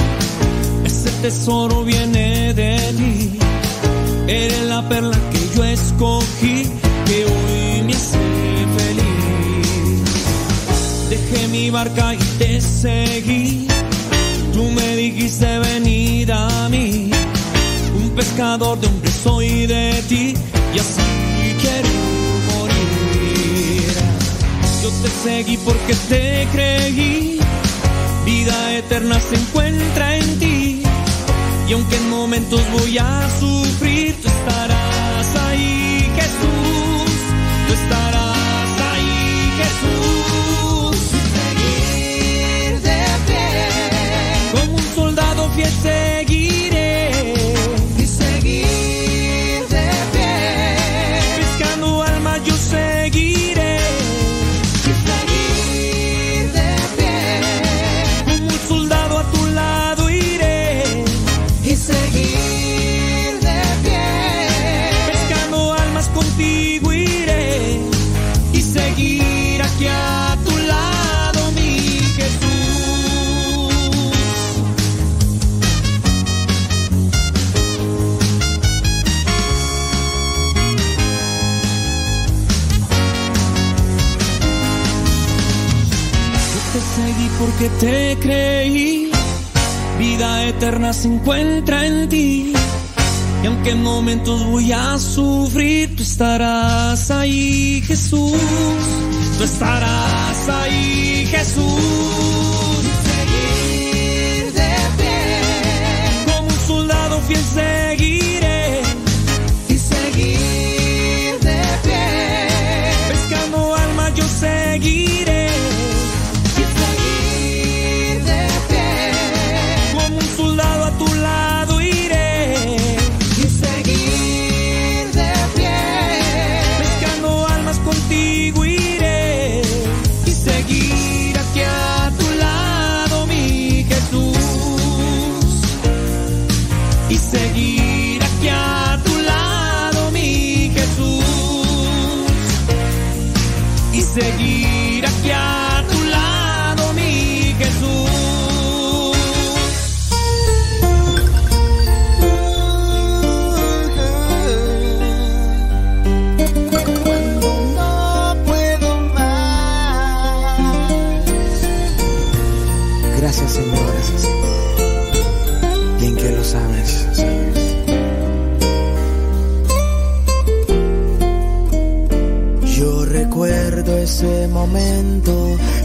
ese tesoro viene de ti. Eres la perla que yo escogí, que hoy me hace. Dejé mi barca y te seguí. Tú me dijiste venir a mí. Un pescador de hombres soy de ti y así quiero morir. Yo te seguí porque te creí. Vida eterna se encuentra en ti. Y aunque en momentos voy a sufrir, tú estarás ahí, Jesús. Tú estarás te creí, vida eterna se encuentra en ti. Y aunque en momentos voy a sufrir, tú estarás ahí, Jesús. Tú estarás ahí, Jesús.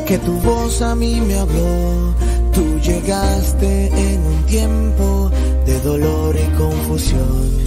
que tu voz a mí me habló. Tú llegaste en un tiempo de dolor y confusión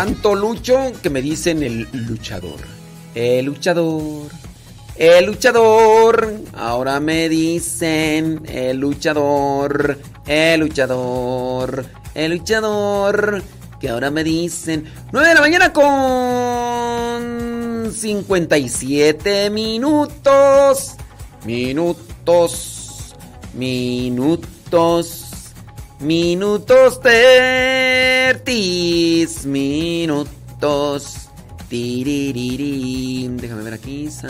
Tanto lucho que me dicen el luchador. El luchador. El luchador. Ahora me dicen el luchador. El luchador. El luchador. Que ahora me dicen 9 de la mañana con 57 minutos. Minutos. Minutos. Minutos tertis.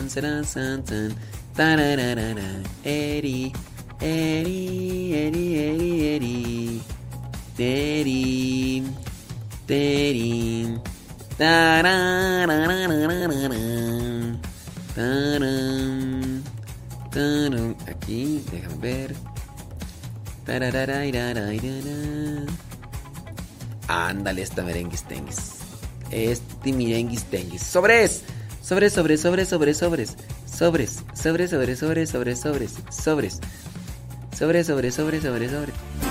San, san, san, san. Tarararara. Eri. Eri. Eri. Eri. Eri. Teri. Teri. Tarararararara. Taran. Taran. Aquí. Déjame ver. Ándale, esta merenguis tenguis. Este merenguis tenguis. Sobres. Sobres, sobres, sobres, sobres, sobres. Sobres, sobres, sobres, sobres, sobres, sobres. Sobres. Sobres, sobres, sobres, sobres, sobres.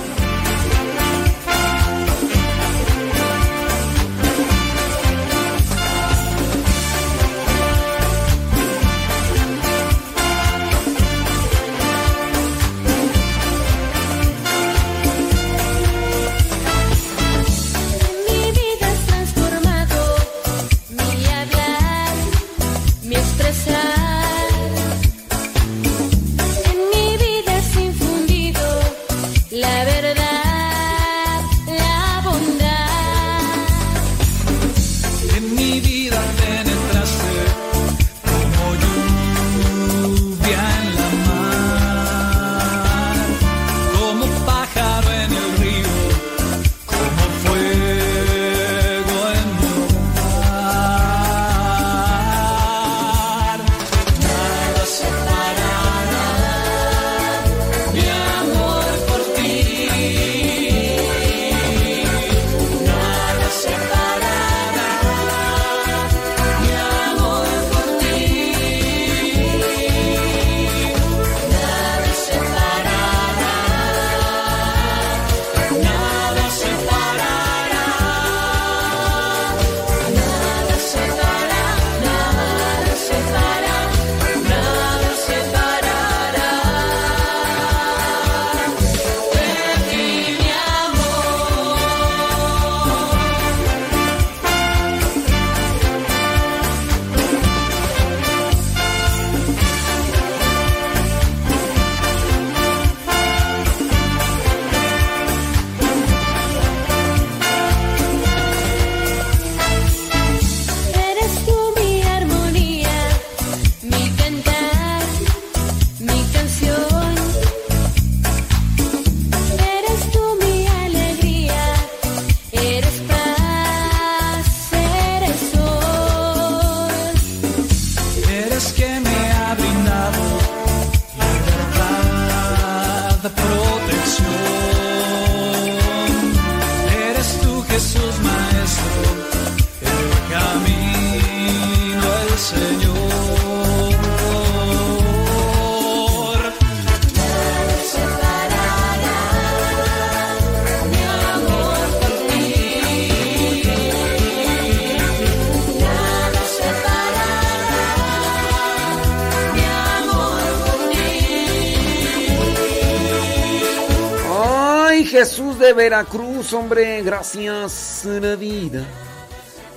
De Veracruz, hombre, gracias la vida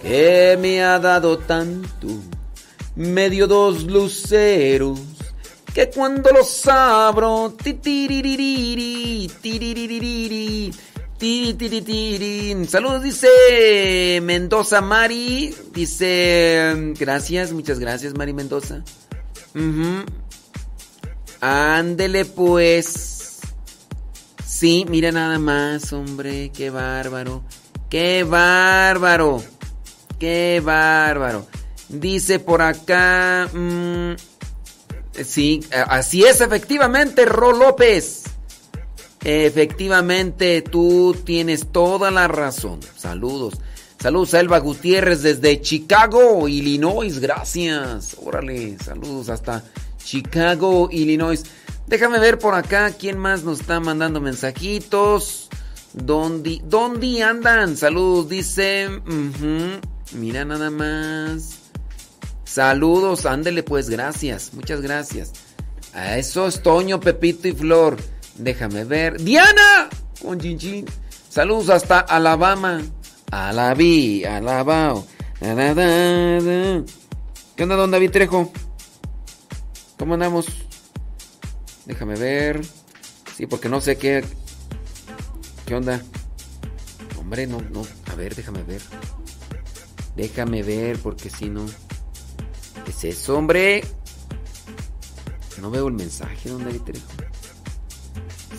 que me ha dado tanto. Medio dos luceros que cuando los abro. Saludos, dice Mendoza Mari. Dice, gracias, muchas gracias, Mari Mendoza. Ujú. Ándele pues. Sí, mira nada más, hombre, qué bárbaro. Qué bárbaro. Qué bárbaro. Dice por acá... mm, sí, así es, efectivamente, Ro López. Efectivamente, tú tienes toda la razón. Saludos. Saludos a Elba Gutiérrez desde Chicago, Illinois. Gracias. Órale, saludos hasta Chicago, Illinois. Déjame ver por acá quién más nos está mandando mensajitos. ¿Dónde, dónde andan? Saludos, dice. Mira nada más. Saludos, ándele pues, gracias. Muchas gracias. A eso es Toño, Pepito y Flor. Déjame ver. ¡Diana! Con Chinchín. Saludos hasta Alabama. Alabí, Alabao. ¿Qué onda, don David Trejo? ¿Cómo andamos? Déjame ver. Sí, porque no sé qué. ¿Qué onda? Hombre, no, no. A ver, déjame ver. Déjame ver, porque si no. ¿Qué es eso, hombre? No veo el mensaje, David Trejo.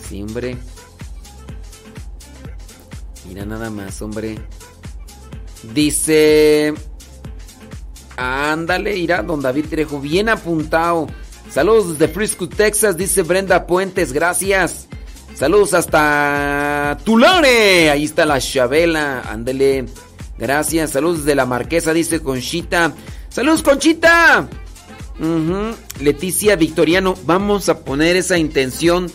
Sí, hombre. Mira nada más, hombre. Dice. Ándale, irá don David Trejo, bien apuntado. Saludos desde Frisco, Texas, dice Brenda Puentes, gracias. Saludos hasta Tulare, ahí está la Chabela, ándale. Gracias, saludos desde la Marquesa, dice Conchita. Saludos, Conchita. Leticia Victoriano, vamos a poner esa intención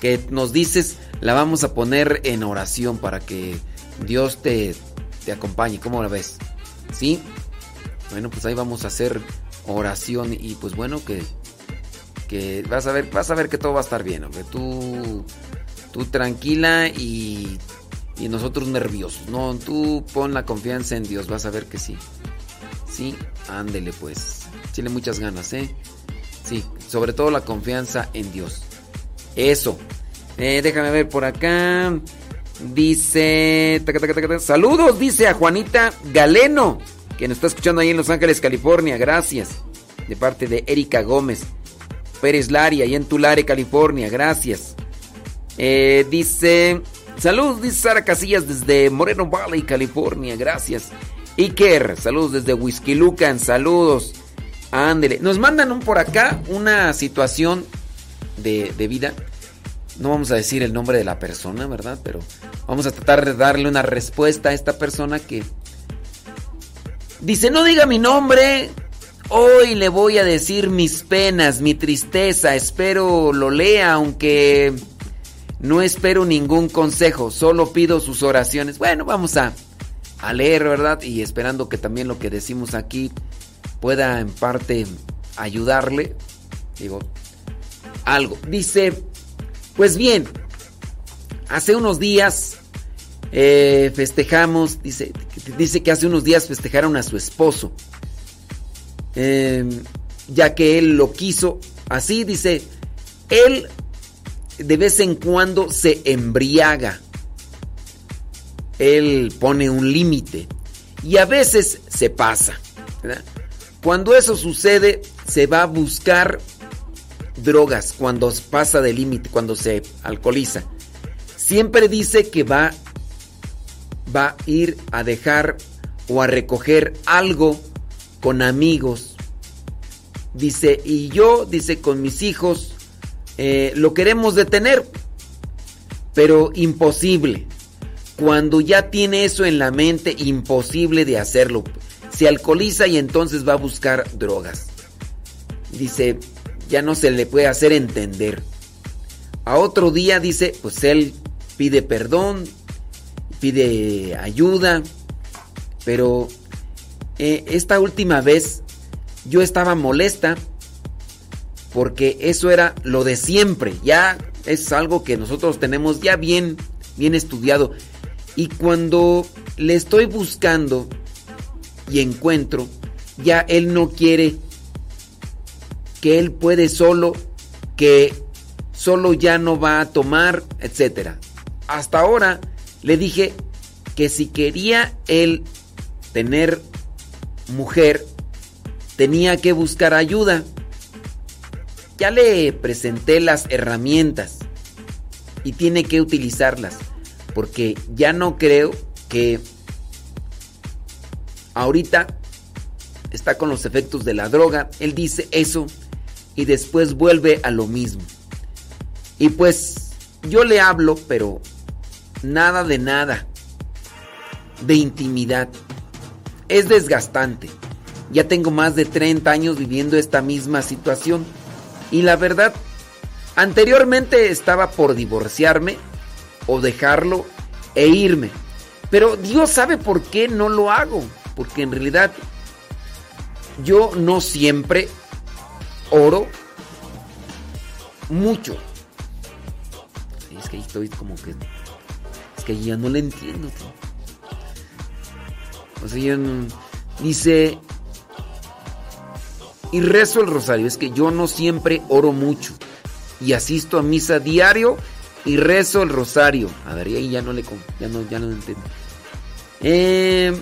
que nos dices, la vamos a poner en oración para que Dios te, te acompañe. ¿Cómo la ves? ¿Sí? Bueno, pues ahí vamos a hacer oración y pues bueno que, que vas a ver, vas a ver que todo va a estar bien, hombre. Tú, tú tranquila y, y nosotros nerviosos. No, tú pon la confianza en Dios, vas a ver que sí. Sí, ándele pues. Tiene muchas ganas, ¿eh? Sí, sobre todo la confianza en Dios. Eso. Eh, déjame ver por acá. Dice. Saludos, dice a Juanita Galeno, que nos está escuchando ahí en Los Ángeles, California. Gracias. De parte de Erika Gómez. Pérez Lari, ahí en Tulare, California. Gracias. Eh, dice. Saludos, dice Sara Casillas desde Moreno Valley, California. Gracias. Iker, saludos desde Whisky Lucan. Saludos. Ándele. Nos mandan un por acá una situación de, de vida. No vamos a decir el nombre de la persona, ¿verdad? Pero vamos a tratar de darle una respuesta a esta persona que dice, no diga mi nombre. Hoy le voy a decir mis penas, mi tristeza. Espero lo lea, aunque no espero ningún consejo. Solo pido sus oraciones. Bueno, vamos a, a leer, ¿verdad? Y esperando que también lo que decimos aquí pueda en parte ayudarle. Digo, algo. Dice, pues bien, hace unos días eh, festejamos, dice, dice que hace unos días festejaron a su esposo. Eh, ya que él lo quiso así, dice, él de vez en cuando se embriaga. Él pone un límite y a veces se pasa. Cuando eso sucede, se va a buscar drogas cuando pasa de límite, cuando se alcoholiza. Siempre dice que va, va a ir a dejar o a recoger algo con amigos. Dice, y yo, dice, con mis hijos, eh, lo queremos detener, pero imposible. Cuando ya tiene eso en la mente, imposible de hacerlo. Se alcoholiza y entonces va a buscar drogas. Dice, ya no se le puede hacer entender. A otro día dice, pues él pide perdón, pide ayuda, pero eh, esta última vez yo estaba molesta porque eso era lo de siempre, ya es algo que nosotros tenemos ya bien bien estudiado. Y cuando le estoy buscando y encuentro, ya él no quiere, que él puede solo, que solo ya no va a tomar, etc. Hasta ahora le dije que si quería él tener mujer, tenía que buscar ayuda. Ya le presenté las herramientas y tiene que utilizarlas, porque ya no creo que ahorita está con los efectos de la droga. Él dice eso y después vuelve a lo mismo. Y pues yo le hablo, pero nada de nada. De intimidad. Es desgastante. Ya tengo más de 30 años viviendo esta misma situación. Y la verdad, anteriormente estaba por divorciarme o dejarlo e irme. Pero Dios sabe por qué no lo hago. Porque en realidad yo no siempre oro mucho. Es que ahí estoy como que... Es que ya no le entiendo. Sea, yo dice... Y rezo el rosario. Es que yo no siempre oro mucho. Y asisto a misa diario y rezo el rosario. A ver, ahí ya no le... Ya no, ya no entiendo. Eh,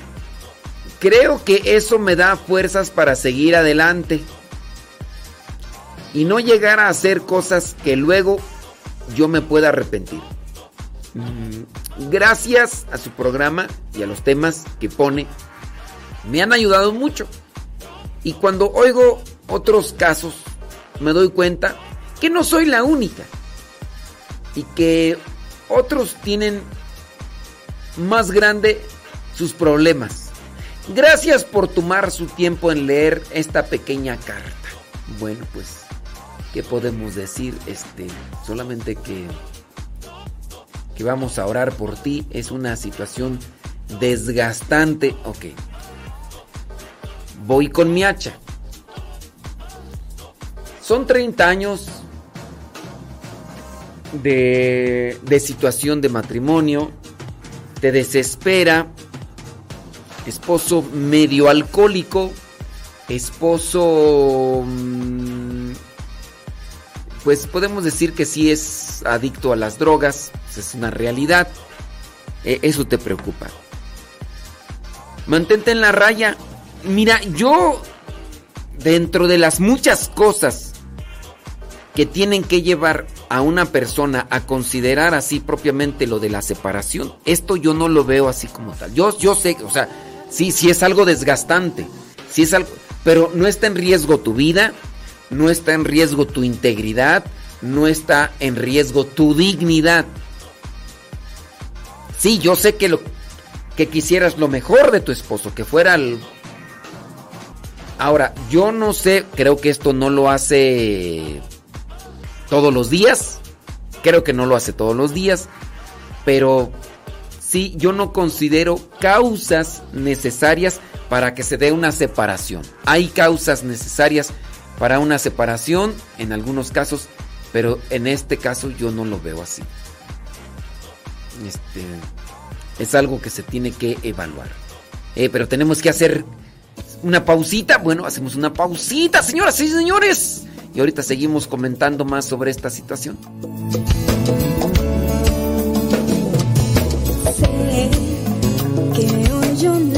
creo que eso me da fuerzas para seguir adelante y no llegar a hacer cosas que luego yo me pueda arrepentir. Gracias a su programa y a los temas que pone, me han ayudado mucho. Y cuando oigo otros casos, me doy cuenta que no soy la única. Y que otros tienen más grande sus problemas. Gracias por tomar su tiempo en leer esta pequeña carta. Bueno, pues ¿qué podemos decir? Este, solamente que que vamos a orar por ti es una situación desgastante. Ok. Voy con mi hacha. Son 30 años de, de situación de matrimonio. Te desespera. Esposo medio alcohólico. Esposo... mm, pues podemos decir que sí es adicto a las drogas, pues es una realidad. Eh, eso te preocupa. Mantente en la raya. Mira, yo, dentro de las muchas cosas que tienen que llevar a una persona a considerar así propiamente lo de la separación, esto yo no lo veo así como tal. Yo, yo sé, o sea, sí, sí es algo desgastante, sí es algo, pero no está en riesgo tu vida, no está en riesgo tu integridad, no está en riesgo tu dignidad. Sí, yo sé que lo que quisieras lo mejor de tu esposo, que fuera el Ahora, yo no sé, creo que esto no lo hace todos los días. Creo que no lo hace todos los días, pero sí yo no considero causas necesarias para que se dé una separación. Hay causas necesarias para una separación en algunos casos, pero en este caso yo no lo veo así. Este es algo que se tiene que evaluar. Eh, pero tenemos que hacer una pausita. Bueno, hacemos una pausita, señoras y señores. Y ahorita seguimos comentando más sobre esta situación. Sé que hoy yo nada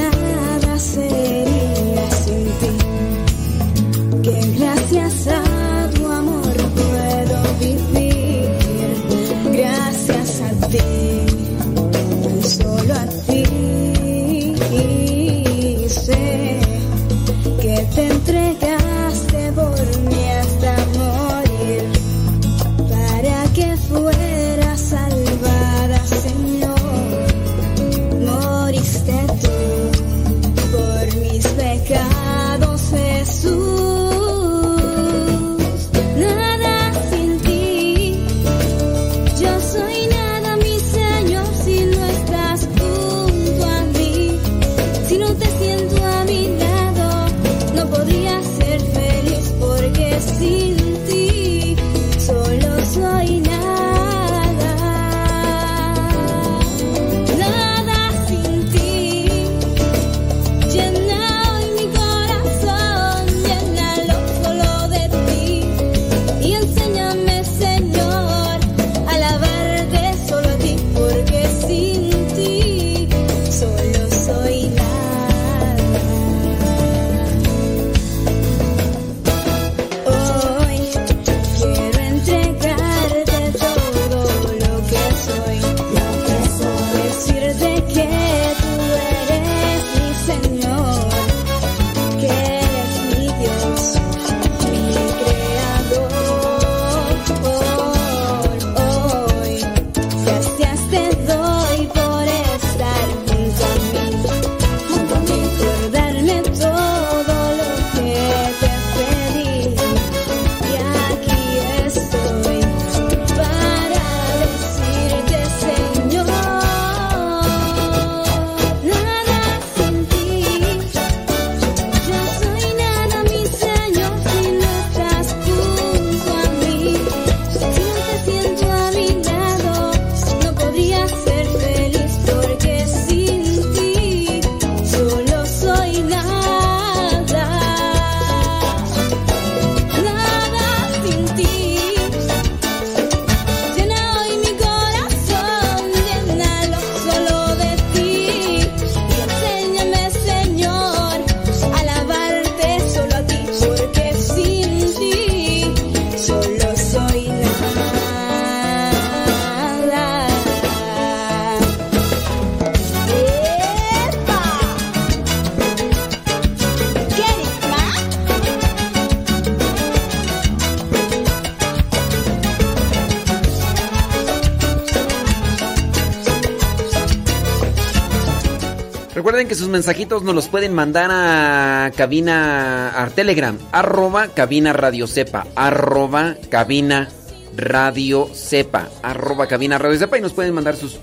mensajitos nos los pueden mandar a cabina, a Telegram, arroba cabina radio sepa, arroba cabina radio sepa, arroba cabina radio sepa y nos pueden mandar sus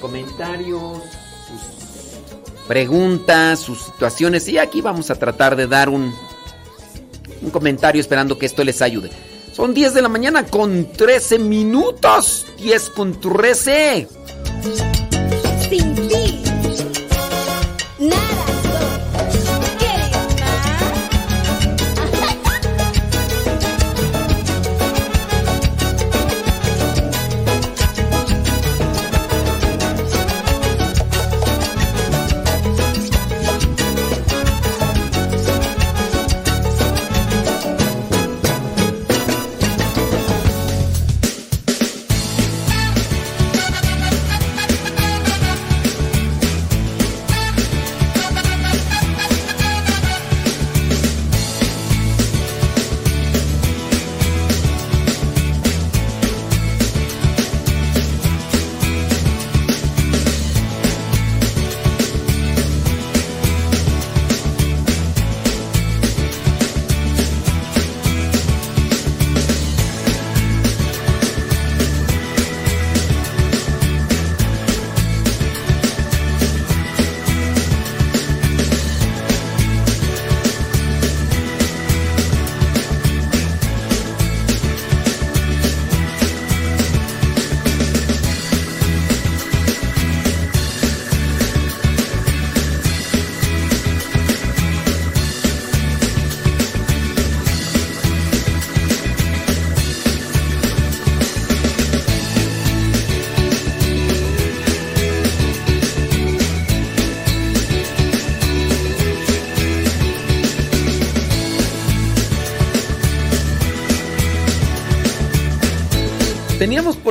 comentarios, sus preguntas, sus situaciones y aquí vamos a tratar de dar un, un comentario esperando que esto les ayude. Son 10 de la mañana con 13 minutos. 10 con 13.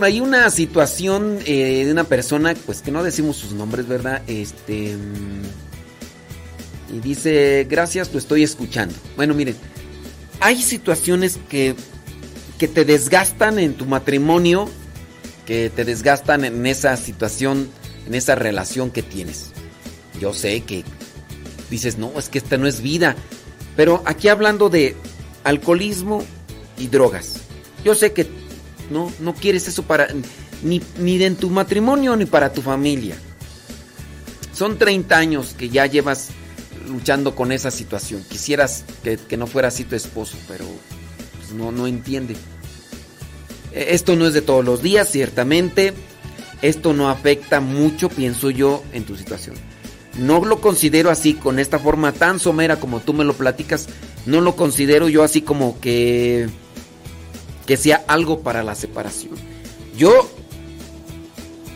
Por ahí una situación eh, de una persona, pues que no decimos sus nombres, ¿verdad? Este. Y dice, gracias, lo estoy escuchando. Bueno, miren, hay situaciones que, que te desgastan en tu matrimonio, que te desgastan en esa situación, en esa relación que tienes. Yo sé que dices, no, es que esta no es vida. Pero aquí hablando de alcoholismo y drogas. Yo sé que no, no quieres eso para ni, ni en tu matrimonio ni para tu familia. Son 30 años que ya llevas luchando con esa situación. Quisieras que, no fuera así tu esposo, pero pues, no, no entiende. E, esto no es de todos los días, ciertamente. Esto no afecta mucho, pienso yo, en tu situación. No lo considero así, con esta forma tan somera como tú me lo platicas. No lo considero yo así como que que sea algo para la separación. Yo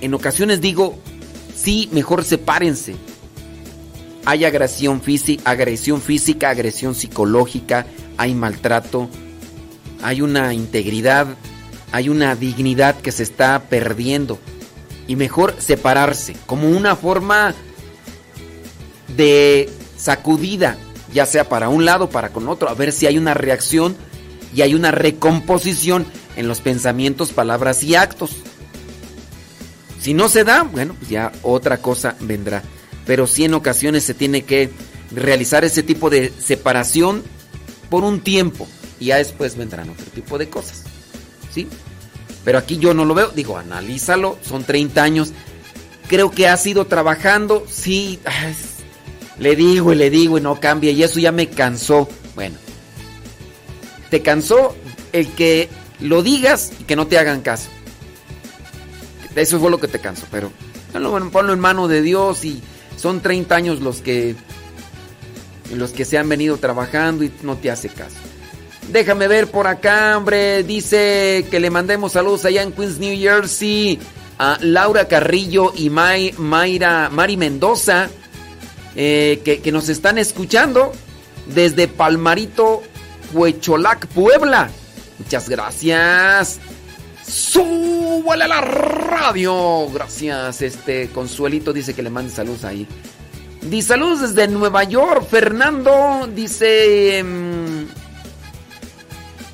en ocasiones digo, sí, mejor sepárense. Hay agresión física, agresión física, agresión psicológica, hay maltrato, hay una integridad, hay una dignidad que se está perdiendo. y mejor separarse, como una forma de sacudida, ya sea para un lado, para con otro, a ver si hay una reacción y hay una recomposición en los pensamientos, palabras y actos. Si no se da, bueno, pues ya otra cosa vendrá. Pero sí en ocasiones se tiene que realizar ese tipo de separación por un tiempo y ya después vendrán otro tipo de cosas. ¿Sí? Pero aquí yo no lo veo, digo, analízalo, son 30 años. Creo que has ido trabajando, sí, le digo y le digo y no cambia y eso ya me cansó. Bueno, te cansó el que lo digas y que no te hagan caso. Eso fue lo que te cansó, pero ponlo en mano de Dios y son 30 años los que los que se han venido trabajando y no te hace caso. Déjame ver por acá, hombre. Dice que le mandemos saludos allá en Queens, New Jersey. A Laura Carrillo y Mayra, Mari Mendoza. Eh, que, que, nos están escuchando desde Palmarito, Huecholac, Puebla. Muchas gracias. Súbale a la radio. Gracias. Este Consuelito dice que le mande saludos ahí. Dice saludos desde Nueva York. Fernando dice. Em,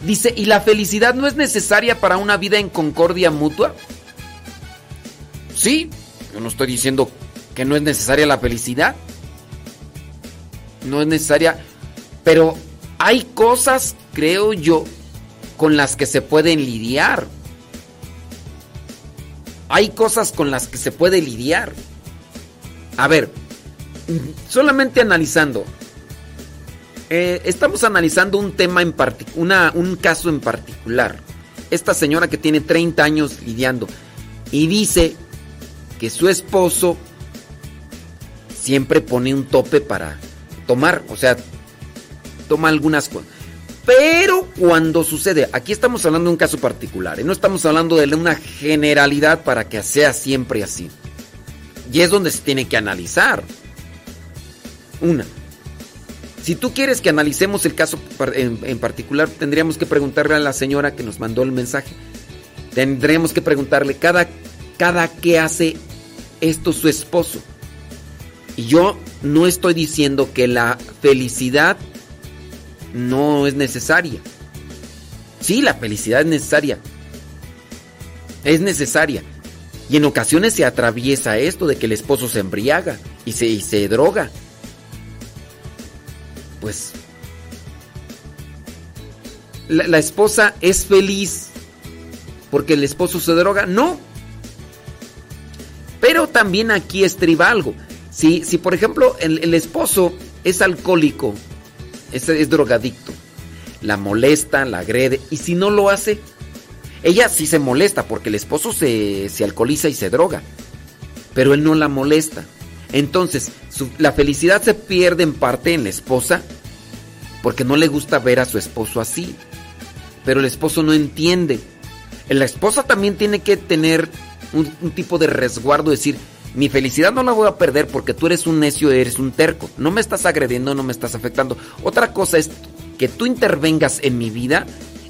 dice, ¿y la felicidad no es necesaria para una vida en concordia mutua? Sí, yo no estoy diciendo que no es necesaria la felicidad. No es necesaria. Pero hay cosas, creo yo, con las que se pueden lidiar. Hay cosas con las que se puede lidiar. A ver, solamente analizando. Eh, estamos analizando un tema en particular, un caso en particular. Esta señora que tiene 30 años lidiando y dice que su esposo siempre pone un tope para tomar, o sea, toma algunas cosas. Pero cuando sucede, aquí estamos hablando de un caso particular, ¿eh? no estamos hablando de una generalidad para que sea siempre así. Y es donde se tiene que analizar. Una, si tú quieres que analicemos el caso en, particular, tendríamos que preguntarle a la señora que nos mandó el mensaje. Tendríamos que preguntarle cada, cada que hace esto su esposo. Y yo no estoy diciendo que la felicidad no es necesaria. Sí, la felicidad es necesaria. Es necesaria. Y en ocasiones se atraviesa esto de que el esposo se embriaga y se, se droga pues la, esposa es feliz porque el esposo se droga, no. Pero también aquí estriba algo. Si por ejemplo el, esposo es alcohólico, es, es drogadicto, la molesta, la agrede, y si no lo hace, ella sí se molesta porque el esposo se, se alcoholiza y se droga, pero él no la molesta. Entonces, la felicidad se pierde en parte en la esposa porque no le gusta ver a su esposo así. Pero el esposo no entiende. La esposa también tiene que tener un, tipo de resguardo, decir, mi felicidad no la voy a perder porque tú eres un necio, eres un terco. No me estás agrediendo, no me estás afectando. Otra cosa es que tú intervengas en mi vida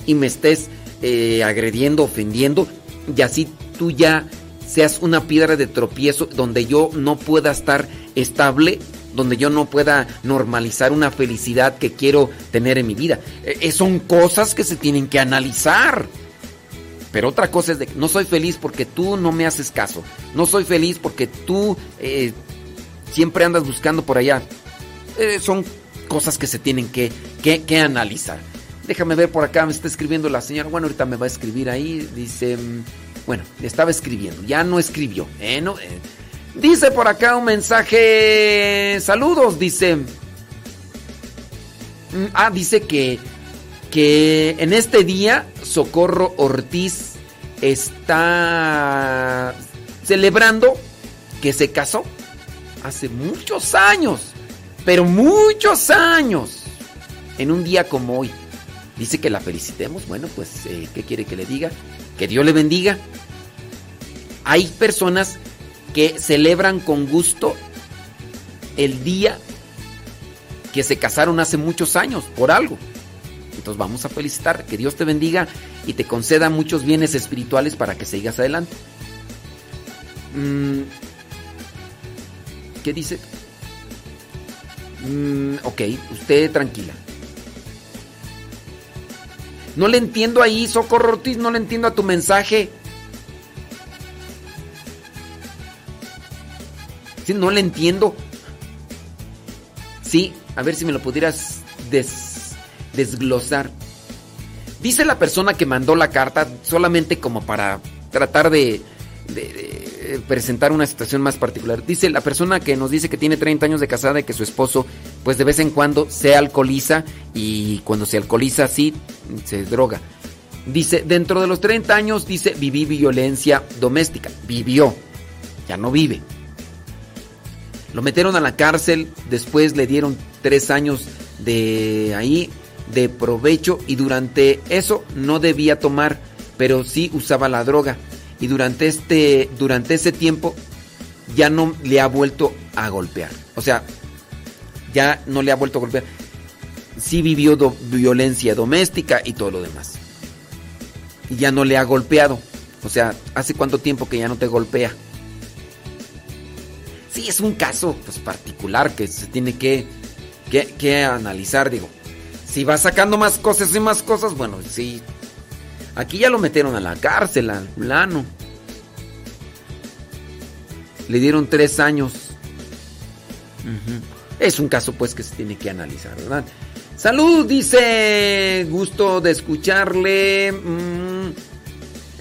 y me estés eh, agrediendo, ofendiendo, y así tú ya seas una piedra de tropiezo donde yo no pueda estar estable, donde yo no pueda normalizar una felicidad que quiero tener en mi vida. Eh, son cosas que se tienen que analizar. Pero otra cosa es de que no soy feliz porque tú no me haces caso. No soy feliz porque tú eh, siempre andas buscando por allá. son cosas que se tienen que, que, analizar. Déjame ver por acá, me está escribiendo la señora. Bueno, ahorita me va a escribir ahí. Dice, mm, bueno, estaba escribiendo, ya no escribió. Eh, no, dice por acá un mensaje. Saludos, dice. Mm, ah, dice que, que en este día Socorro Ortiz está celebrando que se casó hace muchos años, pero muchos años, en un día como hoy. Dice que la felicitemos. Bueno, pues, eh, ¿qué quiere que le diga? Que Dios le bendiga. Hay personas que celebran con gusto el día que se casaron hace muchos años por algo. Entonces vamos a felicitar, que Dios te bendiga y te conceda muchos bienes espirituales para que sigas adelante. Mm, ¿Qué dice? Mm, ok, usted tranquila. No le entiendo ahí, Socorro Ortiz, no le entiendo a tu mensaje. Sí, no le entiendo. Sí, a ver si me lo pudieras des- desglosar. Dice la persona que mandó la carta solamente como para tratar de, de presentar una situación más particular. Dice la persona que nos dice que tiene 30 años de casada y que su esposo pues de vez en cuando se alcoholiza y cuando se alcoholiza sí se droga. Dice, dentro de los 30 años, dice, viví violencia doméstica. Vivió, ya no vive. Lo metieron a la cárcel, después le dieron tres años de ahí de provecho y durante eso no debía tomar, pero sí usaba la droga. Y durante este, durante ese tiempo ya no le ha vuelto a golpear. O sea, ya no le ha vuelto a golpear. Sí vivió violencia doméstica y todo lo demás. Y ya no le ha golpeado. O sea, ¿hace cuánto tiempo que ya no te golpea? Sí, es un caso pues, particular que se tiene que, que analizar, digo. Si va sacando más cosas y más cosas, bueno, sí. Aquí ya lo metieron a la cárcel, al plano. Le dieron tres años. Es un caso pues que se tiene que analizar, ¿verdad? Salud, dice. Gusto de escucharle. Mm,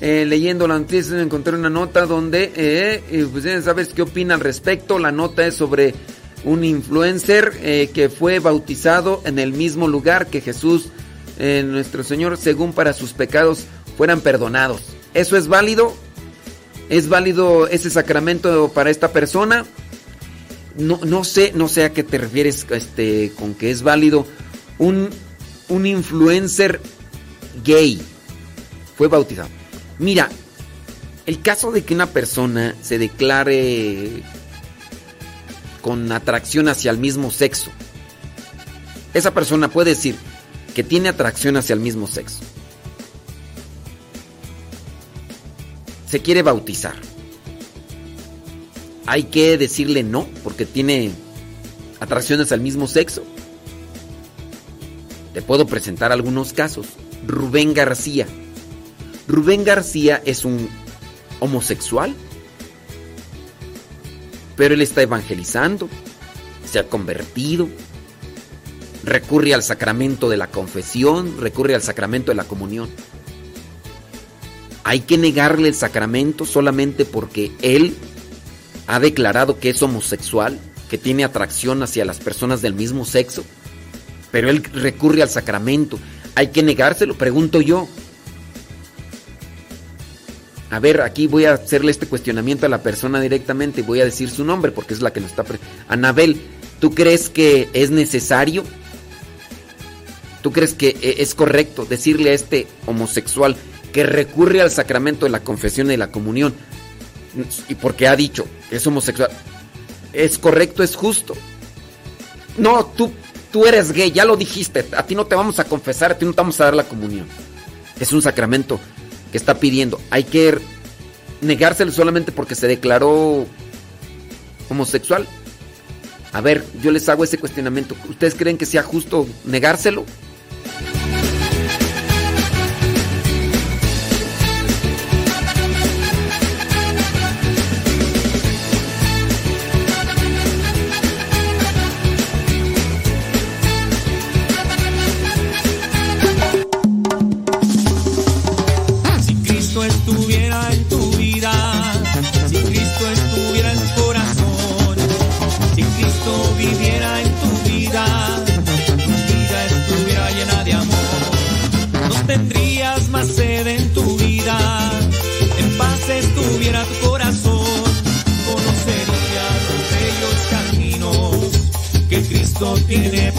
eh, leyendo la noticia encontré una nota donde, eh, eh, pues sabes qué opina al respecto. La nota es sobre un influencer eh, que fue bautizado en el mismo lugar que Jesús, eh, nuestro Señor, según para sus pecados fueran perdonados. ¿Eso es válido? ¿Es válido ese sacramento para esta persona? No, no sé, no sé a qué te refieres este, con que es válido. Un, un influencer gay fue bautizado. Mira, el caso de que una persona se declare con atracción hacia el mismo sexo, esa persona puede decir que tiene atracción hacia el mismo sexo. Se quiere bautizar. Hay que decirle no porque tiene atracciones al mismo sexo. Te puedo presentar algunos casos. Rubén García. Rubén García es un homosexual, pero él está evangelizando, se ha convertido, recurre al sacramento de la confesión, recurre al sacramento de la comunión. Hay que negarle el sacramento solamente porque él ha declarado que es homosexual, que tiene atracción hacia las personas del mismo sexo, pero él recurre al sacramento. Hay que negárselo, pregunto yo. A ver, aquí voy a hacerle este cuestionamiento a la persona directamente voy a decir su nombre porque es la que nos está... Anabel, ¿tú crees que es necesario? ¿Tú crees que eh, es correcto decirle a este homosexual que recurre al sacramento de la confesión y la comunión y porque ha dicho que es homosexual? ¿Es correcto, es justo? No, tú, tú eres gay, ya lo dijiste, a ti no te vamos a confesar, a ti no te vamos a dar la comunión. Es un sacramento que está pidiendo. Hay que negárselo solamente porque se declaró homosexual. A ver, yo les hago ese cuestionamiento. ¿Ustedes creen que sea justo negárselo?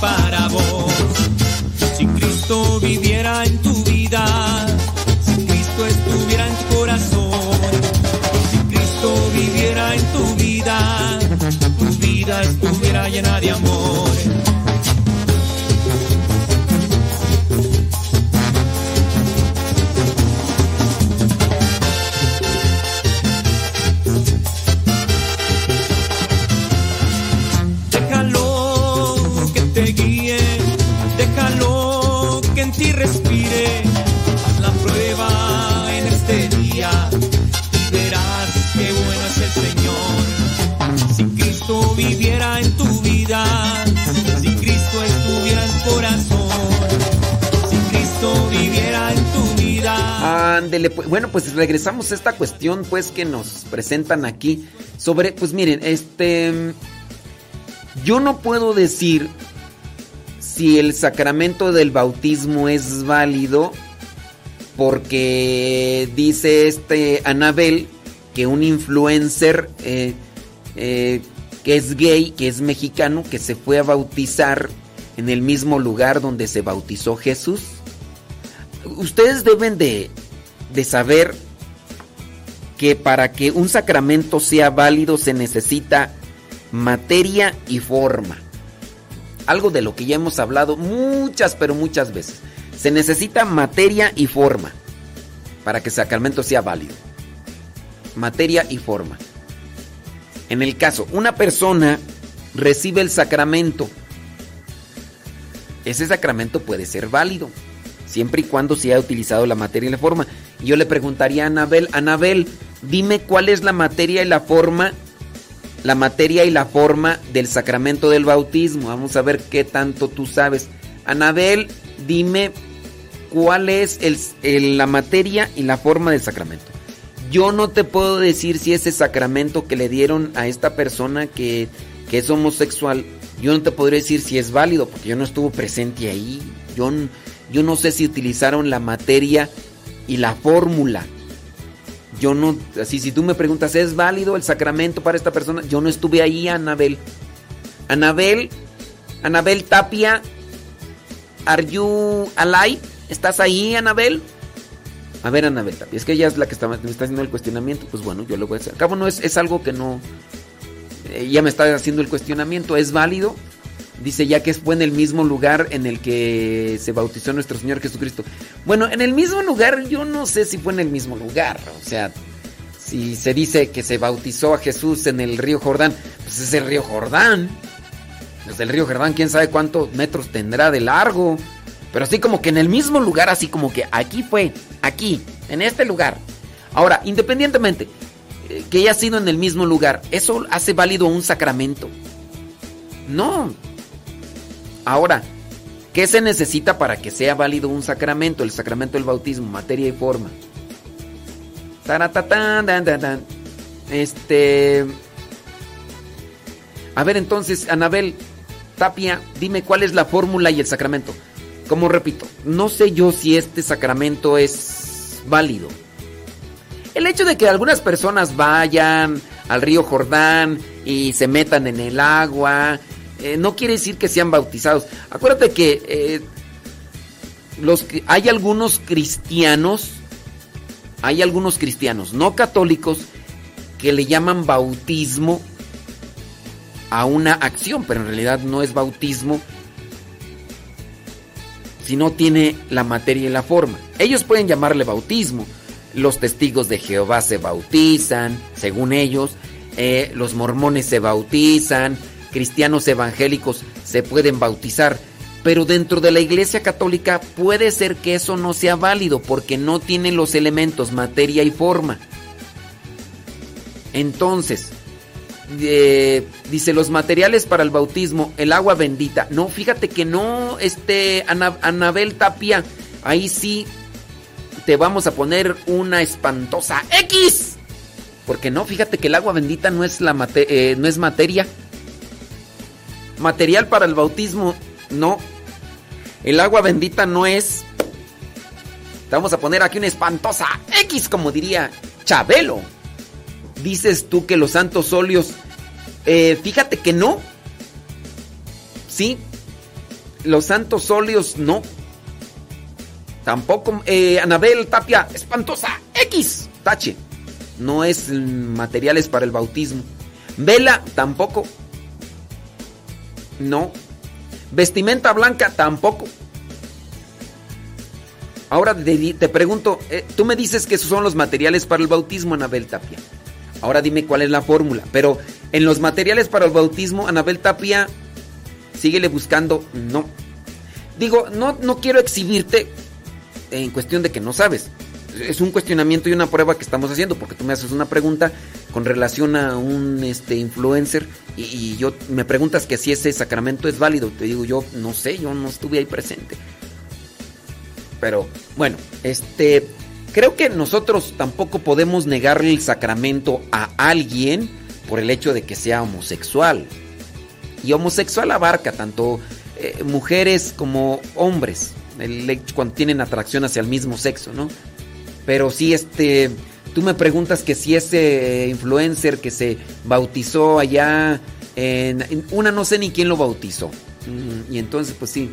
Para vos. Si Cristo viviera en tu vida, si Cristo estuviera en tu corazón, si Cristo viviera en tu vida, tu vida estuviera llena de amor. Bueno, pues regresamos a esta cuestión pues que nos presentan aquí sobre, pues miren, este yo no puedo decir si el sacramento del bautismo es válido porque dice este Anabel que un influencer eh, eh, que es gay, que es mexicano, que se fue a bautizar en el mismo lugar donde se bautizó Jesús. Ustedes deben de, de saber que para que un sacramento sea válido se necesita materia y forma. Algo de lo que ya hemos hablado muchas, pero muchas veces. Se necesita materia y forma para que el sacramento sea válido. Materia y forma. En el caso, una persona recibe el sacramento. Ese sacramento puede ser válido, siempre y cuando se haya utilizado la materia y la forma. Y yo le preguntaría a Anabel, Anabel, dime cuál es la materia y la forma la materia y la forma del sacramento del bautismo. Vamos a ver qué tanto tú sabes. Anabel, dime cuál es el, la materia y la forma del sacramento. Yo no te puedo decir si ese sacramento que le dieron a esta persona que, que es homosexual, yo no te podría decir si es válido, porque yo no estuve presente ahí. Yo, yo no sé si utilizaron la materia y la fórmula yo no, así si tú me preguntas, ¿es válido el sacramento para esta persona? Yo no estuve ahí, Anabel. Anabel, Anabel Tapia, ¿are you alive? ¿Estás ahí, Anabel? A ver, Anabel Tapia, es que ella es la que está, me está haciendo el cuestionamiento, pues bueno, yo lo voy a hacer. Acabo no es, es algo que no, ella me está haciendo el cuestionamiento, ¿es válido? Dice ya que fue en el mismo lugar en el que se bautizó nuestro Señor Jesucristo. Bueno, en el mismo lugar, yo no sé si fue en el mismo lugar. O sea, si se dice que se bautizó a Jesús en el río Jordán, pues es el río Jordán. Desde el río Jordán, quién sabe cuántos metros tendrá de largo. Pero así como que en el mismo lugar, así como que aquí fue, aquí, en este lugar. Ahora, independientemente eh, que haya sido en el mismo lugar, ¿eso hace válido un sacramento? No, Ahora, ¿qué se necesita para que sea válido un sacramento? El sacramento del bautismo, materia y forma. Este. A ver, entonces, Anabel Tapia, dime cuál es la fórmula y el sacramento. Como repito, no sé yo si este sacramento es válido. El hecho de que algunas personas vayan al río Jordán y se metan en el agua eh, no quiere decir que sean bautizados. Acuérdate que eh, hay algunos cristianos, hay algunos cristianos no católicos que le llaman bautismo a una acción, pero en realidad no es bautismo si no tiene la materia y la forma. Ellos pueden llamarle bautismo. Los testigos de Jehová se bautizan, según ellos. Eh, los mormones se bautizan cristianos evangélicos se pueden bautizar, pero dentro de la Iglesia Católica puede ser que eso no sea válido porque no tiene los elementos materia y forma. Entonces, eh, dice los materiales para el bautismo, el agua bendita. No, fíjate que no, este Anabel Tapia, ahí sí te vamos a poner una espantosa X. Porque no, fíjate que el agua bendita no es, la eh, no es materia. Material para el bautismo, no. El agua bendita no es. Te vamos a poner aquí una espantosa X, como diría Chabelo. Dices tú que los santos óleos. Eh, fíjate que no. Sí. Los santos óleos no. Tampoco. Eh, Anabel Tapia, espantosa X. Tache. No es materiales para el bautismo. Vela, tampoco. No. Vestimenta blanca tampoco. Ahora te, pregunto, eh, tú me dices que esos son los materiales para el bautismo, Anabel Tapia. Ahora dime cuál es la fórmula. Pero en los materiales para el bautismo, Anabel Tapia, síguele buscando. No. Digo, no, no quiero exhibirte en cuestión de que no sabes. Es un cuestionamiento y una prueba que estamos haciendo, porque tú me haces una pregunta con relación a un este influencer y, yo me preguntas que si ese sacramento es válido, te digo yo no sé, yo no estuve ahí presente. Pero bueno, este creo que nosotros tampoco podemos negarle el sacramento a alguien por el hecho de que sea homosexual. Y homosexual abarca tanto eh, mujeres como hombres, el cuando tienen atracción hacia el mismo sexo, ¿no? Pero si este, tú me preguntas que si ese influencer que se bautizó allá en, en una no sé ni quién lo bautizó. Y entonces pues sí.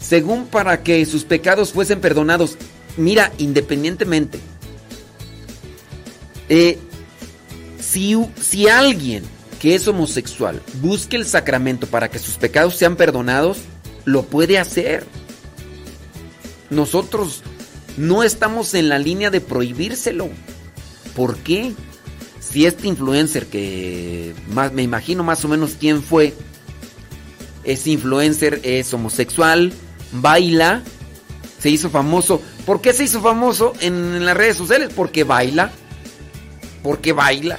Según para que sus pecados fuesen perdonados. Mira, independientemente. eh, si, si alguien que es homosexual busque el sacramento para que sus pecados sean perdonados, lo puede hacer. Nosotros no estamos en la línea de prohibírselo. ¿Por qué? Si este influencer que más, me imagino más o menos quién fue, ese influencer es homosexual, baila, se hizo famoso. ¿Por qué se hizo famoso en, las redes sociales? Porque baila. Porque baila.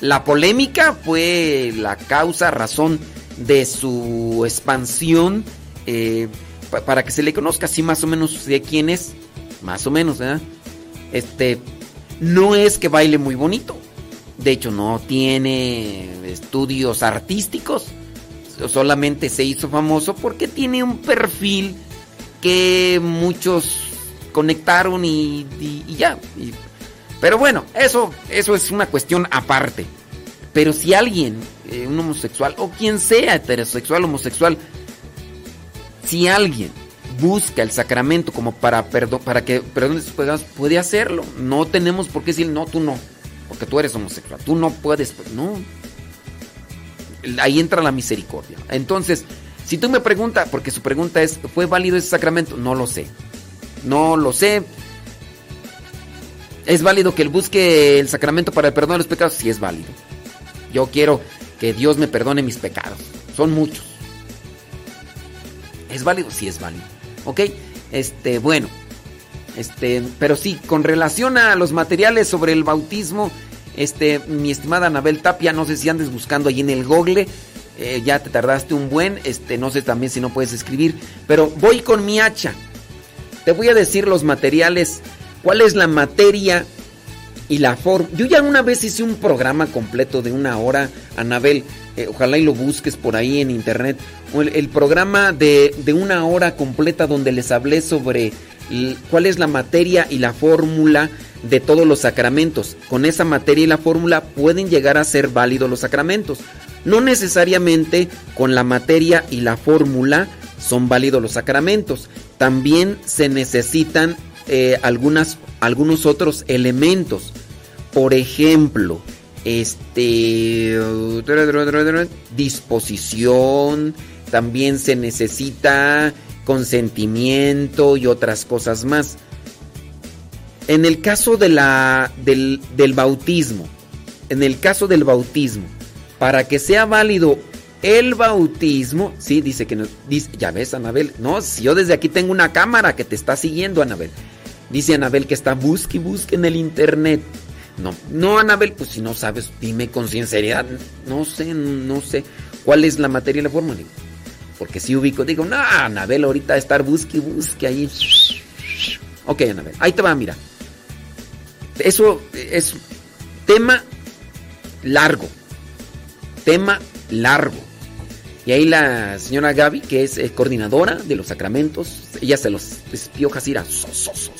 La polémica fue la causa, razón de su expansión eh, pa- para que se le conozca así más o menos de quién es. Más o menos, ¿verdad? Este, no es que baile muy bonito. De hecho, no tiene estudios artísticos. Solamente se hizo famoso porque tiene un perfil que muchos conectaron y, y- ya. Pero bueno, eso, eso es una cuestión aparte. Pero si alguien, eh, un homosexual o quien sea, heterosexual, homosexual, si alguien busca el sacramento como para, perdo- para que perdone sus pecados, puede hacerlo. No tenemos por qué decir, no, tú no, porque tú eres homosexual, tú no puedes, no. Ahí entra la misericordia. Entonces, si tú me preguntas, porque su pregunta es, ¿fue válido ese sacramento? No lo sé. No lo sé. ¿Es válido que él busque el sacramento para el perdón de los pecados? Sí es válido. Yo quiero que Dios me perdone mis pecados. Son muchos. ¿Es válido? Sí es válido. ¿Ok? Este, bueno. Este, pero sí, con relación a los materiales sobre el bautismo, este, mi estimada Anabel Tapia, no sé si andes buscando ahí en el Google, eh, ya te tardaste un buen, este, no sé también si no puedes escribir, pero voy con mi hacha. Te voy a decir los materiales, cuál es la materia y la forma. Yo ya una vez hice un programa completo de una hora, Anabel, eh, ojalá y lo busques por ahí en internet, el, el programa de, de una hora completa donde les hablé sobre cuál es la materia y la fórmula de todos los sacramentos. Con esa materia y la fórmula pueden llegar a ser válidos los sacramentos. No necesariamente con la materia y la fórmula son válidos los sacramentos. También se necesitan eh, algunas, algunos otros elementos. Por ejemplo, este disposición, también se necesita consentimiento y otras cosas más. En el caso de la, del, del bautismo, en el caso del bautismo, para que sea válido el bautismo, sí, dice que dice, ya ves, Anabel, no, si yo desde aquí tengo una cámara que te está siguiendo, Anabel. Dice Anabel que está busque y busque en el internet. No, no, Anabel, pues si no sabes, dime con sinceridad. No sé, no sé cuál es la materia y la. Digo, Porque si ubico, digo, no, Anabel, ahorita estar busque y busque ahí. Ok, Anabel, ahí te va, mira. Eso es tema largo. Tema largo. Y ahí la señora Gaby, que es eh, coordinadora de los sacramentos, ella se los espioja así a sososos.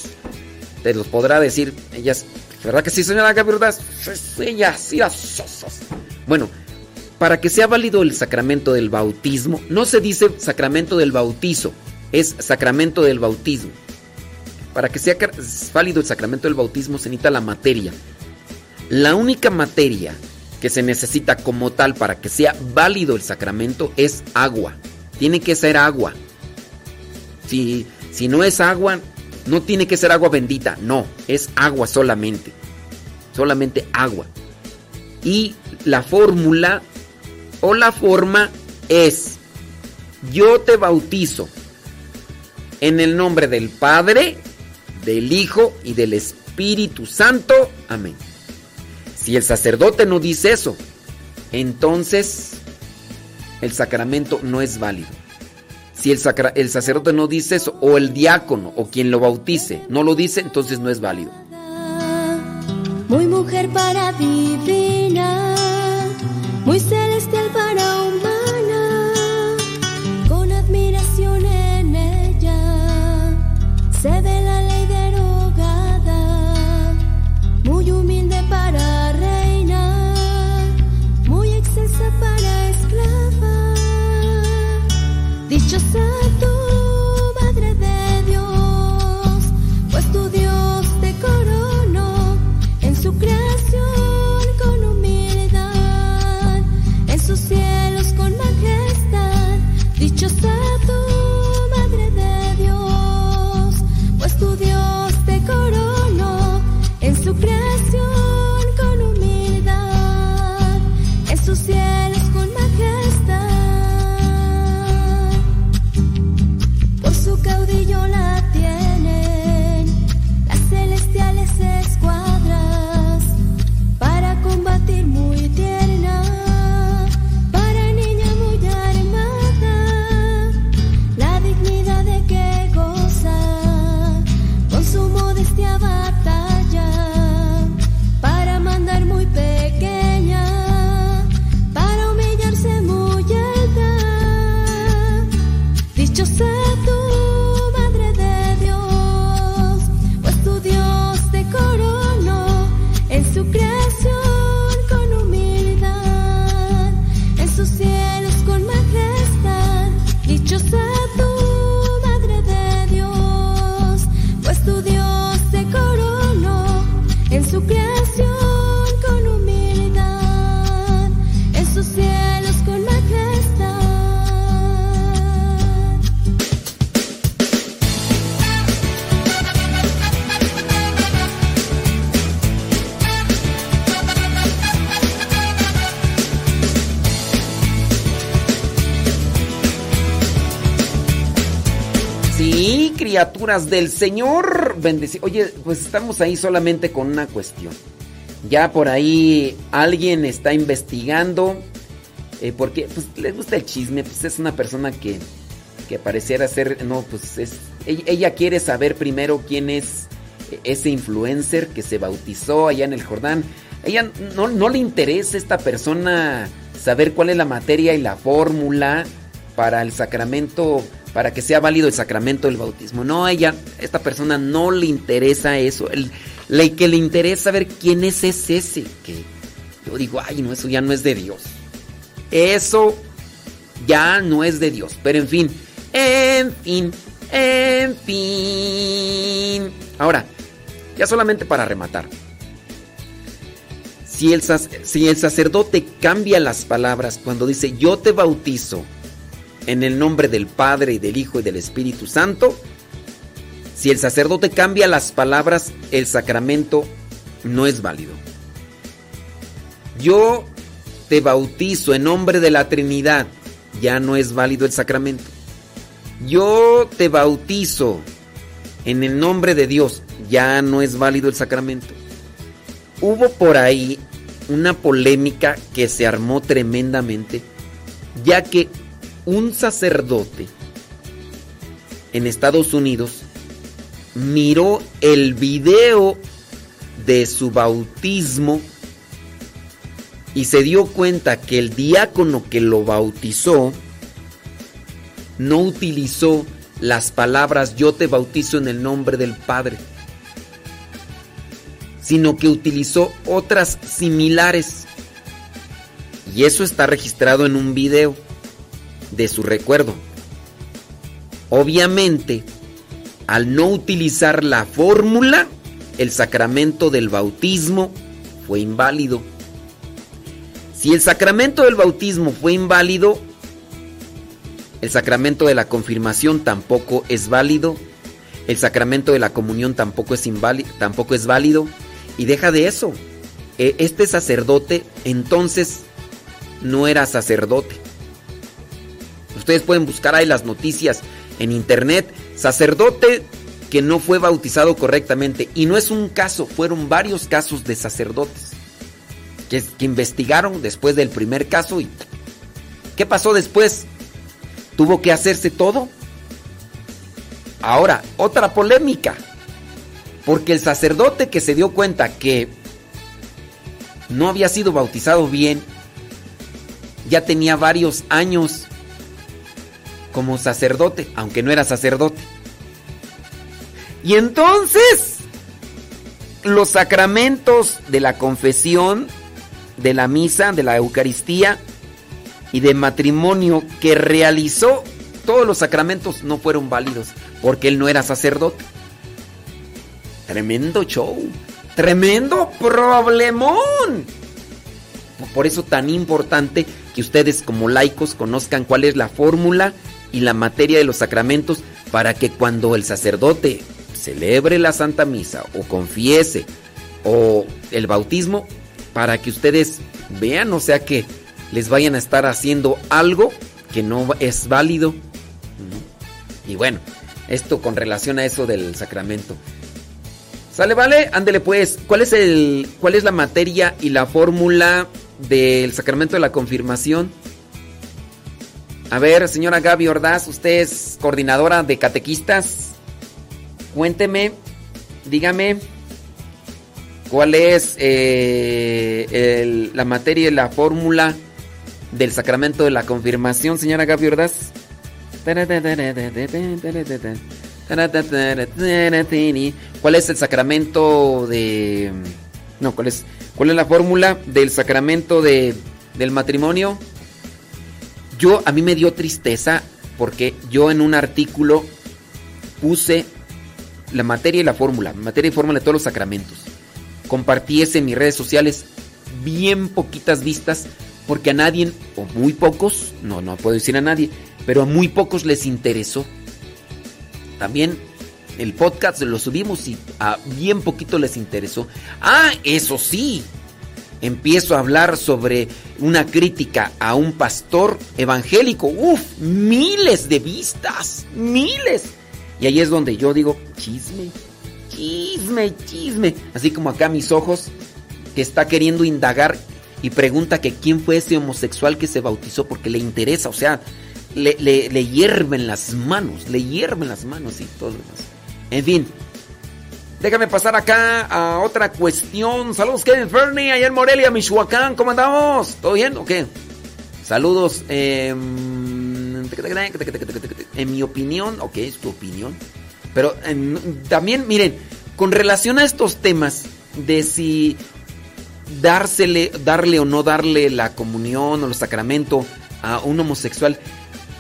Te los podrá decir, ella es, ¿verdad que sí, señora Gaby, verdad? Ella sí a sosos. Bueno, para que sea válido el sacramento del bautismo, no se dice sacramento del bautizo, es sacramento del bautismo. Para que sea válido el sacramento del bautismo se necesita la materia. La única materia que se necesita como tal para que sea válido el sacramento es agua. Tiene que ser agua. Si, si no es agua, no tiene que ser agua bendita, no, es agua solamente. Solamente agua. Y la fórmula o la forma es, yo te bautizo en el nombre del Padre, del Hijo y del Espíritu Santo. Amén. Si el sacerdote no dice eso, entonces el sacramento no es válido. Si el, el, sacerdote no dice eso, o el diácono, o quien lo bautice, no lo dice, entonces no es válido. Muy mujer para divina, muy celestial criaturas del Señor, bendeci- Oye, pues estamos ahí solamente con una cuestión. Ya por ahí alguien está investigando. Eh, porque pues, le gusta el chisme. Pues es una persona que, que pareciera ser. No, pues es. Ella, ella quiere saber primero quién es ese influencer que se bautizó allá en el Jordán. Ella no, no le interesa a esta persona saber cuál es la materia y la fórmula para el sacramento, para que sea válido el sacramento del bautismo. No, ella, esta persona no le interesa eso. El, que le interesa saber quién es ese, ese. Que yo digo, ay, no, eso ya no es de Dios. Eso ya no es de Dios. Pero en fin, en fin, en fin. Ahora, ya solamente para rematar. Si el sacerdote cambia las palabras cuando dice yo te bautizo en el nombre del Padre y del Hijo y del Espíritu Santo, si el sacerdote cambia las palabras, el sacramento no es válido. Yo te bautizo en nombre de la Trinidad, ya no es válido el sacramento. Yo te bautizo en el nombre de Dios, ya no es válido el sacramento. Hubo por ahí una polémica que se armó tremendamente, ya que un sacerdote en Estados Unidos miró el video de su bautismo y se dio cuenta que el diácono que lo bautizó no utilizó las palabras yo te bautizo en el nombre del Padre, sino que utilizó otras similares. Y eso está registrado en un video de su recuerdo. Obviamente, al no utilizar la fórmula, el sacramento del bautismo fue inválido. Si el sacramento del bautismo fue inválido, el sacramento de la confirmación tampoco es válido. El sacramento de la comunión tampoco es, tampoco es válido. Y deja de eso. E- Este sacerdote entonces no era sacerdote. Ustedes pueden buscar ahí las noticias en internet. Sacerdote que no fue bautizado correctamente. Y no es un caso, fueron varios casos de sacerdotes. que, investigaron después del primer caso y ¿qué pasó después? ¿Tuvo que hacerse todo? Ahora, otra polémica. Porque el sacerdote que se dio cuenta que no había sido bautizado bien, ya tenía varios años como sacerdote, aunque no era sacerdote. Y entonces, los sacramentos de la confesión, de la misa, de la Eucaristía y de matrimonio que realizó, todos los sacramentos no fueron válidos porque él no era sacerdote. Tremendo show, tremendo problemón. Por eso tan importante que ustedes como laicos conozcan cuál es la fórmula y la materia de los sacramentos para que cuando el sacerdote celebre la Santa Misa o confiese o el bautismo, para que ustedes vean, o sea que les vayan a estar haciendo algo que no es válido. Y bueno, esto con relación a eso del sacramento. Sale, vale, ándele pues. ¿Cuál es el cuál es la materia y la fórmula del sacramento de la confirmación? A ver, señora Gaby Ordaz, usted es coordinadora de catequistas. Cuénteme, dígame, ¿cuál es eh, el- la materia y la fórmula del sacramento de la confirmación, señora Gaby Ordaz? ¿Cuál es el sacramento de... No, ¿cuál es, cuál es la fórmula del sacramento de, del matrimonio? Yo, a mí me dio tristeza porque yo en un artículo puse la materia y la fórmula, materia y fórmula de todos los sacramentos. Compartí ese en mis redes sociales, bien poquitas vistas, porque a nadie, o muy pocos, no, no puedo decir a nadie, pero a muy pocos les interesó. También el podcast lo subimos y a bien poquito les interesó. Ah, eso sí, empiezo a hablar sobre una crítica a un pastor evangélico. Uf, miles de vistas, miles. Y ahí es donde yo digo, chisme, chisme, chisme. Así como acá mis ojos, que está queriendo indagar y pregunta que quién fue ese homosexual que se bautizó porque le interesa, o sea, le, le hierven las manos, le hierven las manos y todo lo demás. En fin, déjame pasar acá a otra cuestión. Saludos, Kevin Fernie, allá en Morelia, Michoacán, ¿cómo andamos? ¿Todo bien o qué? Saludos, eh, en mi opinión, ok, es tu opinión, pero en- también, miren, con relación a estos temas de si dársele, darle o no darle la comunión o el sacramento a un homosexual,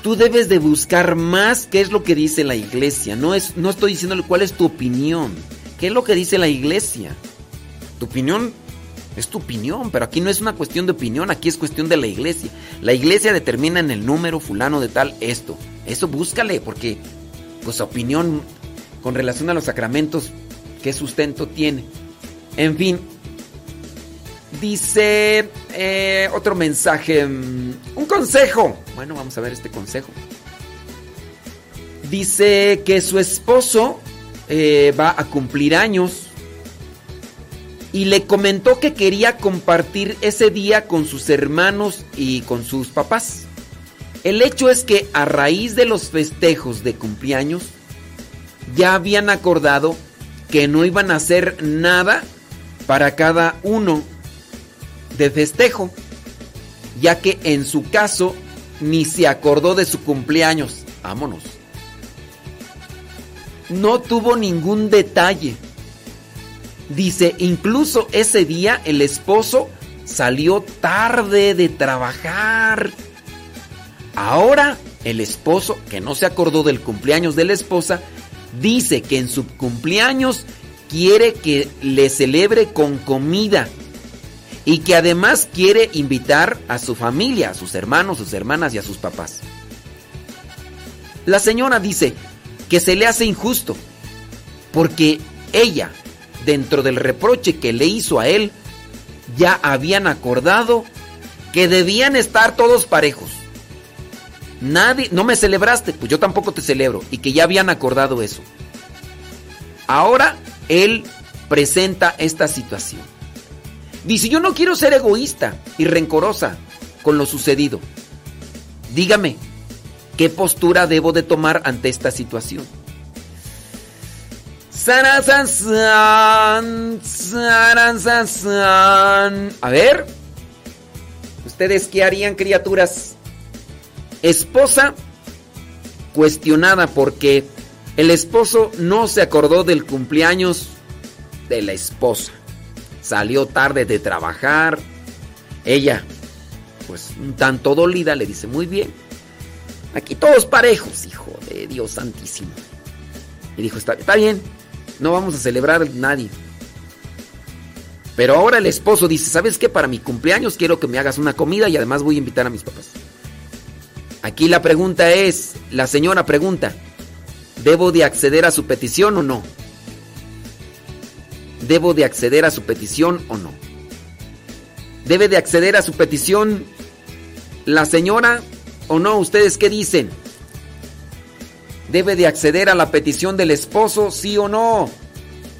tú debes de buscar más qué es lo que dice la iglesia. No, es, no estoy diciéndole cuál es tu opinión. ¿Qué es lo que dice la iglesia? Tu opinión es tu opinión, pero aquí no es una cuestión de opinión, aquí es cuestión de la iglesia. La iglesia determina en el número fulano de tal esto. Eso búscale, porque pues opinión con relación a los sacramentos, ¿qué sustento tiene? En fin, dice eh, otro mensaje, mm, un consejo. Bueno, vamos a ver este consejo. Dice que su esposo eh, va a cumplir años y le comentó que quería compartir ese día con sus hermanos y con sus papás. El hecho es que a raíz de los festejos de cumpleaños ya habían acordado que no iban a hacer nada para cada uno de festejo, ya que en su caso ni se acordó de su cumpleaños. Vámonos. No tuvo ningún detalle. Dice, incluso ese día el esposo salió tarde de trabajar. Ahora el esposo, que no se acordó del cumpleaños de la esposa, dice que en su cumpleaños quiere que le celebre con comida y que además quiere invitar a su familia, a sus hermanos, sus hermanas y a sus papás. La señora dice que se le hace injusto porque ella, dentro del reproche que le hizo a él, ya habían acordado que debían estar todos parejos. Nadie, no me celebraste, pues yo tampoco te celebro. Y que ya habían acordado eso. Ahora él presenta esta situación. Dice, yo no quiero ser egoísta y rencorosa con lo sucedido. Dígame, ¿qué postura debo de tomar ante esta situación? A ver, ¿ustedes qué harían, criaturas? Esposa cuestionada porque el esposo no se acordó del cumpleaños de la esposa. Salió tarde de trabajar. Ella, pues un tanto dolida, le dice, muy bien. Aquí todos parejos, hijo de Dios santísimo. Y dijo, está, bien, no vamos a celebrar nadie. Pero ahora el esposo dice, ¿sabes qué? Para mi cumpleaños quiero que me hagas una comida y además voy a invitar a mis papás. Aquí la pregunta es, la señora pregunta, ¿debo de acceder a su petición o no? ¿Debo de acceder a su petición o no? ¿Debe de acceder a su petición la señora o no? ¿Ustedes qué dicen? ¿Debe de acceder a la petición del esposo, sí o no?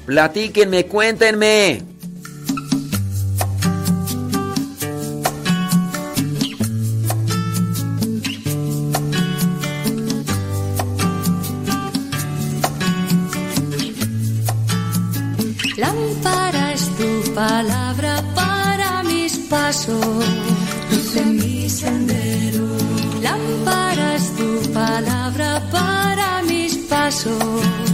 Platíquenme, cuéntenme. Lámpara es tu palabra para mis pasos, mis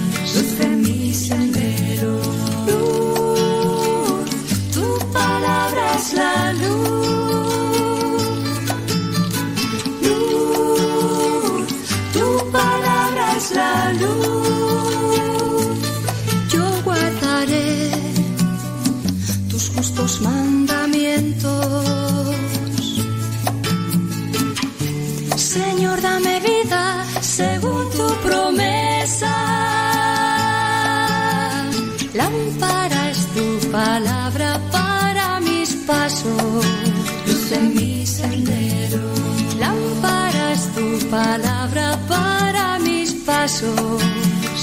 palabra para mis pasos,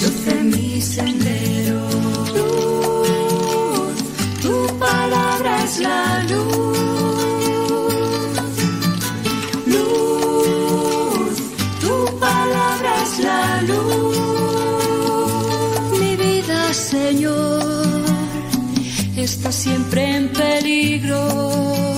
luz en mi sendero. Luz, tu palabra es la luz. Luz, tu palabra es la luz. Mi vida, Señor, está siempre en peligro.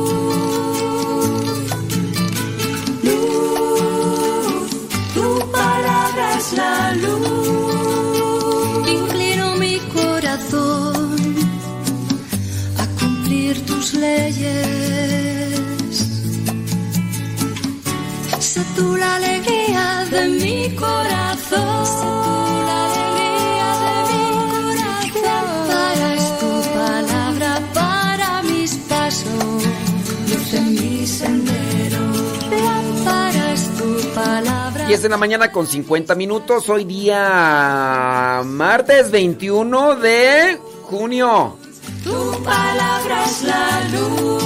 10 de la mañana con 50 minutos. Hoy día martes 21 de junio. Tu palabra es la luz.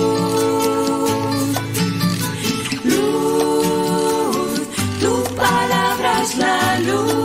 Luz, tu palabra es la luz.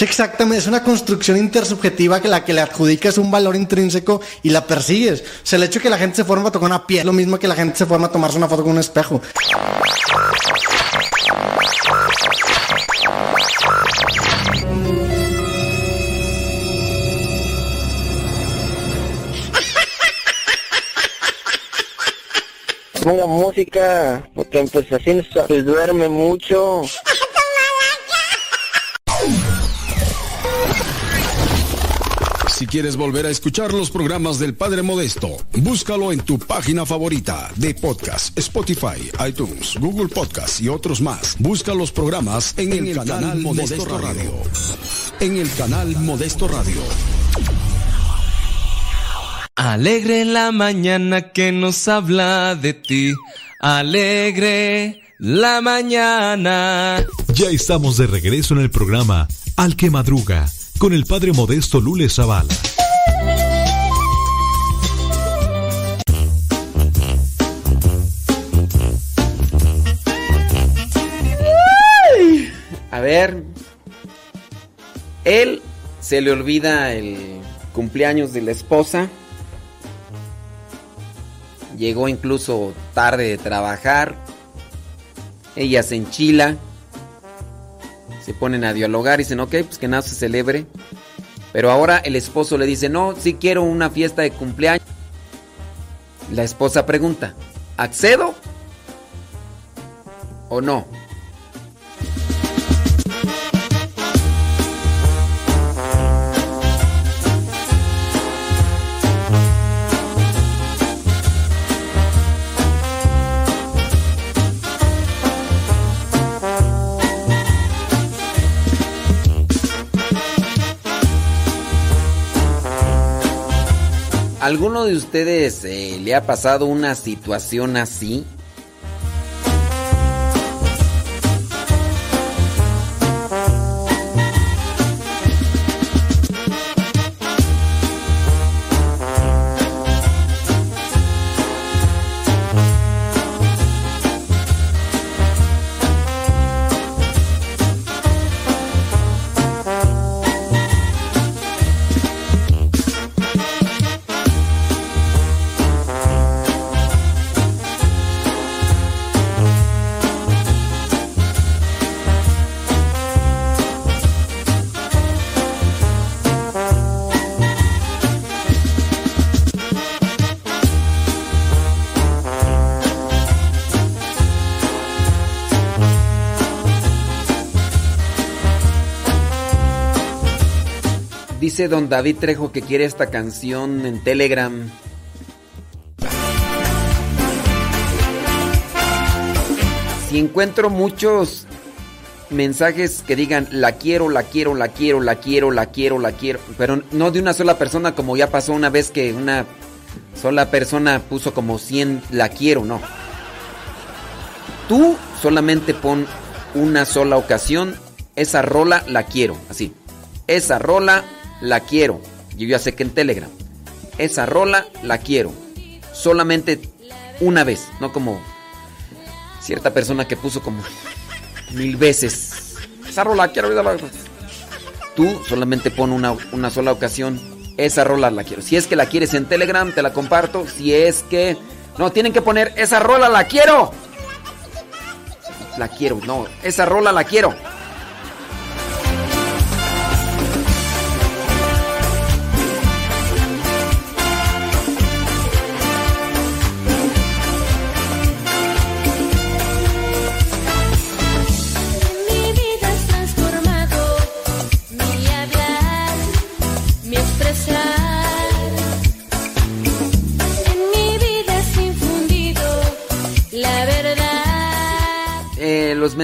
Es exactamente, es una construcción intersubjetiva que la que le adjudicas un valor intrínseco y la persigues. O sea, el hecho que la gente se forma a tocar una piel, lo mismo que la gente se forma a tomarse una foto con un espejo. Ponga música, porque pues así se duerme mucho. Si quieres volver a escuchar los programas del Padre Modesto, búscalo en tu página favorita de podcast, Spotify, iTunes, Google Podcast y otros más. Busca los programas en, el, canal, Modesto, Radio. En el canal Modesto Radio. Alegre la mañana que nos habla de ti. Alegre la mañana. Ya estamos de regreso en el programa Al que Madruga con el padre modesto Lule Zavala. A ver. Él se le olvida el cumpleaños de la esposa. Llegó incluso tarde de trabajar. Ella se enchila. Se ponen a dialogar y dicen, ok, pues que nada se celebre. Pero ahora el esposo le dice, no, sí quiero una fiesta de cumpleaños. La esposa pregunta, ¿accedo? ¿O no? ¿Alguno de ustedes eh, le ha pasado una situación así? Don David Trejo que quiere esta canción en Telegram. Si encuentro muchos mensajes que digan la quiero, la quiero, la quiero, la quiero, la quiero, la quiero, pero no de una sola persona como ya pasó una vez que una sola persona puso como 100 la quiero, no. Tú solamente pon una sola ocasión, esa rola la quiero, así. Esa rola la quiero. Yo ya sé que en Telegram. Esa rola la quiero. Solamente una vez, no como cierta persona que puso como (laughs) mil veces. Esa rola quiero. Tú solamente pon una, una sola ocasión. Esa rola la quiero. Si es que la quieres en Telegram, te la comparto. Si es que... No, tienen que poner esa rola la quiero. La quiero, no, esa rola la quiero.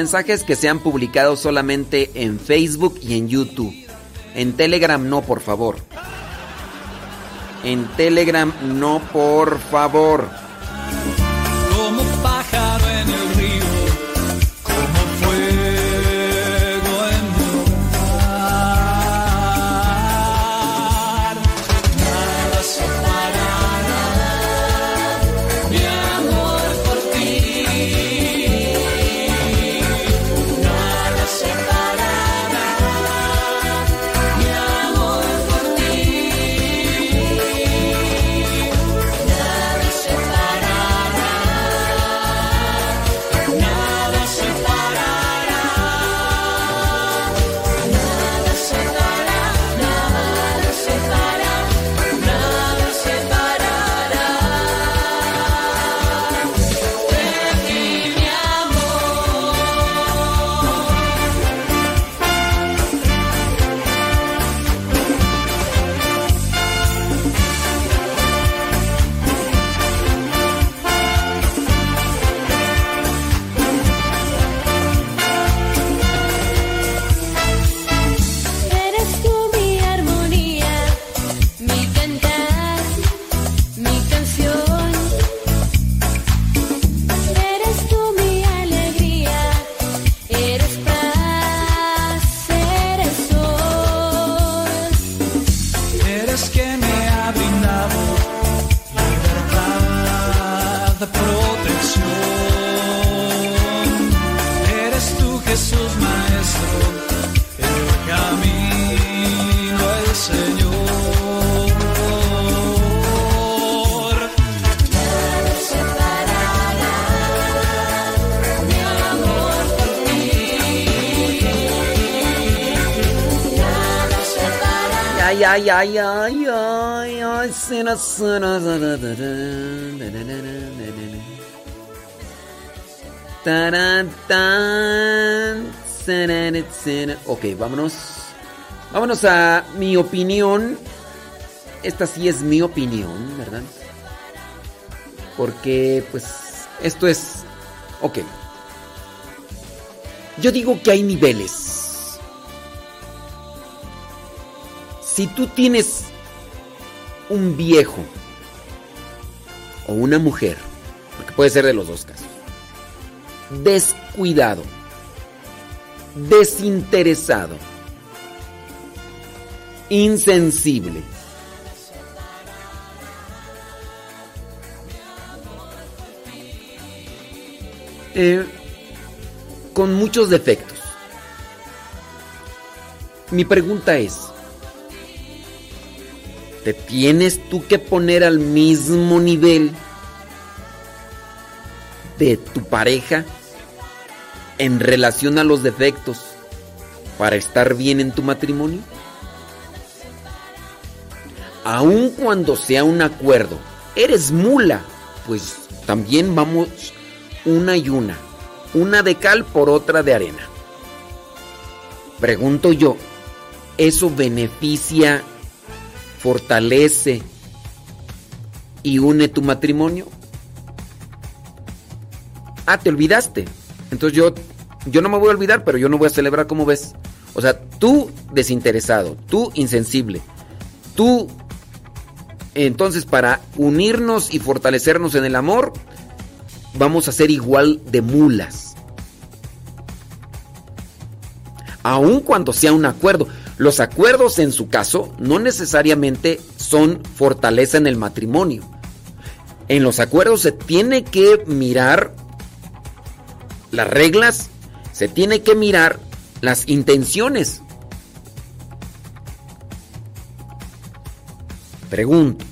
Mensajes que se han publicado solamente en Facebook y en YouTube. En Telegram no, por favor. En Telegram no, por favor. Ay, ay, ay, ay, ay, cena, cena. Ok, vámonos. Vámonos a mi opinión. Esta sí es mi opinión, ¿verdad? Porque, pues, esto es... Ok. Yo digo que hay niveles. Si tú tienes un viejo o una mujer, porque puede ser de los dos casos, descuidado, desinteresado, insensible, eh, con muchos defectos. Mi pregunta es, ¿te tienes tú que poner al mismo nivel de tu pareja en relación a los defectos para estar bien en tu matrimonio? Aun cuando sea un acuerdo, eres mula, pues también vamos una y una, una de cal por otra de arena. Pregunto yo, ¿eso beneficia, fortalece y une tu matrimonio? Ah, te olvidaste. Entonces yo, yo no me voy a olvidar, pero yo no voy a celebrar como ves. O sea, tú desinteresado, tú insensible, tú... Entonces para unirnos y fortalecernos en el amor, vamos a ser igual de mulas. Aun cuando sea un acuerdo. Los acuerdos en su caso no necesariamente son fortaleza en el matrimonio. En los acuerdos se tiene que mirar las reglas, se tiene que mirar las intenciones. Pregunto,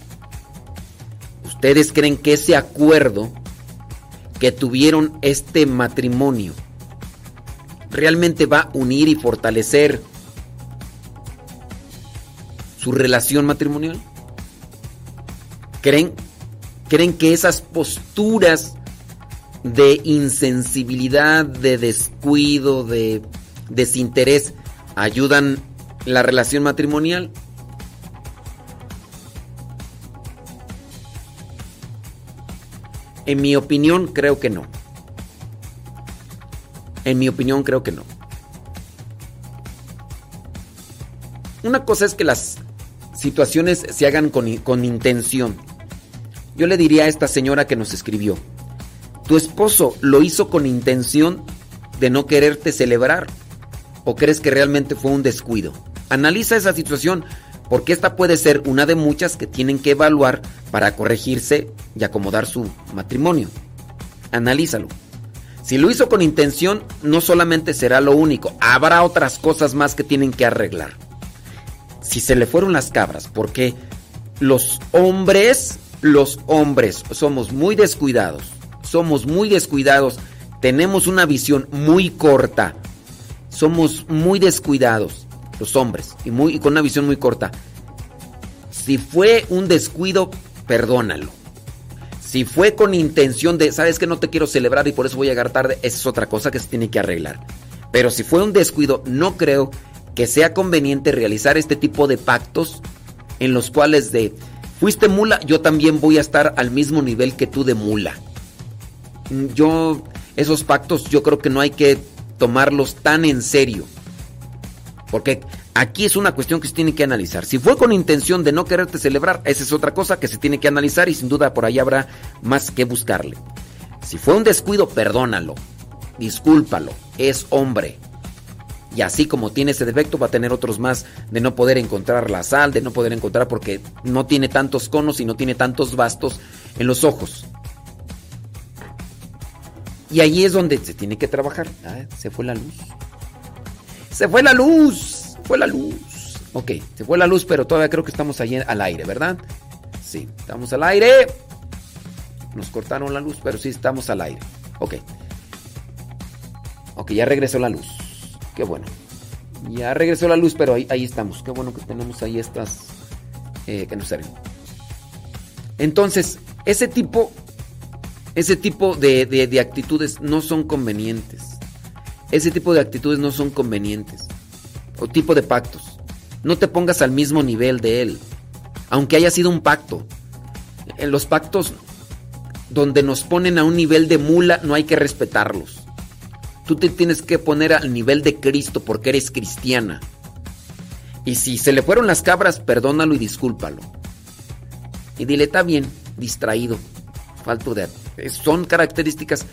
¿ustedes creen que ese acuerdo que tuvieron este matrimonio realmente va a unir y fortalecer su relación matrimonial? ¿Creen, ¿Creen que esas posturas de insensibilidad, de descuido, de desinterés ayudan la relación matrimonial? En mi opinión, creo que no. En mi opinión, creo que no. Una cosa es que las situaciones se hagan con, con, intención. Yo le diría a esta señora que nos escribió, ¿tu esposo lo hizo con intención de no quererte celebrar? ¿O crees que realmente fue un descuido? Analiza esa situación porque esta puede ser una de muchas que tienen que evaluar para corregirse y acomodar su matrimonio. Analízalo. Si lo hizo con intención, no solamente será lo único, habrá otras cosas más que tienen que arreglar. Si se le fueron las cabras, porque los hombres, los hombres somos muy descuidados, somos muy descuidados, tenemos una visión muy corta, somos muy descuidados, los hombres, y, muy, con una visión muy corta. Si fue un descuido, perdónalo. Si fue con intención de, sabes que no te quiero celebrar y por eso voy a llegar tarde, esa es otra cosa que se tiene que arreglar. Pero si fue un descuido, no creo que sea conveniente realizar este tipo de pactos en los cuales de, fuiste mula, yo también voy a estar al mismo nivel que tú de mula. Yo, esos pactos yo creo que no hay que tomarlos tan en serio. Porque aquí es una cuestión que se tiene que analizar. Si fue con intención de no quererte celebrar, esa es otra cosa que se tiene que analizar y sin duda por ahí habrá más que buscarle. Si fue un descuido, perdónalo, discúlpalo, es hombre. Y así como tiene ese defecto, va a tener otros más de no poder encontrar la sal, de no poder encontrar porque no tiene tantos conos y no tiene tantos bastos en los ojos. Y ahí es donde se tiene que trabajar. Ah, se fue la luz. Se fue la luz. Fue la luz. Ok, se fue la luz, pero todavía creo que estamos ahí al aire, ¿verdad? Sí, estamos al aire. Nos cortaron la luz, pero sí estamos al aire. Ok. Ok, ya regresó la luz. Qué bueno. Ya regresó la luz, pero ahí, ahí estamos. Qué bueno que tenemos ahí estas eh, que nos salen. Entonces, ese tipo, ese tipo de, de- de actitudes no son convenientes. Ese tipo de actitudes no son convenientes. O tipo de pactos. No te pongas al mismo nivel de él. Aunque haya sido un pacto. En los pactos donde nos ponen a un nivel de mula, no hay que respetarlos. Tú te tienes que poner al nivel de Cristo porque eres cristiana. Y si se le fueron las cabras, perdónalo y discúlpalo. Y dile, está bien, distraído, falto de... Son características.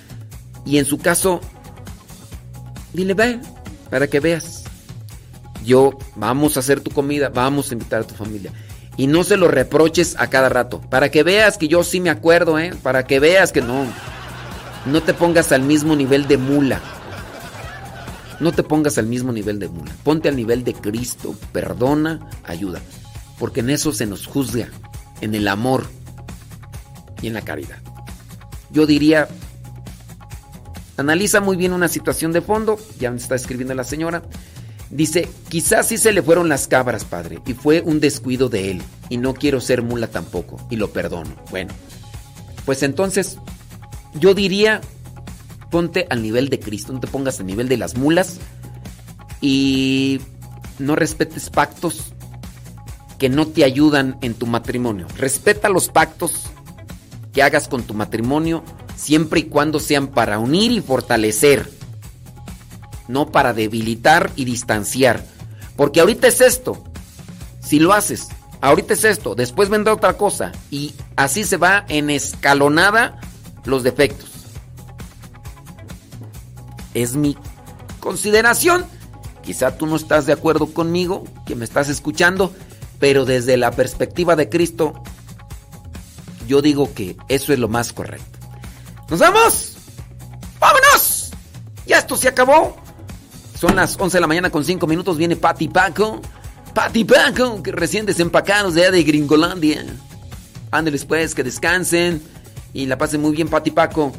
Y en su caso, dile, ve, para que veas. Yo, vamos a hacer tu comida, vamos a invitar a tu familia. Y no se lo reproches a cada rato. Para que veas que yo sí me acuerdo, ¿eh? Para que veas que no. No te pongas al mismo nivel de mula. No te pongas al mismo nivel de mula. Ponte al nivel de Cristo. Perdona, ayuda. Porque en eso se nos juzga. En el amor y en la caridad. Yo diría, analiza muy bien una situación de fondo. Ya me está escribiendo la señora. Dice, quizás sí se le fueron las cabras, padre, y fue un descuido de él, y no quiero ser mula tampoco, y lo perdono. Bueno, pues entonces yo diría, ponte al nivel de Cristo, no te pongas al nivel de las mulas, y no respetes pactos que no te ayudan en tu matrimonio. Respeta los pactos que hagas con tu matrimonio, siempre y cuando sean para unir y fortalecer no para debilitar y distanciar. Porque ahorita es esto. Si lo haces, ahorita es esto, después vendrá otra cosa. Y así se va en escalonada los defectos. Es mi consideración. Quizá tú no estás de acuerdo conmigo, que me estás escuchando, pero desde la perspectiva de Cristo, yo digo que eso es lo más correcto. ¿Nos vamos? ¡Vámonos! Ya esto se acabó. Son las 11 de la mañana con 5 minutos. Viene Pati Paco. Pati Paco, que recién desempacados de allá de Gringolandia. Ándeles pues, que descansen y la pasen muy bien, Pati Paco.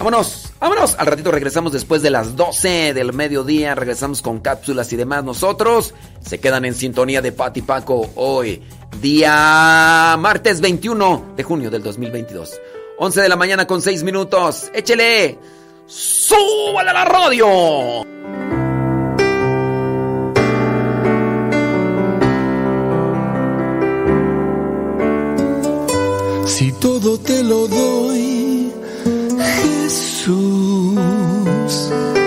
Vámonos, vámonos. Al ratito regresamos después de las 12 del mediodía. Regresamos con cápsulas y demás. Nosotros se quedan en sintonía de Pati Paco hoy, día martes 21 de junio del 2022. 11 de la mañana con 6 minutos. Échele. ¡Súbale a la radio! Si todo te lo doy, Jesus.